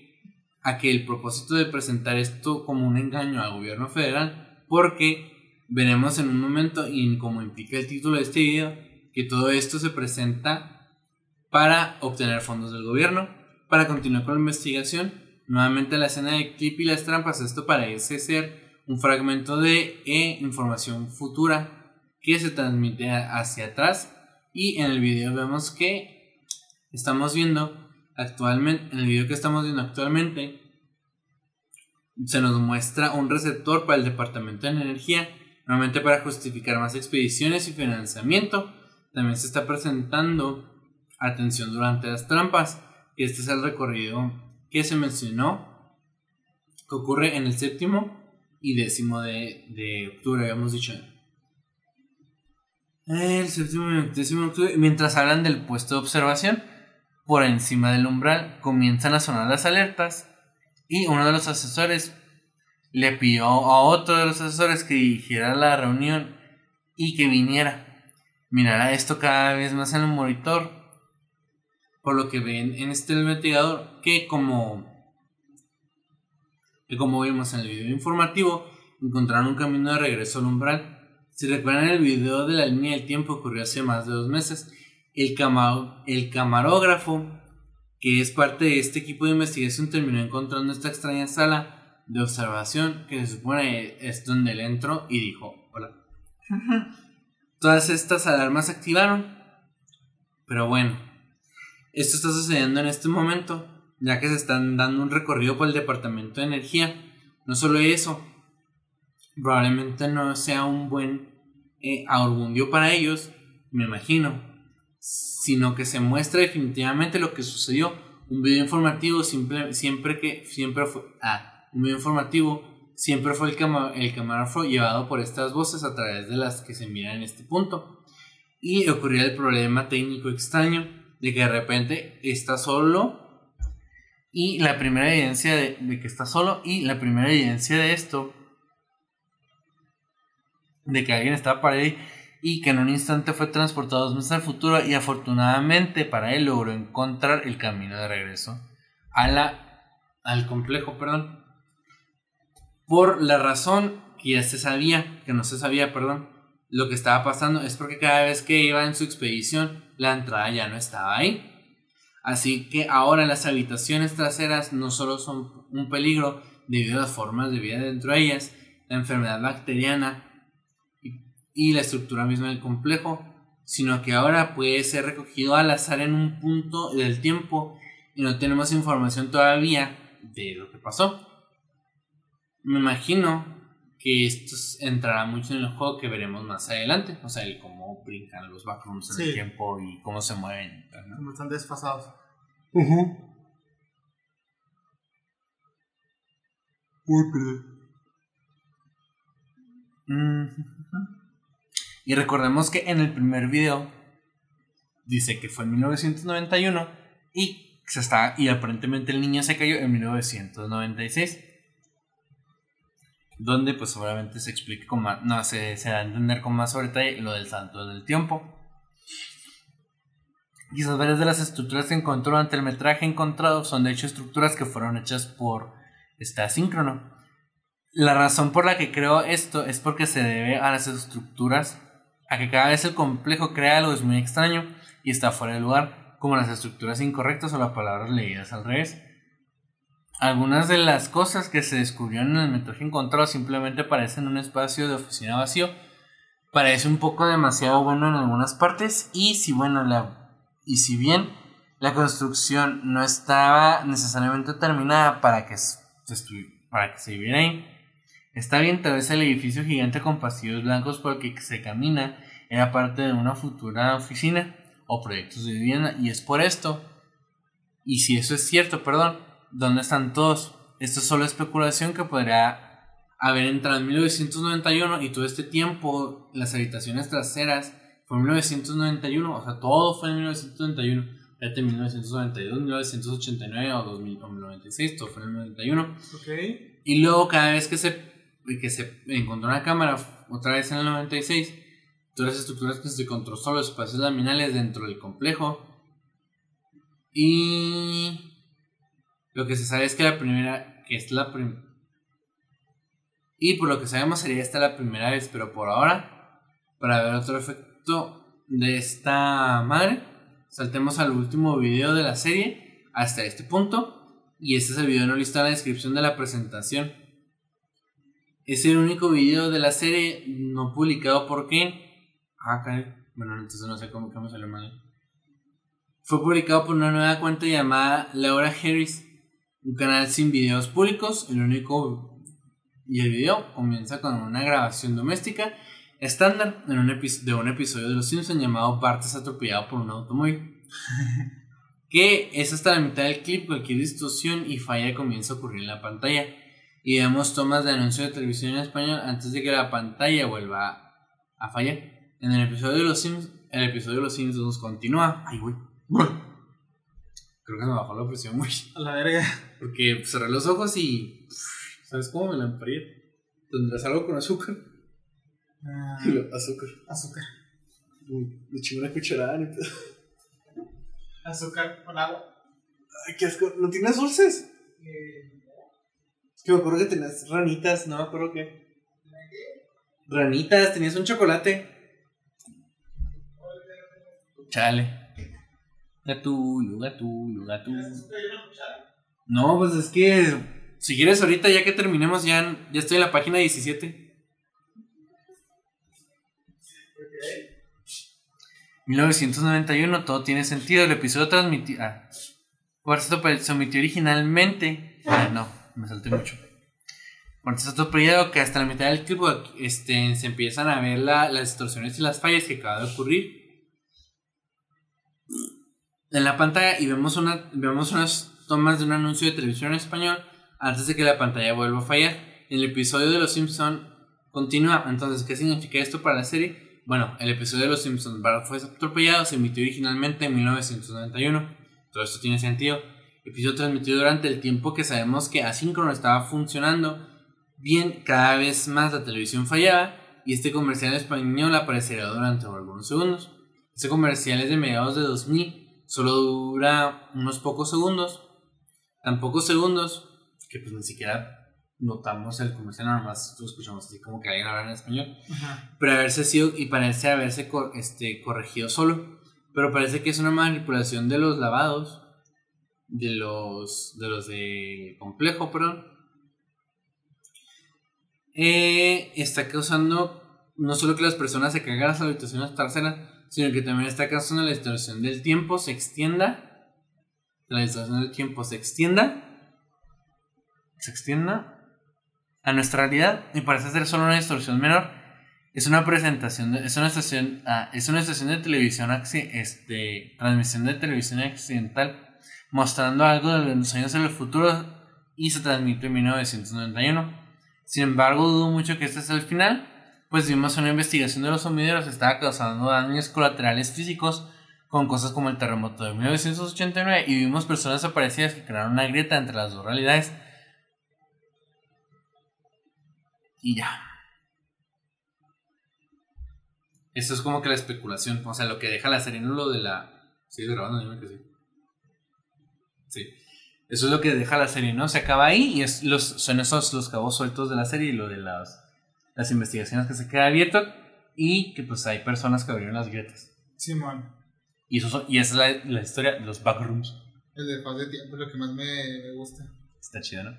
a que el propósito de presentar esto como un engaño al gobierno federal, porque veremos en un momento, y como implica el título de este video, que todo esto se presenta para obtener fondos del gobierno, para continuar con la investigación. Nuevamente la escena de clip y las trampas, esto parece ser un fragmento de e información futura que se transmite hacia atrás y en el video vemos que estamos viendo actualmente, en el video que estamos viendo actualmente, se nos muestra un receptor para el Departamento de Energía, nuevamente para justificar más expediciones y financiamiento. También se está presentando atención durante las trampas, que este es el recorrido que se mencionó, que ocurre en el séptimo y décimo de, de octubre, habíamos dicho. El séptimo y décimo de octubre, mientras hablan del puesto de observación por encima del umbral, comienzan a sonar las alertas y uno de los asesores le pidió a otro de los asesores que dirigiera la reunión y que viniera. Mirara esto cada vez más en el monitor, por lo que ven en este investigador que como que como vimos en el video informativo, encontraron un camino de regreso al umbral. Si recuerdan el video de la línea del tiempo ocurrió hace más de dos meses el, el camarógrafo, que es parte de este equipo de investigación, terminó encontrando esta extraña sala de observación que se supone es donde él entró y dijo, hola. Todas estas alarmas se activaron, pero bueno, esto está sucediendo en este momento, ya que se están dando un recorrido por el Departamento de Energía, No solo eso, probablemente no sea un buen eh, para ellos, me imagino, sino que se muestra definitivamente lo que sucedió. Un video informativo simple, siempre que siempre fue ah, un video informativo siempre fue el, cama, el camarógrafo llevado por estas voces a través de las que se miran en este punto. Y ocurría el problema técnico extraño de que de repente está solo y la primera evidencia de, que está solo y la primera evidencia de esto de que alguien estaba para ahí y que en un instante fue transportado dos meses al futuro y afortunadamente para él logró encontrar el camino de regreso a la, al complejo, perdón. Por la razón que ya se sabía, que no se sabía, perdón, lo que estaba pasando es porque cada vez que iba en su expedición la entrada ya no estaba ahí. Así que ahora las habitaciones traseras no solo son un peligro debido a las formas de vida dentro de ellas, la enfermedad bacteriana y la estructura misma del complejo, sino que ahora puede ser recogido al azar en un punto del tiempo y no tenemos información todavía de lo que pasó. Me imagino que esto entrará mucho en el juego que veremos más adelante, o sea, el cómo brincan los backrooms en el tiempo y cómo se mueven. ¿no? Están desfasados. Uy, perdón. Y recordemos que en el primer video dice que fue en 1991 y se está y aparentemente el niño se cayó en 1996. Donde pues obviamente se explica con más, no, se, se da a entender con más sobre detalle lo del salto del tiempo. Quizás varias de las estructuras que encontró ante el metraje encontrado son de hecho estructuras que fueron hechas por este asíncrono. La razón por la que creo esto es porque se debe a las estructuras a que cada vez el complejo crea algo es muy extraño y está fuera de lugar, como las estructuras incorrectas o las palabras leídas al revés. Algunas de las cosas que se descubrieron en el metraje encontrado simplemente parecen un espacio de oficina vacío. Parece un poco demasiado bueno en algunas partes y si bueno la y si bien la construcción no estaba necesariamente terminada para que se, para que se ahí, Está bien, tal vez el edificio gigante con pasillos blancos por el que se camina era parte de una futura oficina o proyectos de vivienda y es por esto. Y si eso es cierto, perdón, ¿dónde están todos? Esto es solo especulación que podría haber entrado en 1991 y todo este tiempo las habitaciones traseras fue en 1991, o sea, todo fue en 1991. Fíjate, 1992, 1989 o 2096, todo fue en 1991. Ok. Y luego cada vez que se que se encontró una cámara otra vez en el 96, todas las estructuras que se encontró solo espacios laminales dentro del complejo. Y lo que se sabe es que la primera, que es la primera... Y por lo que sabemos sería esta la primera vez, pero por ahora, para ver otro efecto de esta madre, saltemos al último video de la serie hasta este punto. Y este es el video no listado en la descripción de la presentación. Es el único video de la serie no publicado por Ken. Ah, caray. Bueno, entonces no sé cómo, cómo salió mal. Fue publicado por una nueva cuenta llamada Laura Harris, un canal sin videos públicos. El único. Y el video comienza con una grabación doméstica estándar en un de un episodio de Los Simpsons llamado Partes atropellado por un automóvil. que es hasta la mitad del clip, cualquier distorsión y falla comienza a ocurrir en la pantalla y vemos tomas de anuncio de televisión en español antes de que la pantalla vuelva a fallar. En el episodio de los Sims, el episodio de los Sims nos continúa. Ay, güey. Creo que me bajó la presión, muy A la verga. Porque cerré los ojos y. ¿Sabes cómo me la enfrié? ¿Tendrás algo con azúcar? Ah, azúcar. azúcar. Le eché una cucharada. Azúcar con agua. Ay, qué asco. ¿No tienes dulces? Eh, Que me acuerdo que tenías ranitas, no me acuerdo qué. Ranitas, tenías un chocolate. Chale. Gatullo, gatullo, gatullo. No, pues es que si quieres ahorita ya que terminemos ya, ya estoy en la página 17. 1991, todo tiene sentido. El episodio transmitió. Ah, por esto pues, se omitió originalmente. Ah, no, me salté mucho. Cuando está atropellado, que hasta la mitad del clip este, se empiezan a ver la- las distorsiones y las fallas que acaba de ocurrir en la pantalla y vemos, una, vemos unas tomas de un anuncio de televisión en español antes de que la pantalla vuelva a fallar. El episodio de Los Simpson continúa. Entonces, ¿qué significa esto para la serie? Bueno, el episodio de Los Simpsons, fue atropellado, se emitió originalmente en 1991. Todo esto tiene sentido. Episodio transmitido durante el tiempo que sabemos que Asíncrono estaba funcionando bien, cada vez más la televisión fallaba y este comercial en español aparecerá durante algunos segundos. Este comercial es de mediados de 2000, solo dura unos pocos segundos, tan pocos segundos que pues ni siquiera notamos el comercial, nada más lo escuchamos así como que alguien habla en español pero haberse sido y parece haberse cor- este, corregido solo. Pero parece que es una manipulación de los lavados, de los de los de complejo, perdón. Eh, está causando no solo que las personas se caigan a las habitaciones sino que también está causando la distorsión del tiempo se extienda, la distorsión del tiempo se extienda, se extienda a nuestra realidad y parece ser solo una distorsión menor. Es una presentación, de- es una estación, ah, es una estación de televisión, este, transmisión de televisión accidental, mostrando algo de los años en el futuro y se transmite en 1991. Sin embargo, dudo mucho que este sea el final, pues vimos una investigación de los sumideros estaba causando daños colaterales físicos con cosas como el terremoto de 1989 y vimos personas desaparecidas que crearon una grieta entre las dos realidades. Y ya. Esto es como que la especulación, o sea, lo que deja la serie, no de la... ¿Sigue grabando? Dime que sí. Sí. Eso es lo que deja la serie, ¿no? Se acaba ahí y es los, son esos los cabos sueltos de la serie y lo de las, las investigaciones que se queda abierto y que pues hay personas que abrieron las grietas. Simón. Y, eso son- y esa es la, la historia de los backrooms. El de paz de tiempo es lo que más me, me gusta. Está chido, ¿no?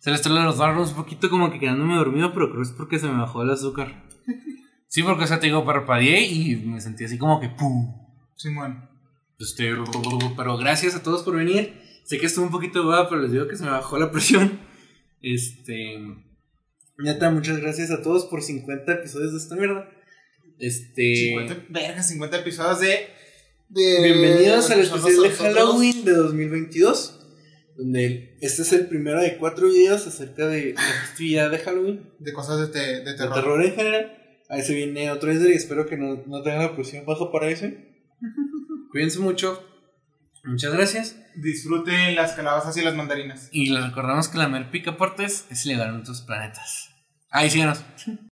Se la historia de los backrooms un poquito como que quedándome dormido, pero creo que es porque se me bajó el azúcar. Sí, porque o sea, te digo, parpadeé y me sentí así como que ¡pum! Simón. Este, pero gracias a todos por venir. Sé que estuvo un poquito hueva, pero les digo que se me bajó la presión. Este. Neta, muchas gracias a todos por 50 episodios de esta mierda. Este. 50, verga, 50 episodios de. de Bienvenidos al especial de. Halloween de 2022. Donde este es el primero de cuatro videos acerca de la festividad de Halloween. De cosas de, te- de De terror. terror en general. Ahí se viene otro y espero que no, no tengan la presión baja para ese. Cuídense mucho. Muchas gracias. Disfruten las calabazas y las mandarinas. Y les recordamos que la picaportes es ilegal en otros planetas. Ahí síganos.